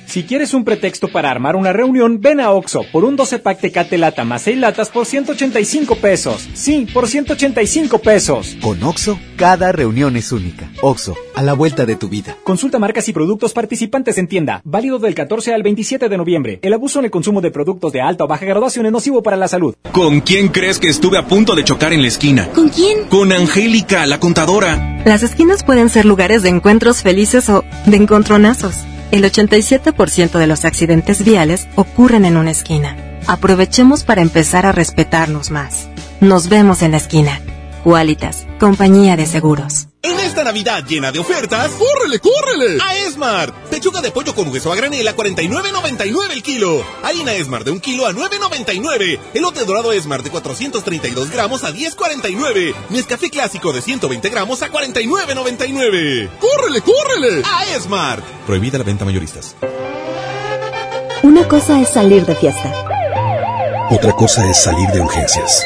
Si quieres un pretexto para armar una reunión, ven a Oxo por un 12 pack Tecate Lata más 6 latas por 185 pesos. Sí, por 185 pesos. Con Oxo, cada reunión es única. Oxo, a la vuelta de tu vida. Consulta marcas y productos participantes en tienda. Válido del 14 al 27 de noviembre. El abuso en el consumo de productos de alta o baja graduación es nocivo para la salud. ¿Con quién crees que estuve a punto de chocar en la esquina? ¿Con quién? Con Angélica, la contadora. Las esquinas pueden ser lugares de encuentros felices o de encontronazos. El 87% de los accidentes viales ocurren en una esquina. Aprovechemos para empezar a respetarnos más. Nos vemos en la esquina. Qualitas, compañía de seguros. En esta Navidad llena de ofertas, ¡córrele, córrele! A Esmart. Pechuga de pollo con hueso a granel a 49.99 el kilo. Harina Esmart de un kilo a 9.99. Elote dorado Esmart de 432 gramos a 10.49. Nescafé clásico de 120 gramos a 49.99. ¡Córrele, córrele! A Esmart. Prohibida la venta mayoristas. Una cosa es salir de fiesta. Otra cosa es salir de urgencias.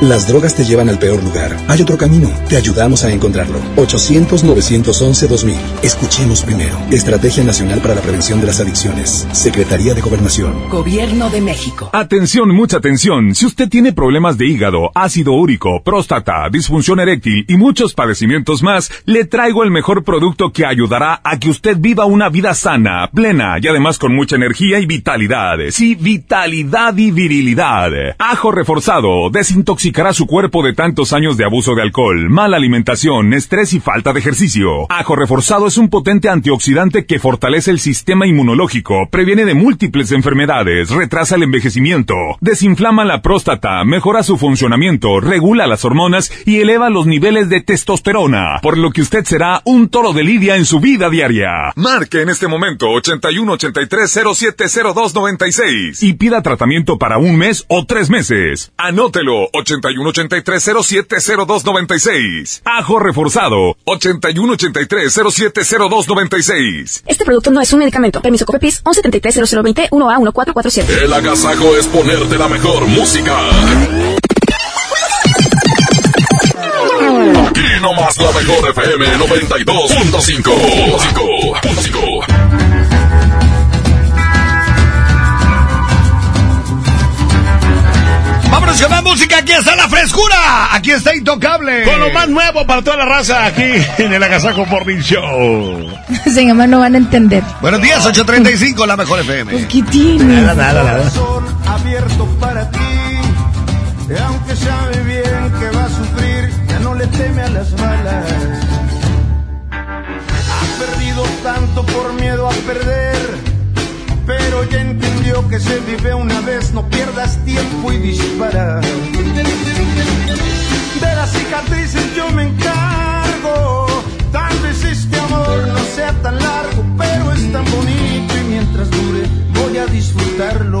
Las drogas te llevan al peor lugar. Hay otro camino. Te ayudamos a encontrarlo. 800-911-2000. Escuchemos primero. Estrategia Nacional para la Prevención de las Adicciones. Secretaría de Gobernación. Gobierno de México. Atención, mucha atención. Si usted tiene problemas de hígado, ácido úrico, próstata, disfunción eréctil y muchos padecimientos más, le traigo el mejor producto que ayudará a que usted viva una vida sana, plena y además con mucha energía y vitalidad. Sí, vitalidad y virilidad. Ajo reforzado desintoxicará su cuerpo de tantos años de abuso de alcohol, mala alimentación, estrés y falta de ejercicio. Ajo reforzado es un potente antioxidante que fortalece el sistema inmunológico, previene de múltiples enfermedades, retrasa el envejecimiento, desinflama la próstata, mejora su funcionamiento, regula las hormonas y eleva los niveles de testosterona, por lo que usted será un toro de lidia en su vida diaria. Marque en este momento 81 83 0702 96 y pida tratamiento para un mes o tres meses. Anótelo 81 83 0702 96. Ajo reforzado 81 83 0702 96. Este producto no es un medicamento. Permiso Copepis 1173 0020 1A 1447. El agasajo es ponerte la mejor música. Aquí nomás la mejor FM 92.5. Vámonos con más música, aquí está la frescura, aquí está Intocable. Con lo más nuevo para toda la raza aquí en el Agasajo Morning Show. Se llama no van a entender. Buenos días, 8.35, la mejor FM. Pues, ¿qué tiene? Nada, nada, nada. abierto para ti. Y aunque sabe bien que va a sufrir, ya no le teme a las balas. Ha perdido tanto por miedo a perder, pero ya entendió que se vive una no pierdas tiempo y dispara. De las cicatrices yo me encargo, tal vez este amor no sea tan largo, pero es tan bonito y mientras dure voy a disfrutarlo.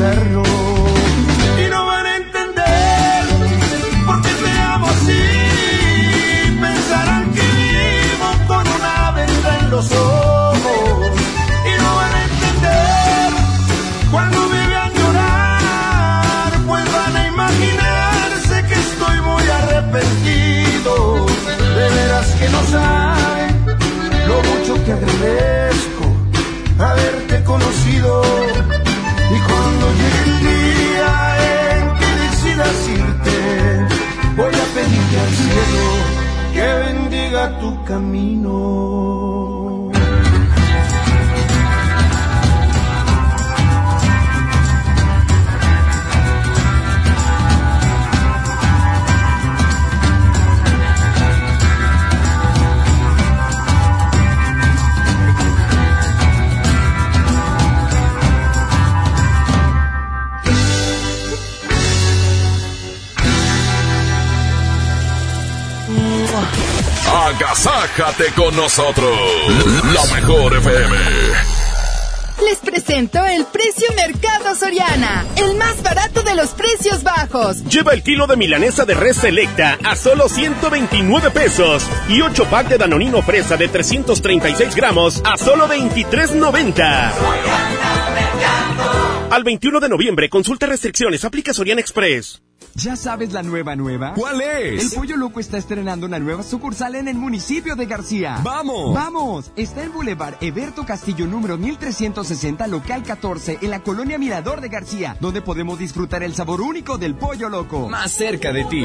A camino. Agasájate con nosotros. La mejor FM. Les presento el precio Mercado Soriana, el más barato de los precios bajos. Lleva el kilo de milanesa de res selecta a solo 129 pesos y 8 pack de danonino fresa de 336 gramos a solo 23.90. Al 21 de noviembre, consulta restricciones, aplica Soriana Express. ¿Ya sabes la nueva nueva? ¿Cuál es? El Pollo Loco está estrenando una nueva sucursal en el municipio de García. ¡Vamos! ¡Vamos! Está en Boulevard Eberto Castillo número 1360, local 14, en la colonia Mirador de García, donde podemos disfrutar el sabor único del Pollo Loco. Más cerca de ti.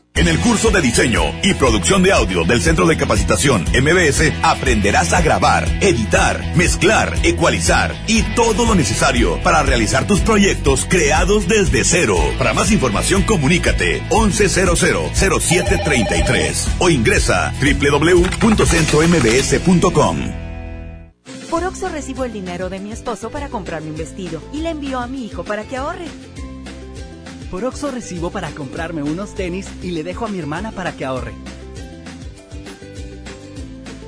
En el curso de diseño y producción de audio del Centro de Capacitación MBS aprenderás a grabar, editar, mezclar, ecualizar y todo lo necesario para realizar tus proyectos creados desde cero. Para más información comunícate 11000733 o ingresa www.centrombs.com. Por Oxo recibo el dinero de mi esposo para comprarme un vestido y le envío a mi hijo para que ahorre. Por Oxo recibo para comprarme unos tenis y le dejo a mi hermana para que ahorre.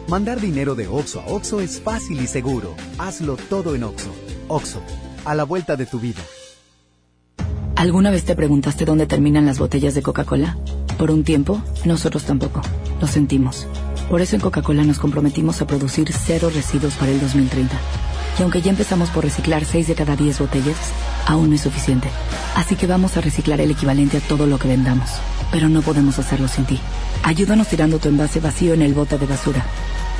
Mandar dinero de Oxo a Oxo es fácil y seguro. Hazlo todo en Oxo. Oxo, a la vuelta de tu vida. ¿Alguna vez te preguntaste dónde terminan las botellas de Coca-Cola? Por un tiempo, nosotros tampoco. Lo sentimos. Por eso en Coca-Cola nos comprometimos a producir cero residuos para el 2030. Y aunque ya empezamos por reciclar 6 de cada 10 botellas, aún no es suficiente. Así que vamos a reciclar el equivalente a todo lo que vendamos. Pero no podemos hacerlo sin ti. Ayúdanos tirando tu envase vacío en el bote de basura.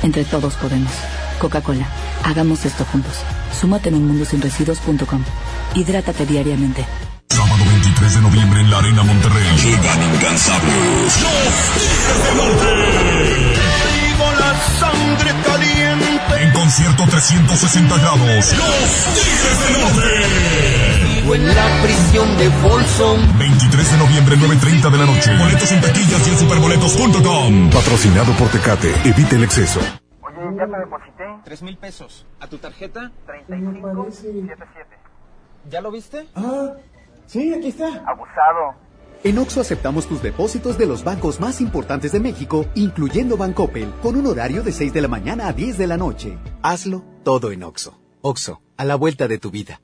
Entre todos podemos. Coca-Cola, hagamos esto juntos. Súmate en unmundosinresiduos.com. Hidrátate diariamente. Sábado 23 de noviembre en la Arena Monterrey. Llegan incansables. Los Tigres del Norte. Traigo la sangre concierto 360 grados. Los Tigres del Norte. Vivo en la prisión de Folsom. 23 de noviembre, 9.30 de la noche. Boletos en taquillas y en superboletos.com. Patrocinado por Tecate. Evite el exceso. Oye, ya te deposité. Tres mil pesos. ¿A tu tarjeta? 3577. ¿Ya lo viste? Ah, sí, aquí está. Abusado. En Oxo aceptamos tus depósitos de los bancos más importantes de México, incluyendo Bancoppel, con un horario de 6 de la mañana a 10 de la noche. Hazlo todo en Oxo. Oxo, a la vuelta de tu vida.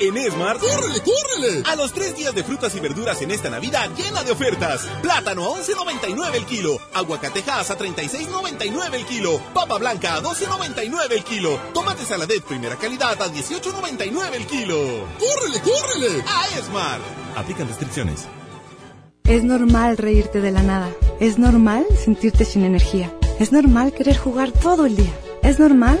En Esmar, ¡córrele, córrele! A los tres días de frutas y verduras en esta Navidad llena de ofertas. Plátano a 11.99 el kilo. Aguacatejas a 36.99 el kilo. Papa blanca a 12.99 el kilo. Tomate saladet primera calidad a 18.99 el kilo. ¡Córrele, córrele! A Esmar. Aplican restricciones. Es normal reírte de la nada. Es normal sentirte sin energía. Es normal querer jugar todo el día. Es normal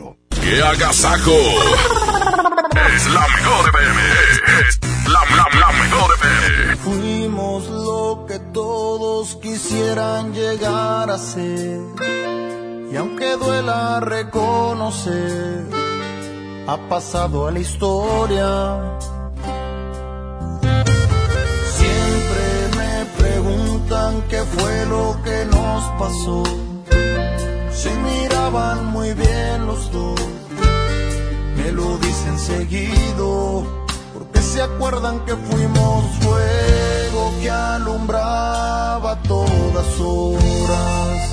¡Qué agasajo! Es la mejor FM. Es la, la, la mejor FM. Fuimos lo que todos quisieran llegar a ser. Y aunque duela reconocer, ha pasado a la historia. Siempre me preguntan qué fue lo que nos pasó. Se miraban muy bien los dos, me lo dicen seguido, porque se acuerdan que fuimos fuego que alumbraba todas horas.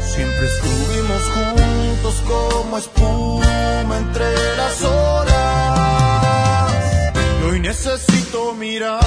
Siempre estuvimos juntos como espuma entre las horas. Y hoy necesito mirarte,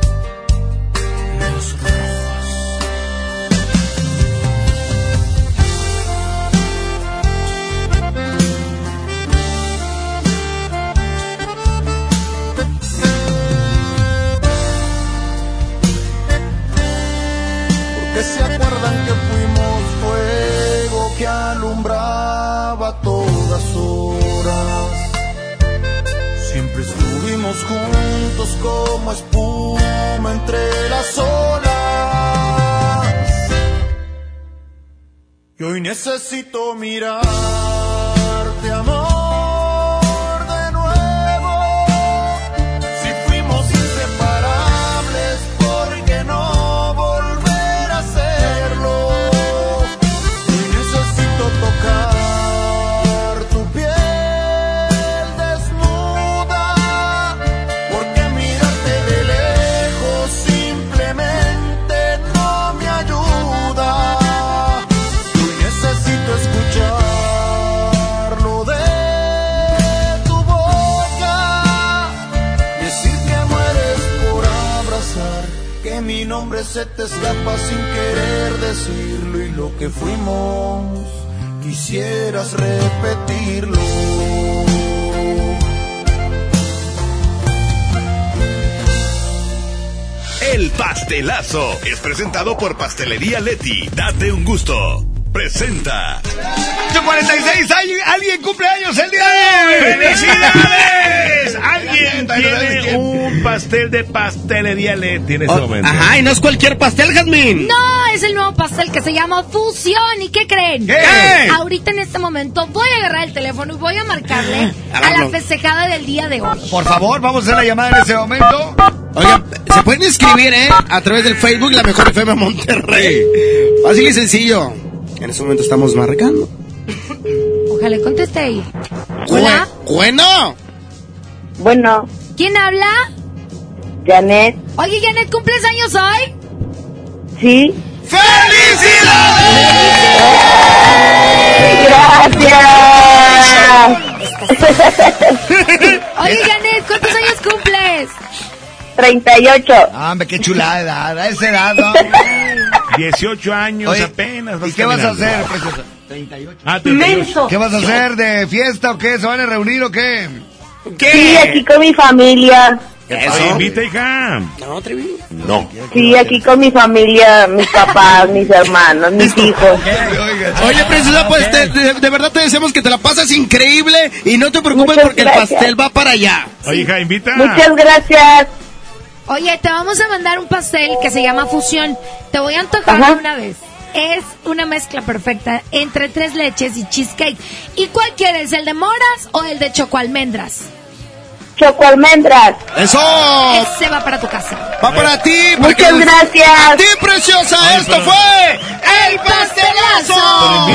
Como espuma entre las olas. Y hoy necesito mirarte, te sin querer decirlo y lo que fuimos quisieras repetirlo. El pastelazo es presentado por Pastelería Leti. Date un gusto. Presenta. 46, ¿hay- ¿alguien cumple años el día de hoy? ¡Felicidades! Alguien tiene un pastel de pastelería Leti en este momento. Ajá, y no es cualquier pastel, Jazmín. No, es el nuevo pastel que se llama Fusión. ¿Y qué creen? ¿Qué? Ahorita en este momento voy a agarrar el teléfono y voy a marcarle a la festejada del día de hoy. Por favor, vamos a hacer la llamada en ese momento. Oigan, se pueden inscribir, ¿eh? A través del Facebook La Mejor FM Monterrey. Fácil y sencillo. En este momento estamos marcando. Ojalá conteste ella. Hola. Bueno. Bueno. ¿Quién habla? Janet, Oye, Janet, ¿cumples años hoy? sí. Oye, Janet, ¿cuántos años cumples? 38. Ah, hombre, qué chulada edad, a esa edad, ¿no? 18 años Oye, apenas. ¿Y qué vas a hacer, preciosa? 38. Ah, 38. ¿Qué vas a hacer? ¿De fiesta o qué? ¿Se van a reunir o qué? Sí, aquí con mi familia. Oye, invita, hija. No, Trevi. No. Sí, aquí con mi familia, mis papás, mis hermanos, mis hijos. Oye, preciosa, pues te- de, de verdad te deseamos que te la pases increíble y no te preocupes Muchas porque gracias. el pastel va para allá. Oye, hija, invita. Muchas gracias. Oye, te vamos a mandar un pastel que se llama Fusión. Te voy a antojar de una vez. Es una mezcla perfecta entre tres leches y cheesecake. ¿Y cuál quieres? ¿El de moras o el de choco almendras? Choco almendras. ¡Eso! Ese va para tu casa. Va para ti. Muchas porque- gracias. A ti, preciosa. Esto fue El Pastelazo.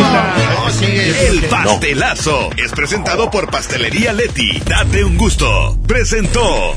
El pastelazo es presentado por Pastelería Leti. Date un gusto. Presentó.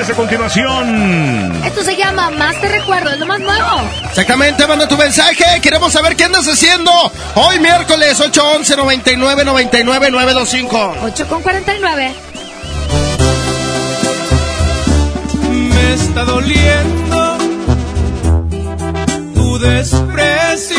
A continuación. Esto se llama Más te recuerdo, es lo más nuevo. Exactamente, manda tu mensaje. Queremos saber qué andas haciendo. Hoy miércoles 811 99 99 925. 8 con 49. Me está doliendo tu desprecio,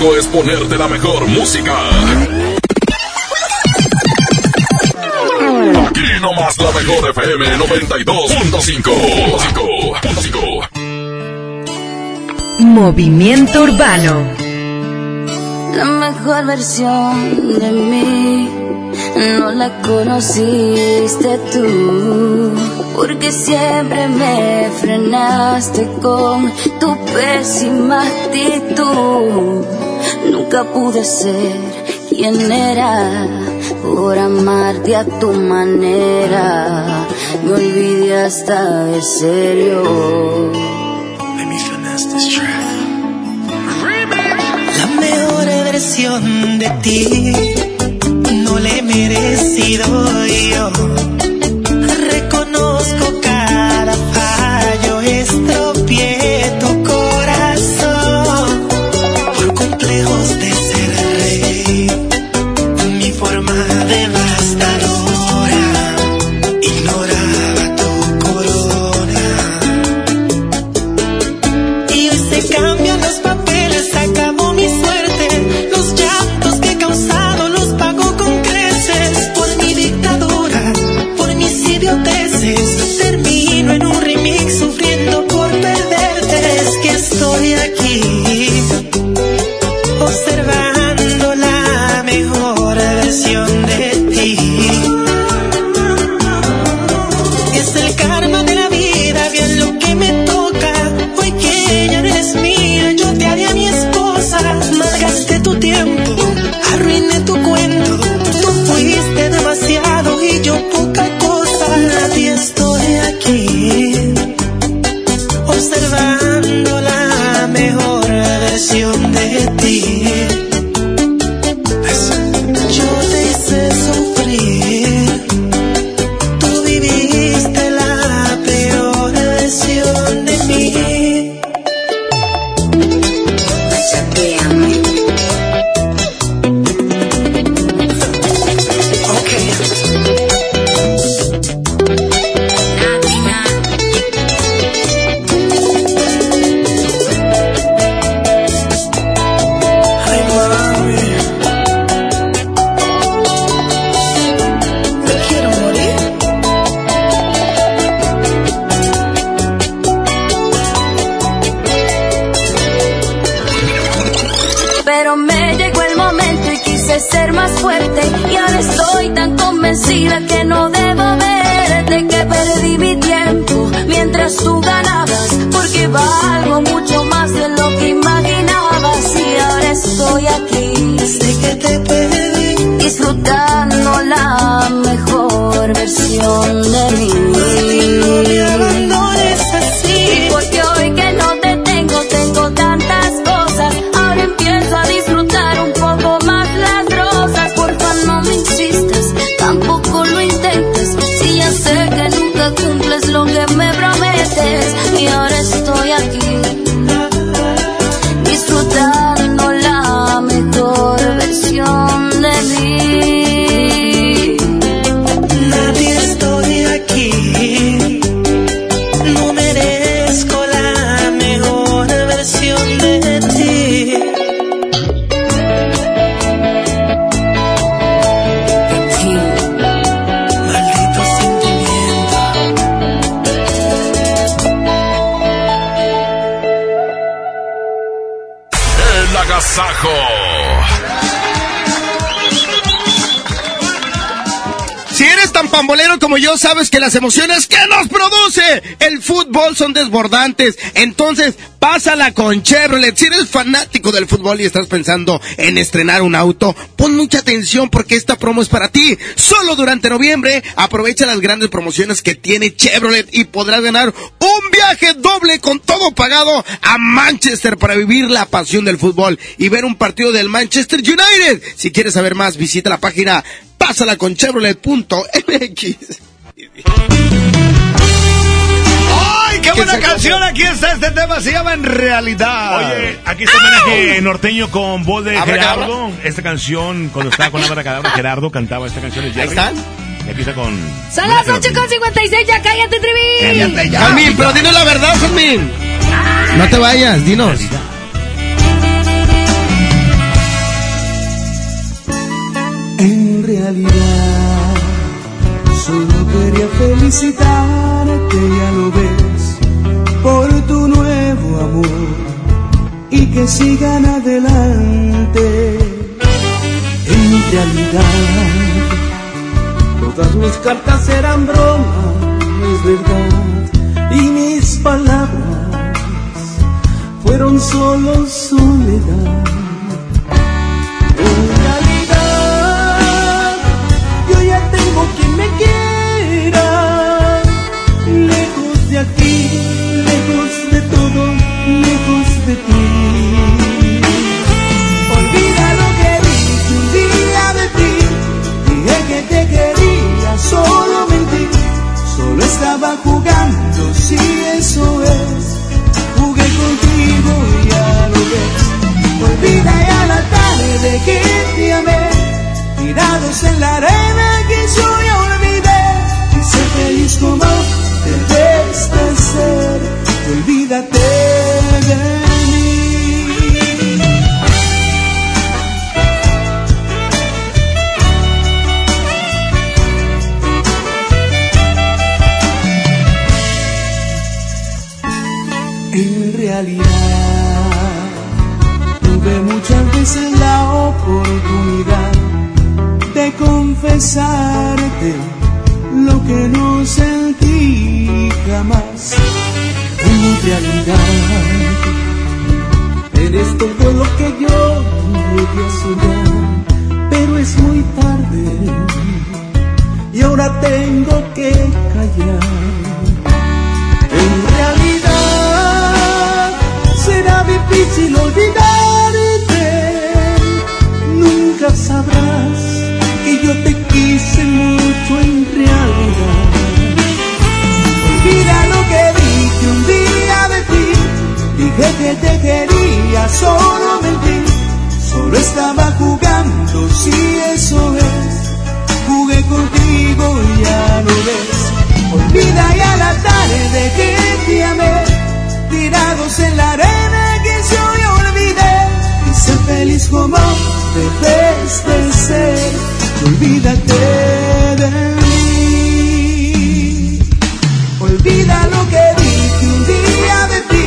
Es ponerte la mejor música. Aquí nomás la mejor FM 92.5. Movimiento Urbano. La mejor versión de mí no la conociste tú, porque siempre me frenaste con tu pésima actitud. Nunca pude ser quien era por amarte a tu manera. Me olvidé hasta de serio. La mejor versión de ti no le he merecido yo. Sabes que las emociones que nos produce el fútbol son desbordantes. Entonces, pásala con Chevrolet. Si eres fanático del fútbol y estás pensando en estrenar un auto, pon mucha atención porque esta promo es para ti. Solo durante noviembre, aprovecha las grandes promociones que tiene Chevrolet y podrás ganar un viaje doble con todo pagado a Manchester para vivir la pasión del fútbol y ver un partido del Manchester United. Si quieres saber más, visita la página pásala con Chevrolet.mx. ¡Ay, qué buena canción! Aquí está este tema, se llama En Realidad. Oye, aquí está homenaje norteño con voz de. Gerardo. Esta canción, cuando estaba con la Cadabra, Gerardo cantaba esta canción. Jerry. están? Y aquí está con... Son las 8 con 56, ya cállate, Trivi. Cállate ya. Fermín, pero dinos la verdad, Fermín. No te vayas, dinos. En realidad, solo quería felicitarte, ya lo ves, por tu nuevo amor y que sigan adelante. En realidad, todas mis cartas eran broma, es verdad, y mis palabras fueron solo soledad. En realidad, yo ya tengo quien me Olvida lo que dije un día de ti, dije que te quería, solo mentí, solo estaba jugando, si eso es, jugué contigo y ya lo ves. Olvida ya la tarde que te amé, tirados en la arena realidad, tuve muchas veces la oportunidad de confesarte lo que no sentí jamás. En realidad, eres todo lo que yo llegué a soñar, pero es muy tarde y ahora tengo que callar. Difícil olvidarte. Nunca sabrás que yo te quise mucho en realidad. Olvida lo que dije un día de ti. Dije que te quería, solo mentí. Solo estaba jugando, si eso es. Jugué contigo y ya lo ves. Olvida ya la tarde que te amé, tirados en la arena feliz como debes de ser, olvídate de mí. Olvida lo que dije un día de ti,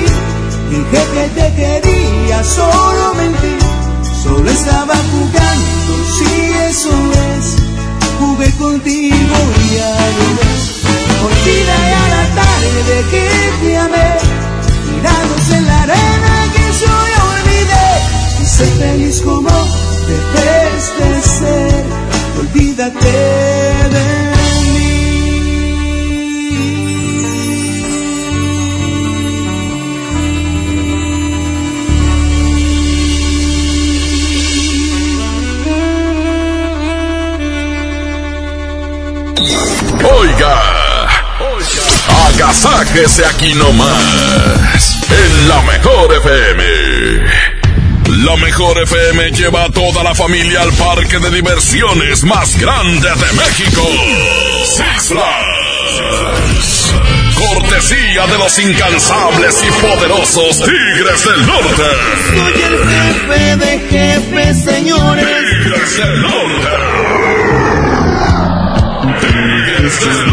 dije que te quería, solo mentí. Solo estaba jugando, si eso es, jugué contigo y ya lo ves. Olvida ya la tarde que te amé, tirados en la arena sé feliz como debes de ser, olvídate de Oiga, agasáquese aquí nomás, en la mejor FM. La mejor FM lleva a toda la familia al parque de diversiones más grande de México. Six Flags. Cortesía de los incansables y poderosos Tigres del Norte. Soy el jefe de jefes, señores. Tigres del Norte. Tigres del Norte.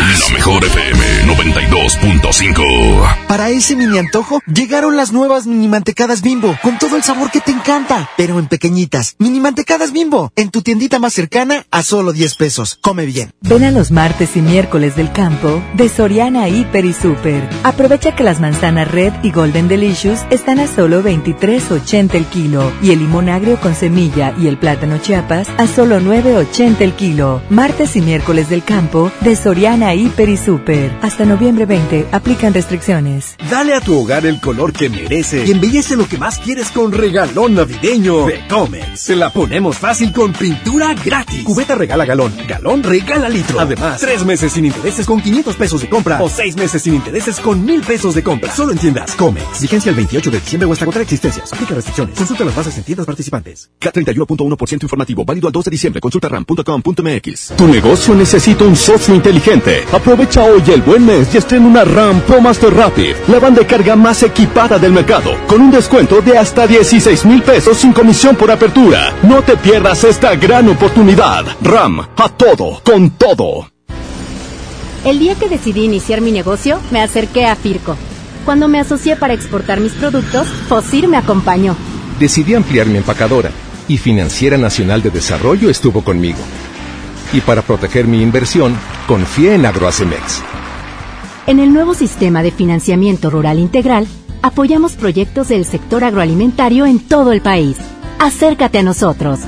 La mejor FM 92.5. Para ese mini antojo, llegaron las nuevas mini mantecadas bimbo, con todo el sabor que te encanta, pero en pequeñitas. Mini mantecadas bimbo, en tu tiendita más cercana a solo 10 pesos. Come bien. Ven a los martes y miércoles del campo de Soriana Hiper y Super. Aprovecha que las manzanas Red y Golden Delicious están a solo 23.80 el kilo y el limón agrio con semilla y el plátano Chiapas a solo 9.80 el kilo. Martes y miércoles del campo de Soriana Hiper y Super. Hasta noviembre 20 aplican restricciones. Dale a tu hogar el color que merece y embellece lo que más quieres con regalón navideño de Comex. Se la ponemos fácil con pintura gratis. Cubeta regala galón, galón regala litro. Además, tres meses sin intereses con 500 pesos de compra o seis meses sin intereses con 1000 pesos de compra. Solo en tiendas Comex. Vigencia el 28 de diciembre o hasta contra existencias. Aplica restricciones. Consulta las bases en tiendas participantes. K31.1% informativo, válido al 2 de diciembre. Consulta ram.com.mx. Tu negocio necesita un socio inteligente. Aprovecha hoy el buen mes y estrena una RAM Pro Master Rapid, la banda de carga más equipada del mercado, con un descuento de hasta 16 mil pesos sin comisión por apertura. No te pierdas esta gran oportunidad. RAM, a todo, con todo. El día que decidí iniciar mi negocio, me acerqué a Firco. Cuando me asocié para exportar mis productos, Fosir me acompañó. Decidí ampliar mi empacadora y Financiera Nacional de Desarrollo estuvo conmigo. Y para proteger mi inversión, confié en Agroacemex. En el nuevo sistema de financiamiento rural integral, apoyamos proyectos del sector agroalimentario en todo el país. Acércate a nosotros.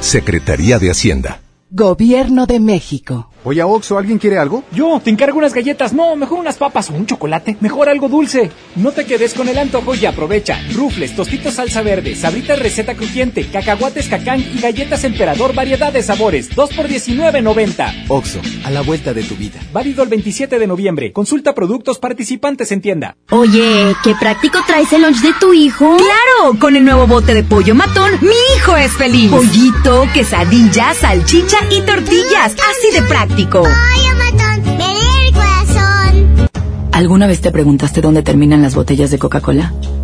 Secretaría de Hacienda. Gobierno de México. Oye, Oxo, ¿alguien quiere algo? Yo, te encargo unas galletas. No, mejor unas papas o un chocolate. Mejor algo dulce. No te quedes con el antojo y aprovecha. Rufles, tostitos salsa verde, sabritas receta crujiente, cacahuates cacán y galletas emperador variedad de sabores. 2 por 19.90. Oxo, a la vuelta de tu vida. Válido el 27 de noviembre. Consulta productos participantes en tienda. Oye, ¿qué práctico traes el lunch de tu hijo? ¡Claro! Con el nuevo bote de pollo matón, mi hijo es feliz. Pollito, quesadilla, salchicha y tortillas. Así de práctico. Pollo matón, me el corazón. ¿Alguna vez te preguntaste dónde terminan las botellas de Coca-Cola?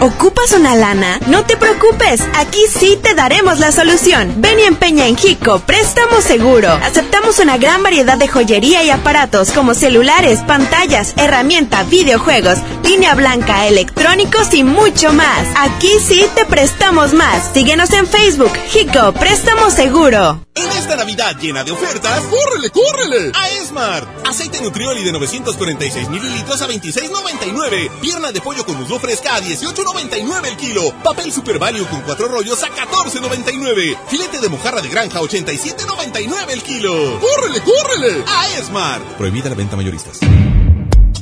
¿Ocupas una lana? No te preocupes, aquí sí te daremos la solución. Ven y empeña en Hico, préstamo seguro. Aceptamos una gran variedad de joyería y aparatos como celulares, pantallas, herramienta, videojuegos, línea blanca, electrónicos y mucho más. Aquí sí te prestamos más. Síguenos en Facebook, Hico Préstamo Seguro. En esta Navidad llena de ofertas, ¡córrele, córrele! A Esmar. Aceite Nutrioli de 946 mililitros a 26.99. Pierna de pollo con muslo fresca a 18.99 el kilo. Papel Super Value con cuatro rollos a 14.99. Filete de mojarra de granja a 87.99 el kilo. ¡Córrele, córrele! A Esmar. Prohibida la venta mayoristas.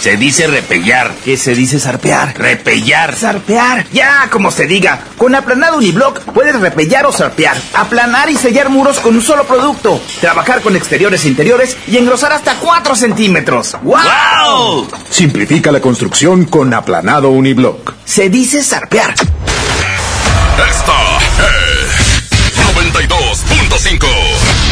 Se dice repellar. ¿Qué se dice zarpear? Repellar. Zarpear. Ya, como se diga. Con aplanado uniblock puedes repellar o zarpear. Aplanar y sellar muros con un solo producto. Trabajar con exteriores e interiores y engrosar hasta 4 centímetros. ¡Wow! Simplifica la construcción con aplanado uniblock. Se dice zarpear. Esta es 92.5.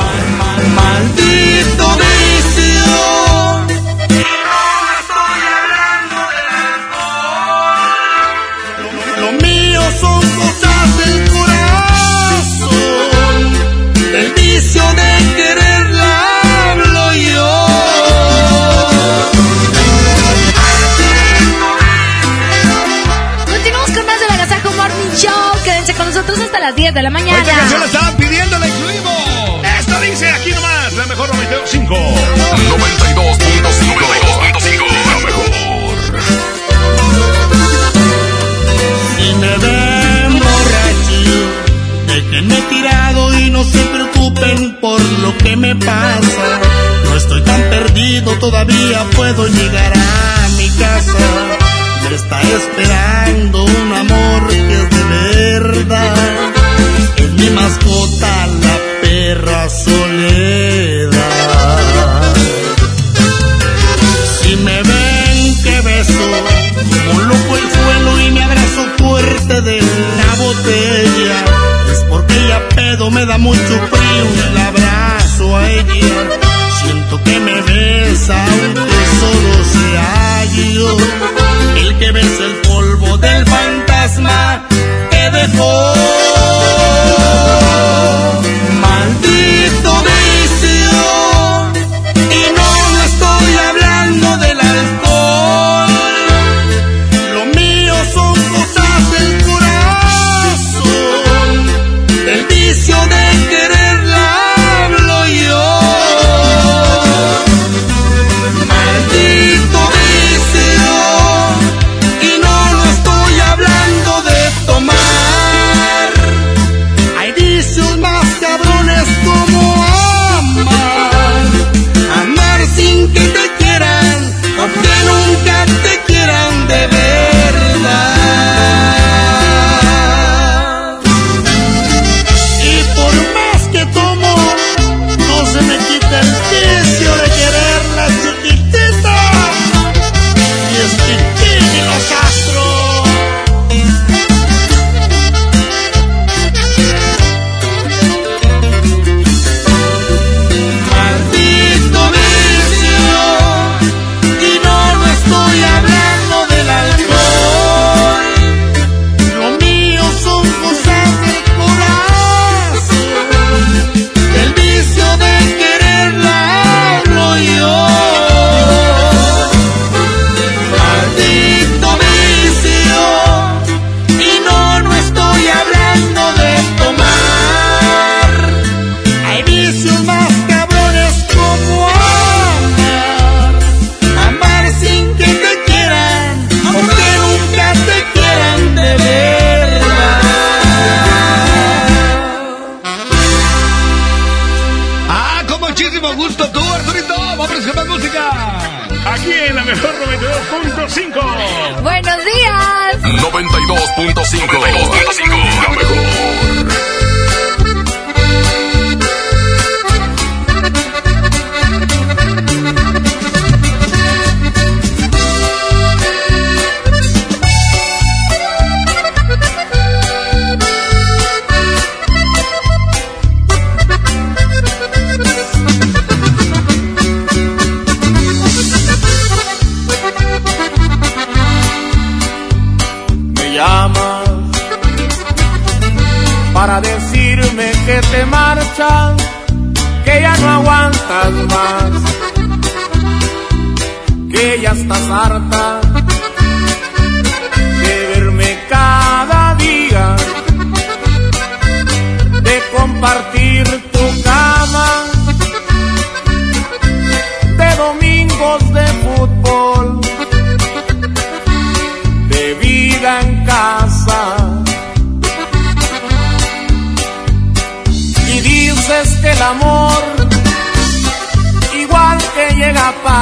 Maldito vicio. Lo mío son cosas del corazón. El vicio de quererla hablo yo. Continuamos con más del Agasajo Morning Show. Quédense con nosotros hasta las 10 de la mañana. Esta canción la estaban pidiendo, la mejor 95. 92.5. La mejor. Si me ven borracho, déjenme tirado y no se preocupen por lo que me pasa. No estoy tan perdido, todavía puedo llegar a mi casa. Me está esperando un amor que es de verdad. Es mi mascota, la perra soledad. Me ven que beso como loco el suelo y me abrazo fuerte de la botella, es porque ella pedo me da mucho frío y la abrazo a ella. Siento que me besa aunque solo sea yo el que besa el polvo del fantasma que dejó. 92.5. que ya estás harta de verme cada día, de compartir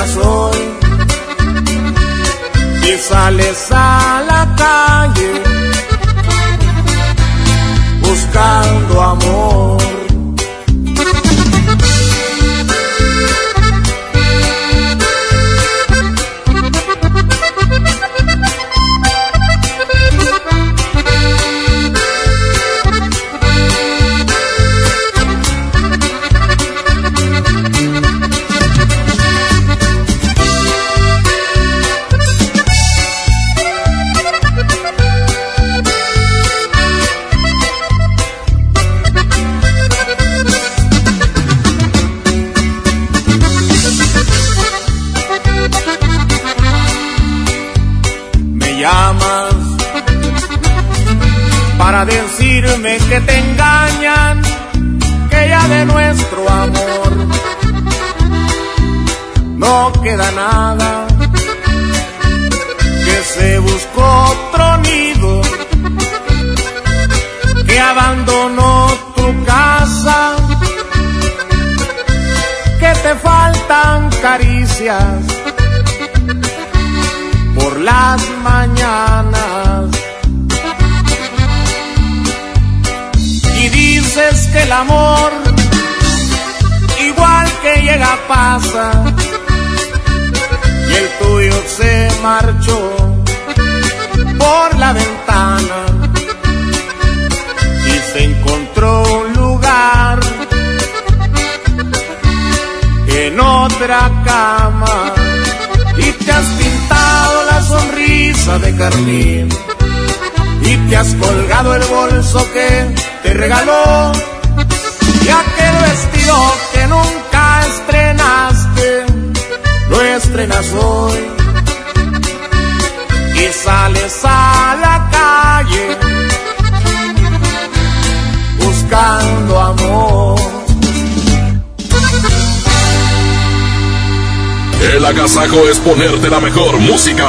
estrenas hoy sales a la calle buscando amor que te regaló. Y aquel vestido que nunca estrenaste lo estrenas hoy. Y sales a la calle buscando amor. El agasajo es ponerte la mejor música.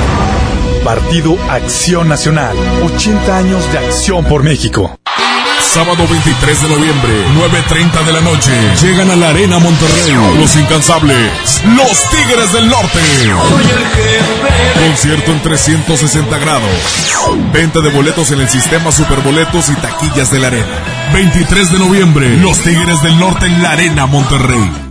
Partido Acción Nacional. 80 años de acción por México. Sábado 23 de noviembre, 9.30 de la noche. Llegan a la Arena Monterrey. Los incansables. Los Tigres del Norte. Concierto en 360 grados. Venta de boletos en el sistema Superboletos y taquillas de la Arena. 23 de noviembre, Los Tigres del Norte en la Arena Monterrey.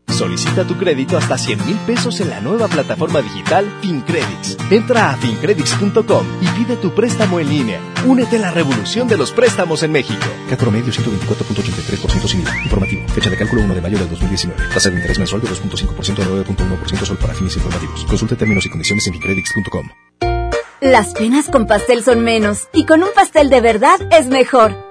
Solicita tu crédito hasta 100 mil pesos en la nueva plataforma digital FinCredits. Entra a fincredits.com y pide tu préstamo en línea. Únete a la revolución de los préstamos en México. Cat promedio 124.83% sin IVA. Informativo. Fecha de cálculo 1 de mayo del 2019. Tasa de interés mensual de 2.5% a 9.1% solo para fines informativos. Consulte términos y condiciones en fincredits.com. Las penas con pastel son menos y con un pastel de verdad es mejor.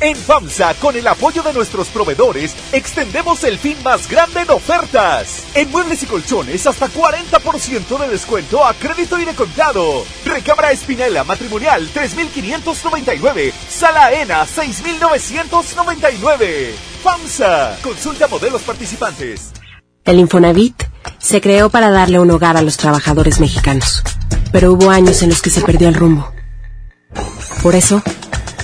En FAMSA, con el apoyo de nuestros proveedores, extendemos el fin más grande en ofertas. En muebles y colchones, hasta 40% de descuento a crédito y de contado. Recámara Espinela matrimonial 3.599. Sala ENA 6.999. FAMSA. Consulta modelos participantes. El Infonavit se creó para darle un hogar a los trabajadores mexicanos, pero hubo años en los que se perdió el rumbo. Por eso,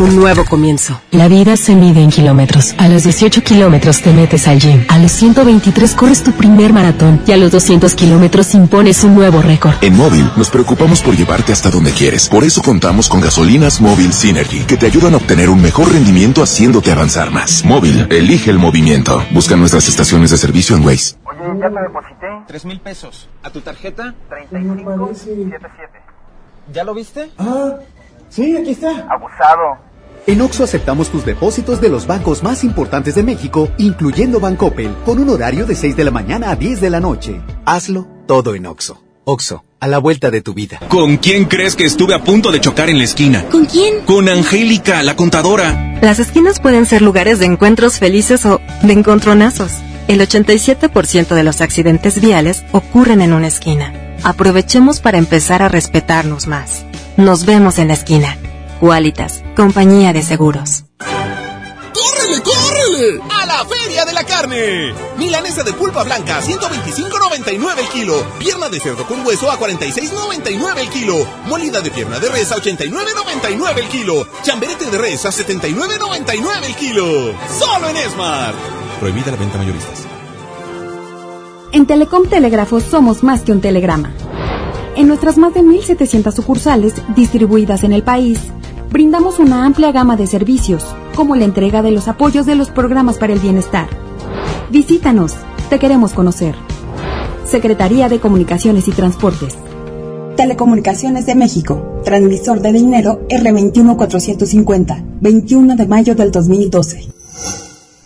un nuevo comienzo. La vida se mide en kilómetros. A los 18 kilómetros te metes al gym. A los 123 corres tu primer maratón. Y a los 200 kilómetros impones un nuevo récord. En Móvil nos preocupamos por llevarte hasta donde quieres. Por eso contamos con gasolinas Móvil Synergy, que te ayudan a obtener un mejor rendimiento haciéndote avanzar más. Móvil, elige el movimiento. Busca nuestras estaciones de servicio en Waze. Oye, ya te deposité. Tres mil pesos. ¿A tu tarjeta? 3577. ¿Ya lo viste? Ah. Sí, aquí está. Abusado. En Oxo aceptamos tus depósitos de los bancos más importantes de México, incluyendo Bancoppel, con un horario de 6 de la mañana a 10 de la noche. Hazlo todo en Oxo. Oxo, a la vuelta de tu vida. ¿Con quién crees que estuve a punto de chocar en la esquina? ¿Con quién? Con Angélica, la contadora. Las esquinas pueden ser lugares de encuentros felices o de encontronazos. El 87% de los accidentes viales ocurren en una esquina. Aprovechemos para empezar a respetarnos más. Nos vemos en la esquina. Qualitas, compañía de seguros. ¡Córrele, córrele! ¡A la Feria de la Carne! Milanesa de pulpa blanca, 125.99 el kilo. Pierna de cerdo con hueso a 46.99 el kilo. Molida de pierna de res a 89.99 el kilo. Chamberete de res a 79.99 el kilo. ¡Solo en Esmar! Prohibida la venta mayoristas. En Telecom Telégrafos somos más que un telegrama. En nuestras más de 1.700 sucursales distribuidas en el país, brindamos una amplia gama de servicios, como la entrega de los apoyos de los programas para el bienestar. Visítanos, te queremos conocer. Secretaría de Comunicaciones y Transportes. Telecomunicaciones de México, transmisor de dinero R21450, 21 de mayo del 2012.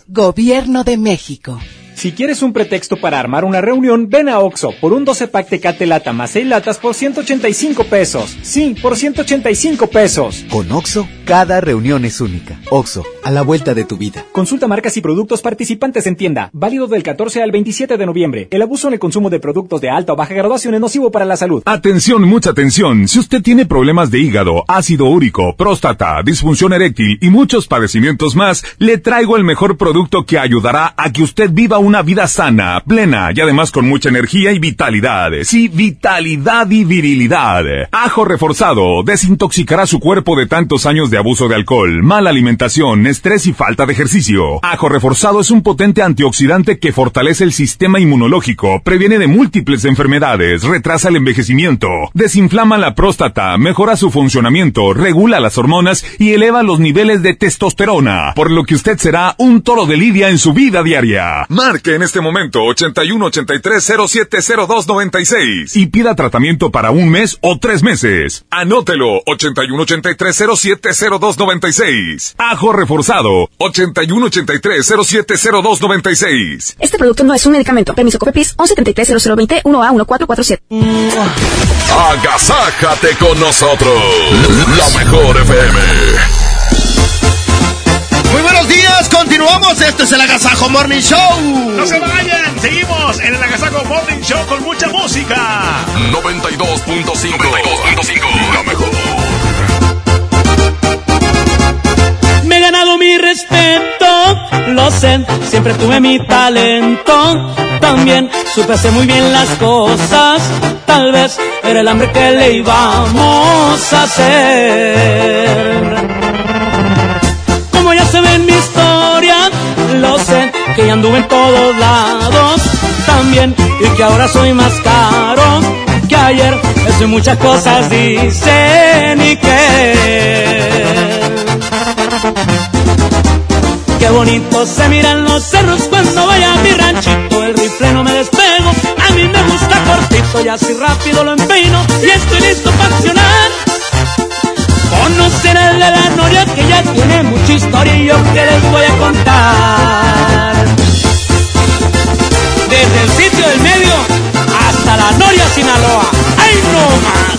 Gobierno de México. Si quieres un pretexto para armar una reunión, ven a Oxo por un 12 pack Tecate Lata más 6 latas por 185 pesos. Sí, por 185 pesos. Con Oxo, cada reunión es única. Oxo, a la vuelta de tu vida. Consulta marcas y productos participantes en tienda. Válido del 14 al 27 de noviembre. El abuso en el consumo de productos de alta o baja graduación es nocivo para la salud. Atención, mucha atención. Si usted tiene problemas de hígado, ácido úrico, próstata, disfunción eréctil y muchos padecimientos más, le traigo el mejor producto que ayudará a que usted viva un una vida sana, plena y además con mucha energía y vitalidad. Sí, vitalidad y virilidad. Ajo reforzado desintoxicará su cuerpo de tantos años de abuso de alcohol, mala alimentación, estrés y falta de ejercicio. Ajo reforzado es un potente antioxidante que fortalece el sistema inmunológico, previene de múltiples enfermedades, retrasa el envejecimiento, desinflama la próstata, mejora su funcionamiento, regula las hormonas y eleva los niveles de testosterona, por lo que usted será un toro de lidia en su vida diaria. Marque en este momento 81 83 0702 96 y pida tratamiento para un mes o tres meses. Anótelo 81 83 0702 96. Ajo reforzado 81 83 0702 96. Este producto no es un medicamento. Permiso COPEPIS 1133 0020 1A1447. Agasájate con nosotros. La mejor FM. Días, continuamos. Este es el Agasajo Morning Show. No se vayan, seguimos en el Agasajo Morning Show con mucha música. 92.5. 92.5. La mejor. Me he ganado mi respeto, lo sé, siempre tuve mi talento. También supe hacer muy bien las cosas, tal vez era el hambre que le íbamos a hacer. Se ve mi historia, lo sé, que ya anduve en todos lados. También, y que ahora soy más caro que ayer. Eso y muchas cosas dicen y que. Qué bonito se miran los cerros cuando vaya a mi ranchito. El rifle no me despego, a mí me gusta cortito y así rápido lo empeino y estoy listo para accionar. Conocer al de la noria que ya tiene mucha historia y yo que les voy a contar. Desde el sitio del medio hasta la noria Sinaloa. ¡Ay no más!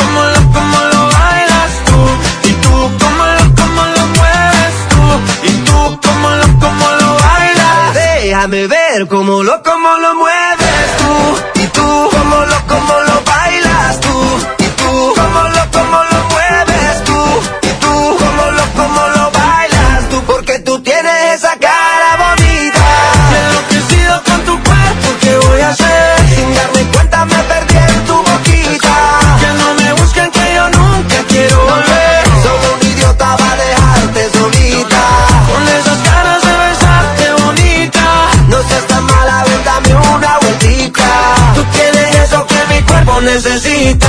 cómo lo, cómo lo bailas tú. Y tú, cómo lo, cómo lo mueves tú. Y tú, cómo lo, cómo lo bailas. Déjame ver cómo lo, cómo lo mueves tú. Y tú, cómo lo, cómo lo necesita.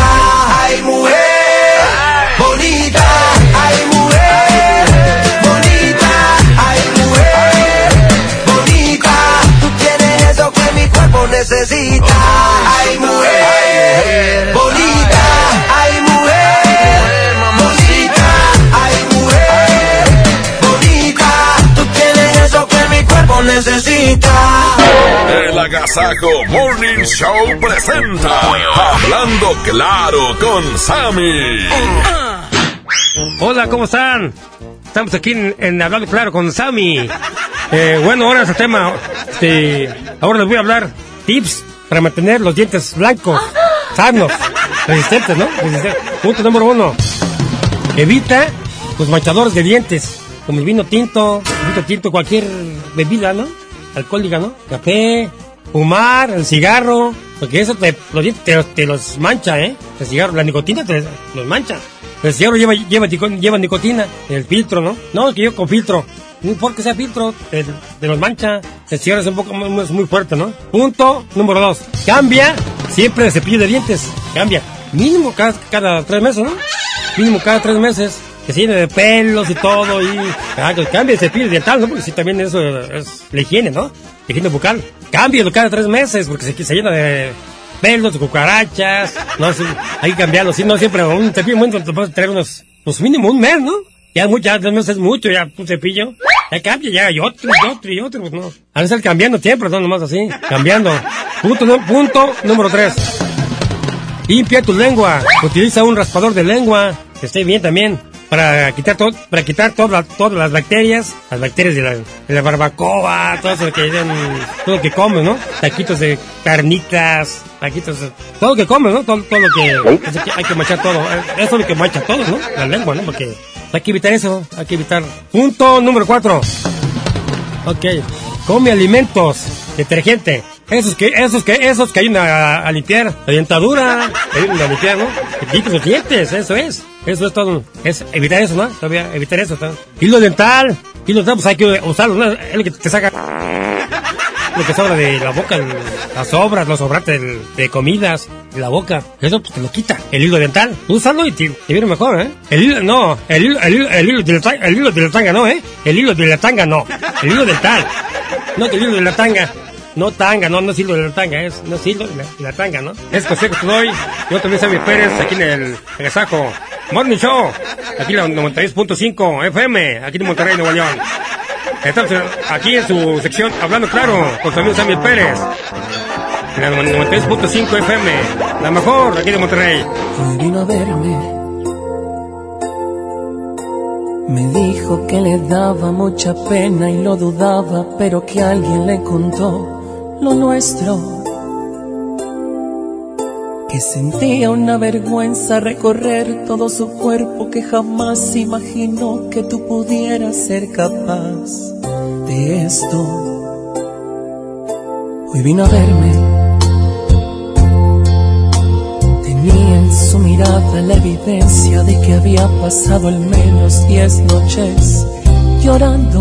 Ay, mujer bonita, ay, mujer bonita, ay, mujer bonita. Tú tienes eso que mi cuerpo necesita. Ay, mujer bonita, ay, mujer bonita, ay, mujer bonita. Tú tienes eso que mi cuerpo necesita. El Agasajo Morning Show presenta Hablando Claro con Sammy. Hola, ¿cómo están? Estamos aquí en, Hablando Claro con Sammy. Eh, bueno, ahora es el tema. Este, ahora les voy a hablar tips para mantener los dientes blancos, sanos, resistentes, ¿no? Punto número uno. Evita los manchadores de dientes, como el vino tinto, el vino tinto, cualquier bebida, ¿no? Alcohólica, ¿no? Café, fumar, el cigarro, porque eso te, te, te los mancha, ¿eh? El cigarro, la nicotina te los mancha. El cigarro lleva, lleva, lleva nicotina, el filtro, ¿no? No, es que yo con filtro. No importa sea filtro, te, te los mancha. El cigarro es un poco es muy fuerte, ¿no? Punto número dos. Cambia siempre el cepillo de dientes. Cambia. Mínimo cada, cada tres meses, ¿no? Mínimo cada tres meses. Que se llene de pelos y todo y... Ah, que cambie el cepillo dental, ¿no? Porque sí, también eso es la higiene, ¿no? La higiene bucal. Cámbialo cada tres meses porque se, llena de pelos, cucarachas. No, sí, hay que cambiarlo. Si no, siempre un cepillo muy te puedes traer unos... Pues mínimo un mes, ¿no? Ya, mucho, ya tres meses es mucho, ya un cepillo. Ya cambia, ya hay otro y otro y otro, pues no. A veces cambiando siempre, no nomás así, cambiando. Punto, punto número tres. Limpia tu lengua. Utiliza un raspador de lengua, que esté bien también, para quitar todo, para quitar todas todas las bacterias, las bacterias de la, de barbacoa, todo todo lo que comes, ¿no? Taquitos de carnitas, taquitos, todo lo que comes, ¿no? Todo, todo lo que, hay que manchar todo. Eso es lo que mancha todo, ¿no? La lengua, ¿no? Porque hay que evitar eso, hay que evitar. Punto número cuatro. Ok. Come alimentos, detergente. Esos que, esos que, esos que ayudan a, a limpiar la dentadura, que ayudan a limpiar, ¿no? Los dientes, eso es. Eso es todo. Es evitar eso, ¿no? Todavía evitar eso. ¿no? Hilo dental. Hilo dental, pues hay que usarlo, ¿no? Es lo que te saca lo que sobra de la boca, las sobras, los sobrantes de comidas de la boca. Eso pues te lo quita. El hilo dental. Úsalo y te, te viene mejor, ¿eh? El hilo, no. El hilo, el hilo, el hilo de la el hilo de la tanga no, ¿eh? El hilo de la tanga no. El hilo dental. No, el hilo de la tanga. No tanga, no, no hilo de la tanga, es, no hilo de la, tanga, ¿no? Es consejo que doy. Yo también soy Pérez, aquí en el Agasajo. Morning Show. Aquí en la 96.5 FM, aquí en Monterrey, Nuevo León. Estamos aquí en su sección Hablando Claro con su amigo Samuel Pérez. En la 96.5 FM. La mejor aquí de Monterrey. Vino a verme. Me dijo que le daba mucha pena y lo dudaba, pero que alguien le contó lo nuestro. Que sentía una vergüenza recorrer todo su cuerpo, que jamás imaginó que tú pudieras ser capaz de esto. Hoy vino a verme. Tenía en su mirada la evidencia de que había pasado al menos diez noches llorando.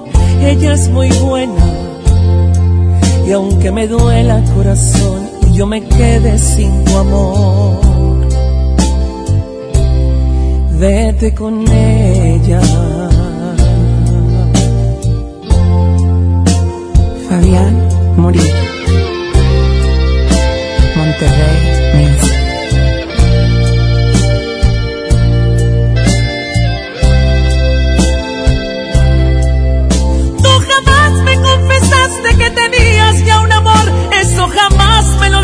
ella es muy buena. Y aunque me duela el corazón y yo me quede sin tu amor, vete con ella. Fabián Murillo, Monterrey.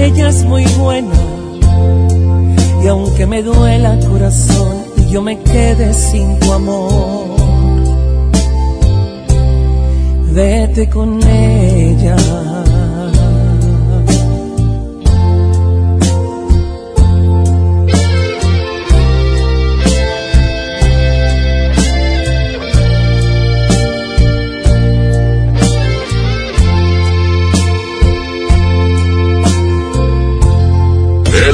ella es muy buena. Y aunque me duela corazón y yo me quede sin tu amor, vete con ella.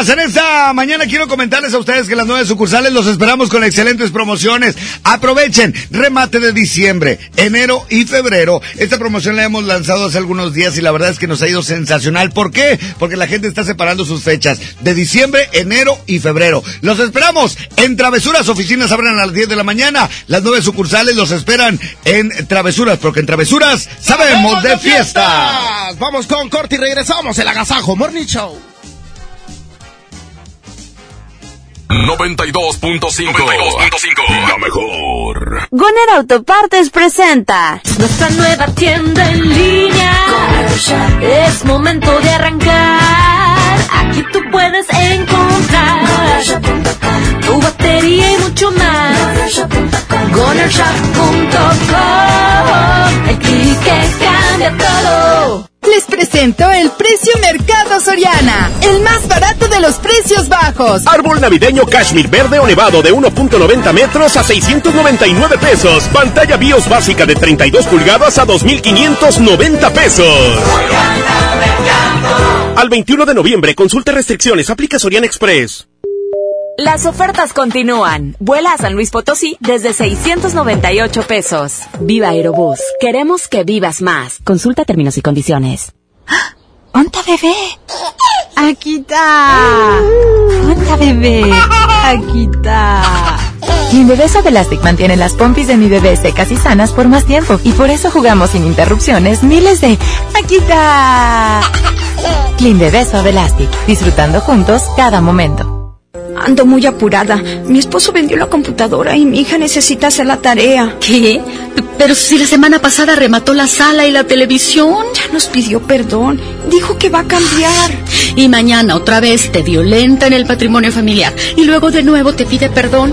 Travesuras. En esta mañana quiero comentarles a ustedes que las nueve sucursales los esperamos con excelentes promociones. Aprovechen, remate de diciembre, enero y febrero. Esta promoción la hemos lanzado hace algunos días y la verdad es que nos ha ido sensacional. ¿Por qué? Porque la gente está separando sus fechas de diciembre, enero y febrero. Los esperamos en Travesuras. Oficinas abren a las 10 de la mañana. Las nueve sucursales los esperan en Travesuras, porque en Travesuras sabemos de fiestas. Vamos con corte y regresamos. El Agasajo Morning Show. 92.5. La mejor. Goner Autopartes presenta nuestra nueva tienda en línea. Es momento de arrancar. Aquí tú puedes encontrar tu batería y mucho más. GonerShop.com El clic que cambia todo. Les presento el precio Mercado Soriana, el más barato de los precios bajos. Árbol navideño cashmere verde o nevado de 1.90 metros a 699 pesos. Pantalla BIOS básica de 32 pulgadas a 2.590 pesos. Al 21 de noviembre, consulte restricciones, aplica Soriana Express. Las ofertas continúan. Vuela a San Luis Potosí desde 698 pesos. Viva Aerobús. Queremos que vivas más. Consulta términos y condiciones. ¡Onta bebé! Aquí está. ¡Onta bebé! Aquí está. Mi bebé Elastic mantiene las pompis de mi bebé secas y sanas por más tiempo y por eso jugamos sin interrupciones miles de aquí está. Clean Bebé Elastic, disfrutando juntos cada momento. Ando muy apurada. Mi esposo vendió la computadora y mi hija necesita hacer la tarea. ¿Qué? Pero si la semana pasada remató la sala y la televisión. Ya nos pidió perdón. Dijo que va a cambiar. Y mañana otra vez te violenta en el patrimonio familiar. Y luego de nuevo te pide perdón.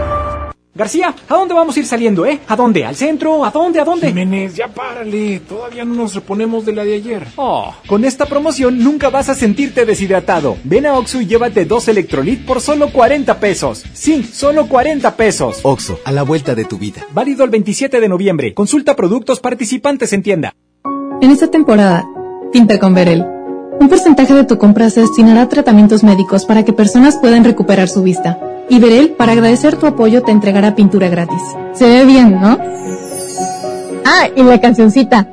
García, ¿a dónde vamos a ir saliendo, eh? ¿A dónde? ¿Al centro? ¿A dónde? ¿A dónde? Jiménez, ya párale. Todavía no nos reponemos de la de ayer. Oh, con esta promoción nunca vas a sentirte deshidratado. Ven a Oxo y llévate dos Electrolit por solo 40 pesos. Sí, solo 40 pesos. Oxo, a la vuelta de tu vida. Válido el 27 de noviembre. Consulta productos participantes en tienda. En esta temporada, pinta con Verel. Un porcentaje de tu compra se destinará a tratamientos médicos para que personas puedan recuperar su vista. Y Verel, para agradecer tu apoyo, te entregará pintura gratis. Se ve bien, ¿no? Ah, y la cancioncita.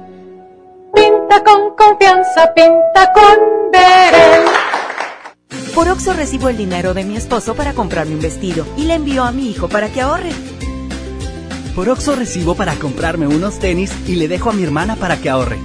Pinta con confianza, pinta con Verel. Por Oxo recibo el dinero de mi esposo para comprarme un vestido y le envío a mi hijo para que ahorre. Por Oxo recibo para comprarme unos tenis y le dejo a mi hermana para que ahorre.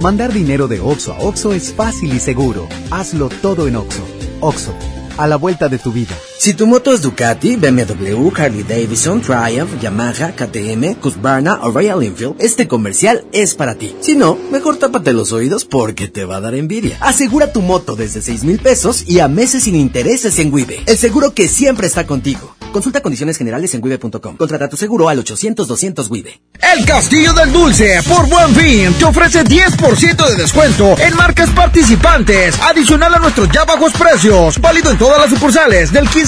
Mandar dinero de Oxo a Oxo es fácil y seguro. Hazlo todo en Oxo. Oxo, a la vuelta de tu vida. Si tu moto es Ducati, BMW, Harley Davidson, Triumph, Yamaha, KTM, Husqvarna o Royal Enfield, este comercial es para ti. Si no, mejor tápate los oídos porque te va a dar envidia. Asegura tu moto desde 6 mil pesos y a meses sin intereses en Wibe. El seguro que siempre está contigo. Consulta condiciones generales en wibe.com. Contrata tu seguro al 800-200 Wibe. El Castillo del Dulce, por Buen Fin, te ofrece 10% de descuento en marcas participantes, adicional a nuestros ya bajos precios. Válido en todas las sucursales del 15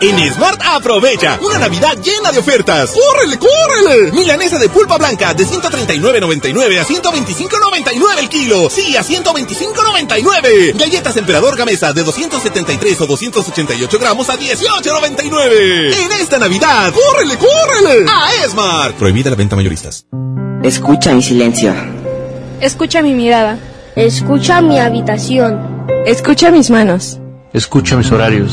En Smart aprovecha una Navidad llena de ofertas. ¡Córrele, córrele! Milanesa de pulpa blanca de 139.99 a 125.99 el kilo. Sí, a 125.99. Galletas Emperador Gamesa de 273 o 288 gramos a 18.99. En esta Navidad, ¡córrele, córrele! A Smart. Prohibida la venta mayoristas. Escucha mi silencio. Escucha mi mirada. Escucha mi habitación. Escucha mis manos. Escucha mis horarios.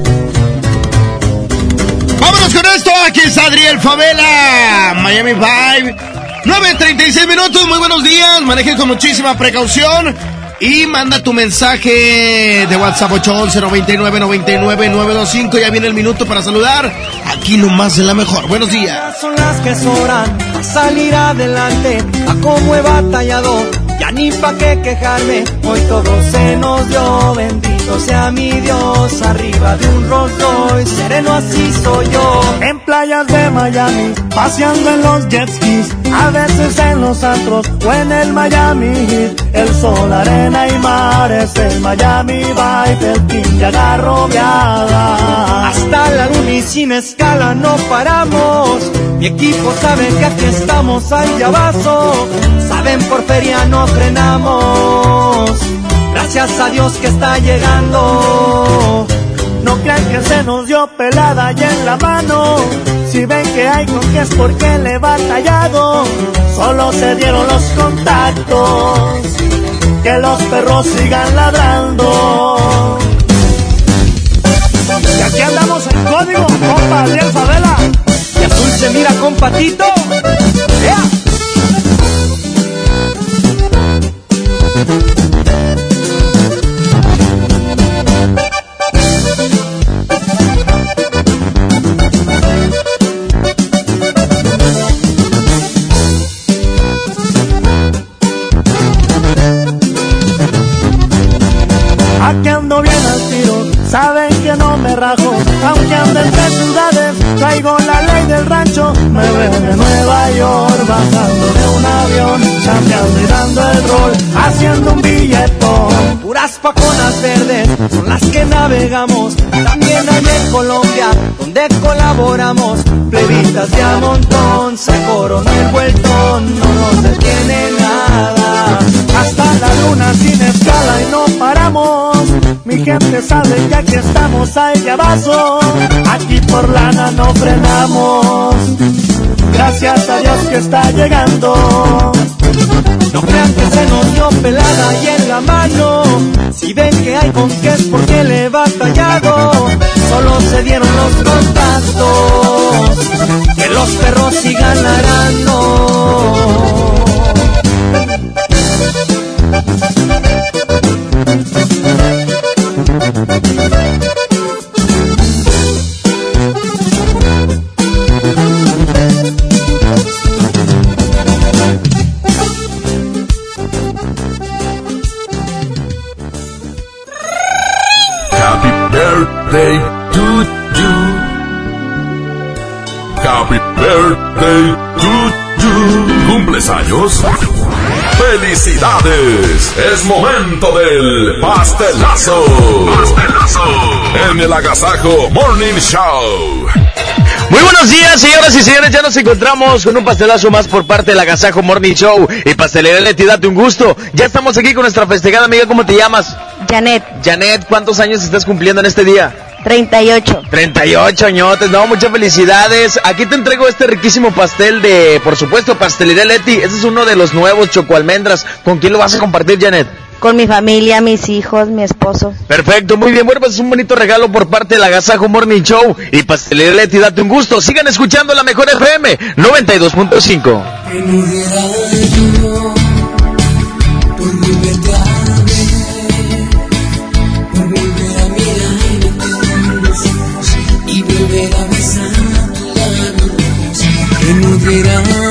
Vámonos con esto. Aquí es Adriel Favela, Miami Vibe. 9.36 minutos, muy buenos días. Manejen con muchísima precaución. Y manda tu mensaje de WhatsApp 811 99 99 925. Ya viene el minuto para saludar. Aquí nomás en la mejor. Buenos días. Son las que sobran a salir adelante. A cómo he batallado. Ya ni pa' qué quejarme. Hoy todo se nos dio. Bendito sea mi Dios. Arriba de un Rolls Royce. Sereno así soy yo. En playas de Miami. Paseando en los jet skis. A veces en los antros. O en el Miami Heat. El sol, arena y mares. El Miami Vibe. El team ya agarrobeada. Hasta la luna y sin escala no paramos. Mi equipo sabe que aquí estamos al llavazo. Saben por feria no frenamos. Gracias a Dios que está llegando. No crean que se nos dio pelada y en la mano. Si ven que hay con que es porque le he batallado. Solo se dieron los contactos. Que los perros sigan ladrando. Y aquí andamos en código, compa Adriel Favela. Y azul se mira con patito. De Nueva York, bajando de un avión, chambeando y dando el rol, haciendo un billetón. Puras paconas verdes son las que navegamos, también hay en Colombia, donde colaboramos, plebitas de a montón, se coronó el vueltón, no nos detiene nada, hasta la luna sin escala y no paramos. Mi gente sabe que estamos al llavazo, aquí por lana no frenamos. Gracias a Dios que está llegando. No crean que se nos dio pelada y en la mano. Si ven que hay con qué es porque le he batallado. Solo se dieron los contactos. Que los perros sigan ladrando. Happy birthday to you. ¿Cumples años? ¡Felicidades! Es momento del pastelazo. Pastelazo. En el Agasajo Morning Show. Muy buenos días, señoras y señores. Ya nos encontramos con un pastelazo más por parte del Agasajo Morning Show y Pastelería Leti. Date un gusto. Ya estamos aquí con nuestra festejada amiga. ¿Cómo te llamas? Janet. Janet, ¿cuántos años estás cumpliendo en este día? 38. 38 añotes, no, muchas felicidades. Aquí te entrego este riquísimo pastel de, por supuesto, Pastelería Leti. Este es uno de los nuevos chocoalmendras. ¿Con quién lo vas a compartir, Janet? Con mi familia, mis hijos, mi esposo. Perfecto, muy bien. Bueno, pues es un bonito regalo por parte del Agasajo Morning Show y Pastelería Leti, date un gusto. Sigan escuchando la mejor FM 92.5.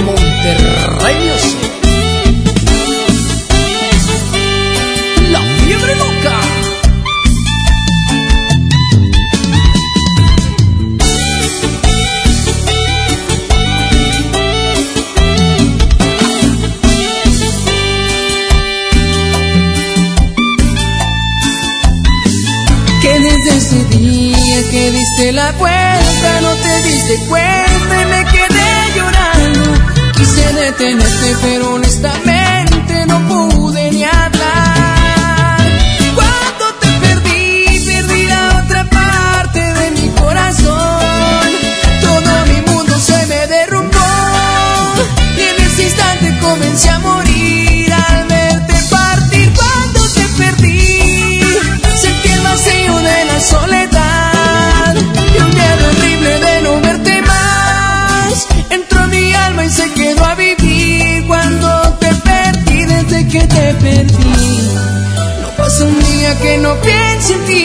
Monterrey, yo soy. La fiebre loca. Que desde ese día que diste la vuelta no te diste cuenta y me quedé detenerte pero honestamente no pude ni hablar. Cuando te perdí, perdí la otra parte de mi corazón. Todo mi mundo se me derrumbó y en ese instante comencé a morir piense en ti.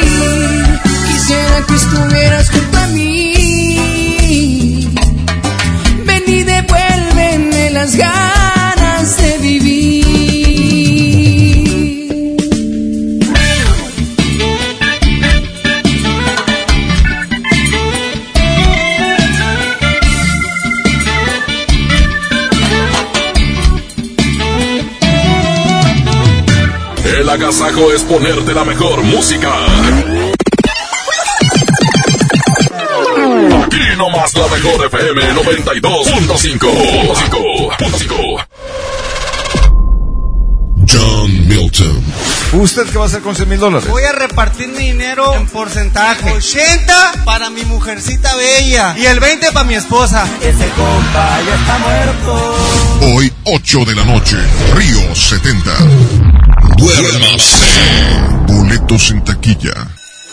Quisiera que estuvieras junto a mí. Ven y devuélveme las ganas agasajo es ponerte la mejor música. Aquí nomás la mejor FM 92.5. John Milton. ¿Usted qué va a hacer con 100 mil dólares? Voy a repartir mi dinero en porcentaje. 80 para mi mujercita bella y el 20 para mi esposa. Ese compa ya está muerto. Hoy, 8 de la noche, Río 70. Duérmase. Boletos en taquilla.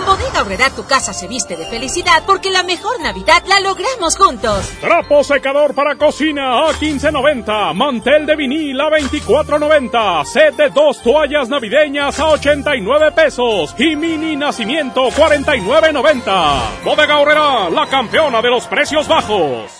Con Bodega Aurrera tu casa se viste de felicidad porque la mejor Navidad la logramos juntos. Trapo secador para cocina a 15.90. Mantel de vinil a 24.90. Set de dos toallas navideñas a 89 pesos. Y mini nacimiento 49.90. Bodega Aurrera, la campeona de los precios bajos.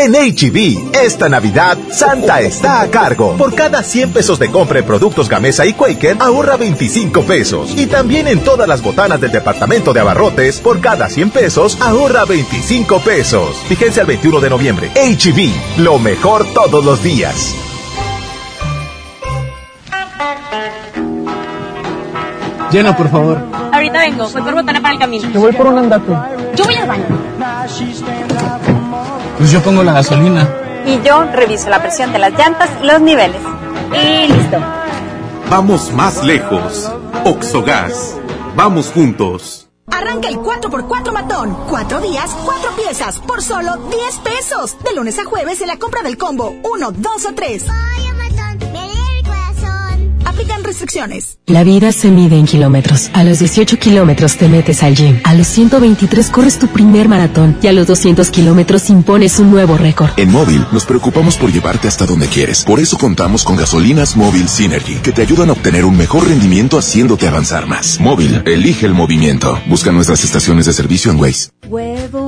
En HB, e esta Navidad, Santa está a cargo. Por cada 100 pesos de compra en productos Gamesa y Quaker, ahorra 25 pesos. Y también en todas las botanas del departamento de abarrotes, por cada 100 pesos, ahorra 25 pesos. Fíjense al 21 de noviembre. HB, e lo mejor todos los días. Llena, por favor. Ahorita vengo, voy por botana para el camino. Yo voy por un andate. Yo voy al baño. Pues yo pongo la gasolina. Y yo reviso la presión de las llantas y los niveles. Y listo. Vamos más lejos. Oxogas. Vamos juntos. Arranca el 4x4 matón. Cuatro días, cuatro piezas, por solo 10 pesos. De lunes a jueves en la compra del combo 1, 2 o 3 restricciones. La vida se mide en kilómetros. A los 18 kilómetros te metes al gym. A los 123 corres tu primer maratón. Y a los 200 kilómetros impones un nuevo récord. En Móvil nos preocupamos por llevarte hasta donde quieres. Por eso contamos con gasolinas Móvil Synergy, que te ayudan a obtener un mejor rendimiento haciéndote avanzar más. Móvil, elige el movimiento. Busca nuestras estaciones de servicio en Waze. Huevo,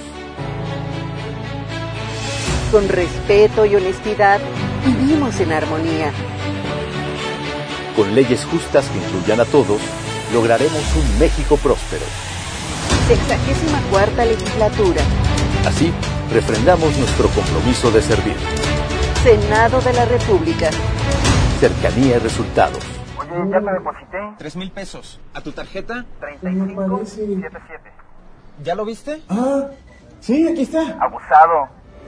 con respeto y honestidad, vivimos en armonía. Con leyes justas que incluyan a todos, lograremos un México próspero. Sexagésima cuarta legislatura. Así, refrendamos nuestro compromiso de servir. Senado de la República. Cercanía y resultados. Oye, ya te deposité. Tres mil pesos. ¿A tu tarjeta? 3577. ¿Ya lo viste? Ah, sí, aquí está. Abusado.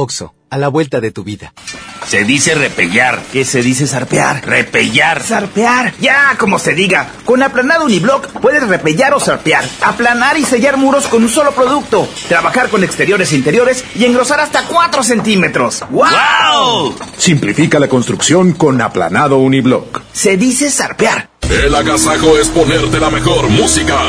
Oxo, a la vuelta de tu vida. Se dice repellar. ¿Qué se dice zarpear? Repellar. Zarpear. Ya, como se diga. Con aplanado uniblock puedes repellar o zarpear. Aplanar y sellar muros con un solo producto. Trabajar con exteriores e interiores y engrosar hasta 4 centímetros. ¡Wow! Simplifica la construcción con aplanado uniblock. Se dice zarpear. El agasajo es ponerte la mejor música.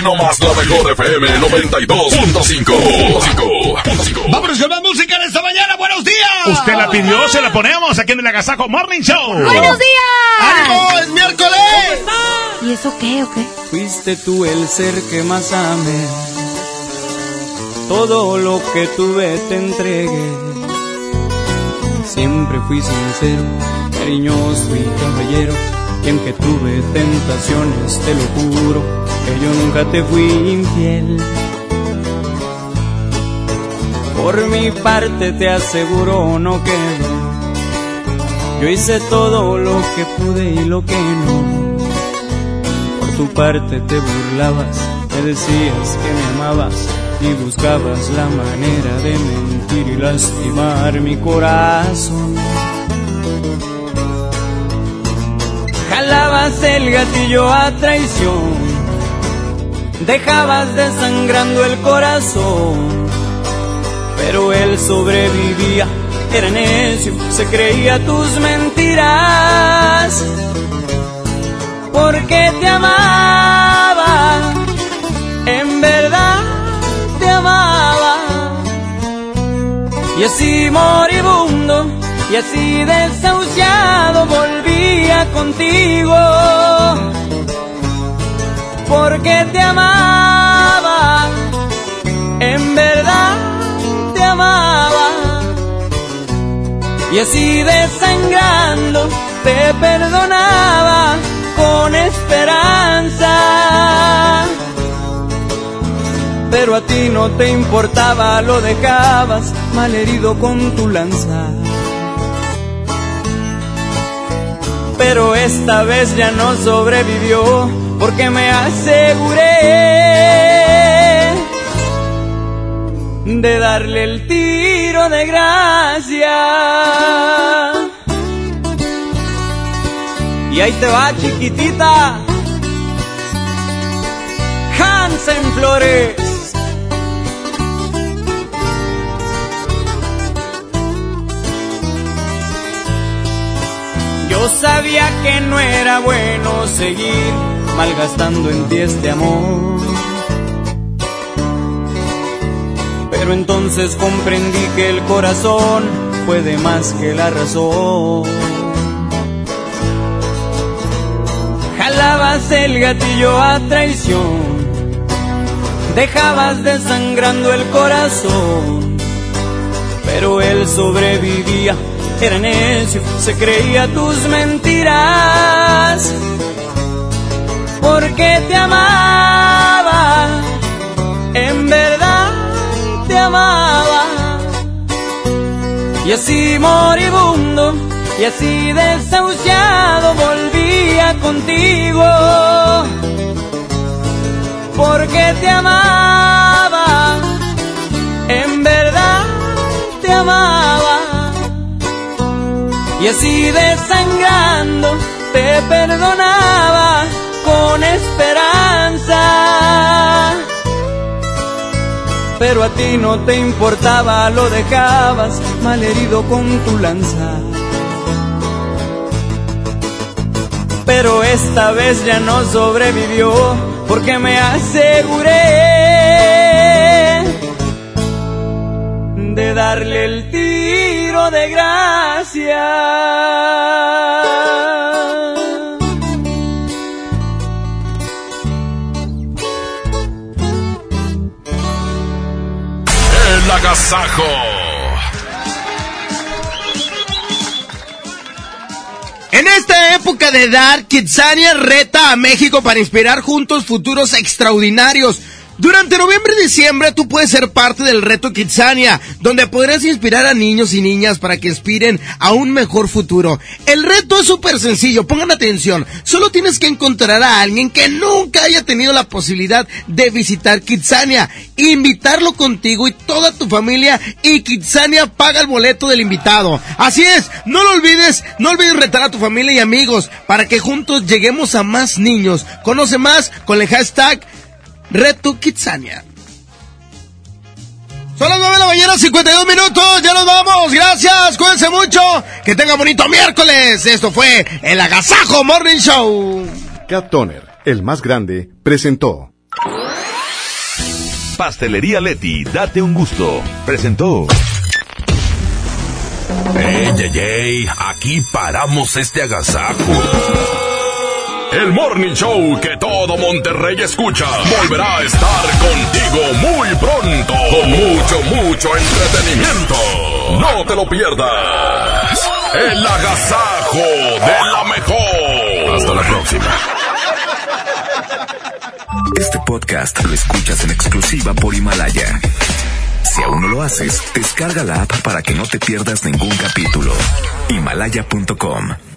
Aquí nomás la mejor FM 92.5. Vámonos con más música en esta mañana. ¡Buenos días! Usted la pidió, se la ponemos aquí en el Agasajo Morning Show. ¡Buenos días! ¡Ánimo! ¡Es miércoles! ¿Y eso qué o qué? Fuiste tú el ser que más amé. Todo lo que tuve te entregué. Siempre fui sincero, cariñoso y caballero y aunque tuve tentaciones, te lo juro, que yo nunca te fui infiel. Por mi parte te aseguro no quedó. Yo hice todo lo que pude y lo que no. Por tu parte te burlabas, me decías que me amabas y buscabas la manera de mentir y lastimar mi corazón. Jalabas el gatillo a traición, dejabas desangrando el corazón, pero él sobrevivía, era necio, se creía tus mentiras, porque te amaba, en verdad te amaba, y así moribundo y así desahuciado volvía contigo porque te amaba en verdad te amaba. Y así desangrando te perdonaba con esperanza. Pero a ti no te importaba, lo dejabas malherido con tu lanza. Pero esta vez ya no sobrevivió porque me aseguré de darle el tiro de gracia. Y ahí te va, chiquitita. Hansen Flores. Yo sabía que no era bueno seguir malgastando en ti este amor. Pero entonces comprendí que el corazón puede más que la razón. Jalabas el gatillo a traición, dejabas desangrando el corazón, pero él sobrevivía era necio, se creía tus mentiras, porque te amaba, en verdad te amaba, y así moribundo, y así desahuciado volvía contigo, porque te amaba, en verdad te amaba y así desangrando te perdonaba con esperanza. Pero a ti no te importaba, lo dejabas malherido con tu lanza. Pero esta vez ya no sobrevivió porque me aseguré de darle el tiro de gracia. El agasajo. En esta época de dar, Kitsania reta a México para inspirar juntos futuros extraordinarios. Durante noviembre y diciembre tú puedes ser parte del reto Kitsania, donde podrás inspirar a niños y niñas para que aspiren a un mejor futuro. El reto es súper sencillo, pongan atención. Solo tienes que encontrar a alguien que nunca haya tenido la posibilidad de visitar Kitsania, invitarlo contigo y toda tu familia y Kitsania paga el boleto del invitado. Así es, no lo olvides, no olvides retar a tu familia y amigos para que juntos lleguemos a más niños. Conoce más con el hashtag Reto Kitsania. Son las 9 de la mañana, 52 minutos. Ya nos vamos. Gracias. Cuídense mucho. Que tengan bonito miércoles. Esto fue el Agasajo Morning Show. Cat Toner, el más grande, presentó. Pastelería Leti, date un gusto. Presentó. Ey, ey, ey, aquí paramos este agasajo. El Morning Show que todo Monterrey escucha volverá a estar contigo muy pronto con mucho, mucho entretenimiento. No te lo pierdas. El agasajo de la mejor. Hasta la próxima. Este podcast lo escuchas en exclusiva por Himalaya. Si aún no lo haces, descarga la app para que no te pierdas ningún capítulo. Himalaya.com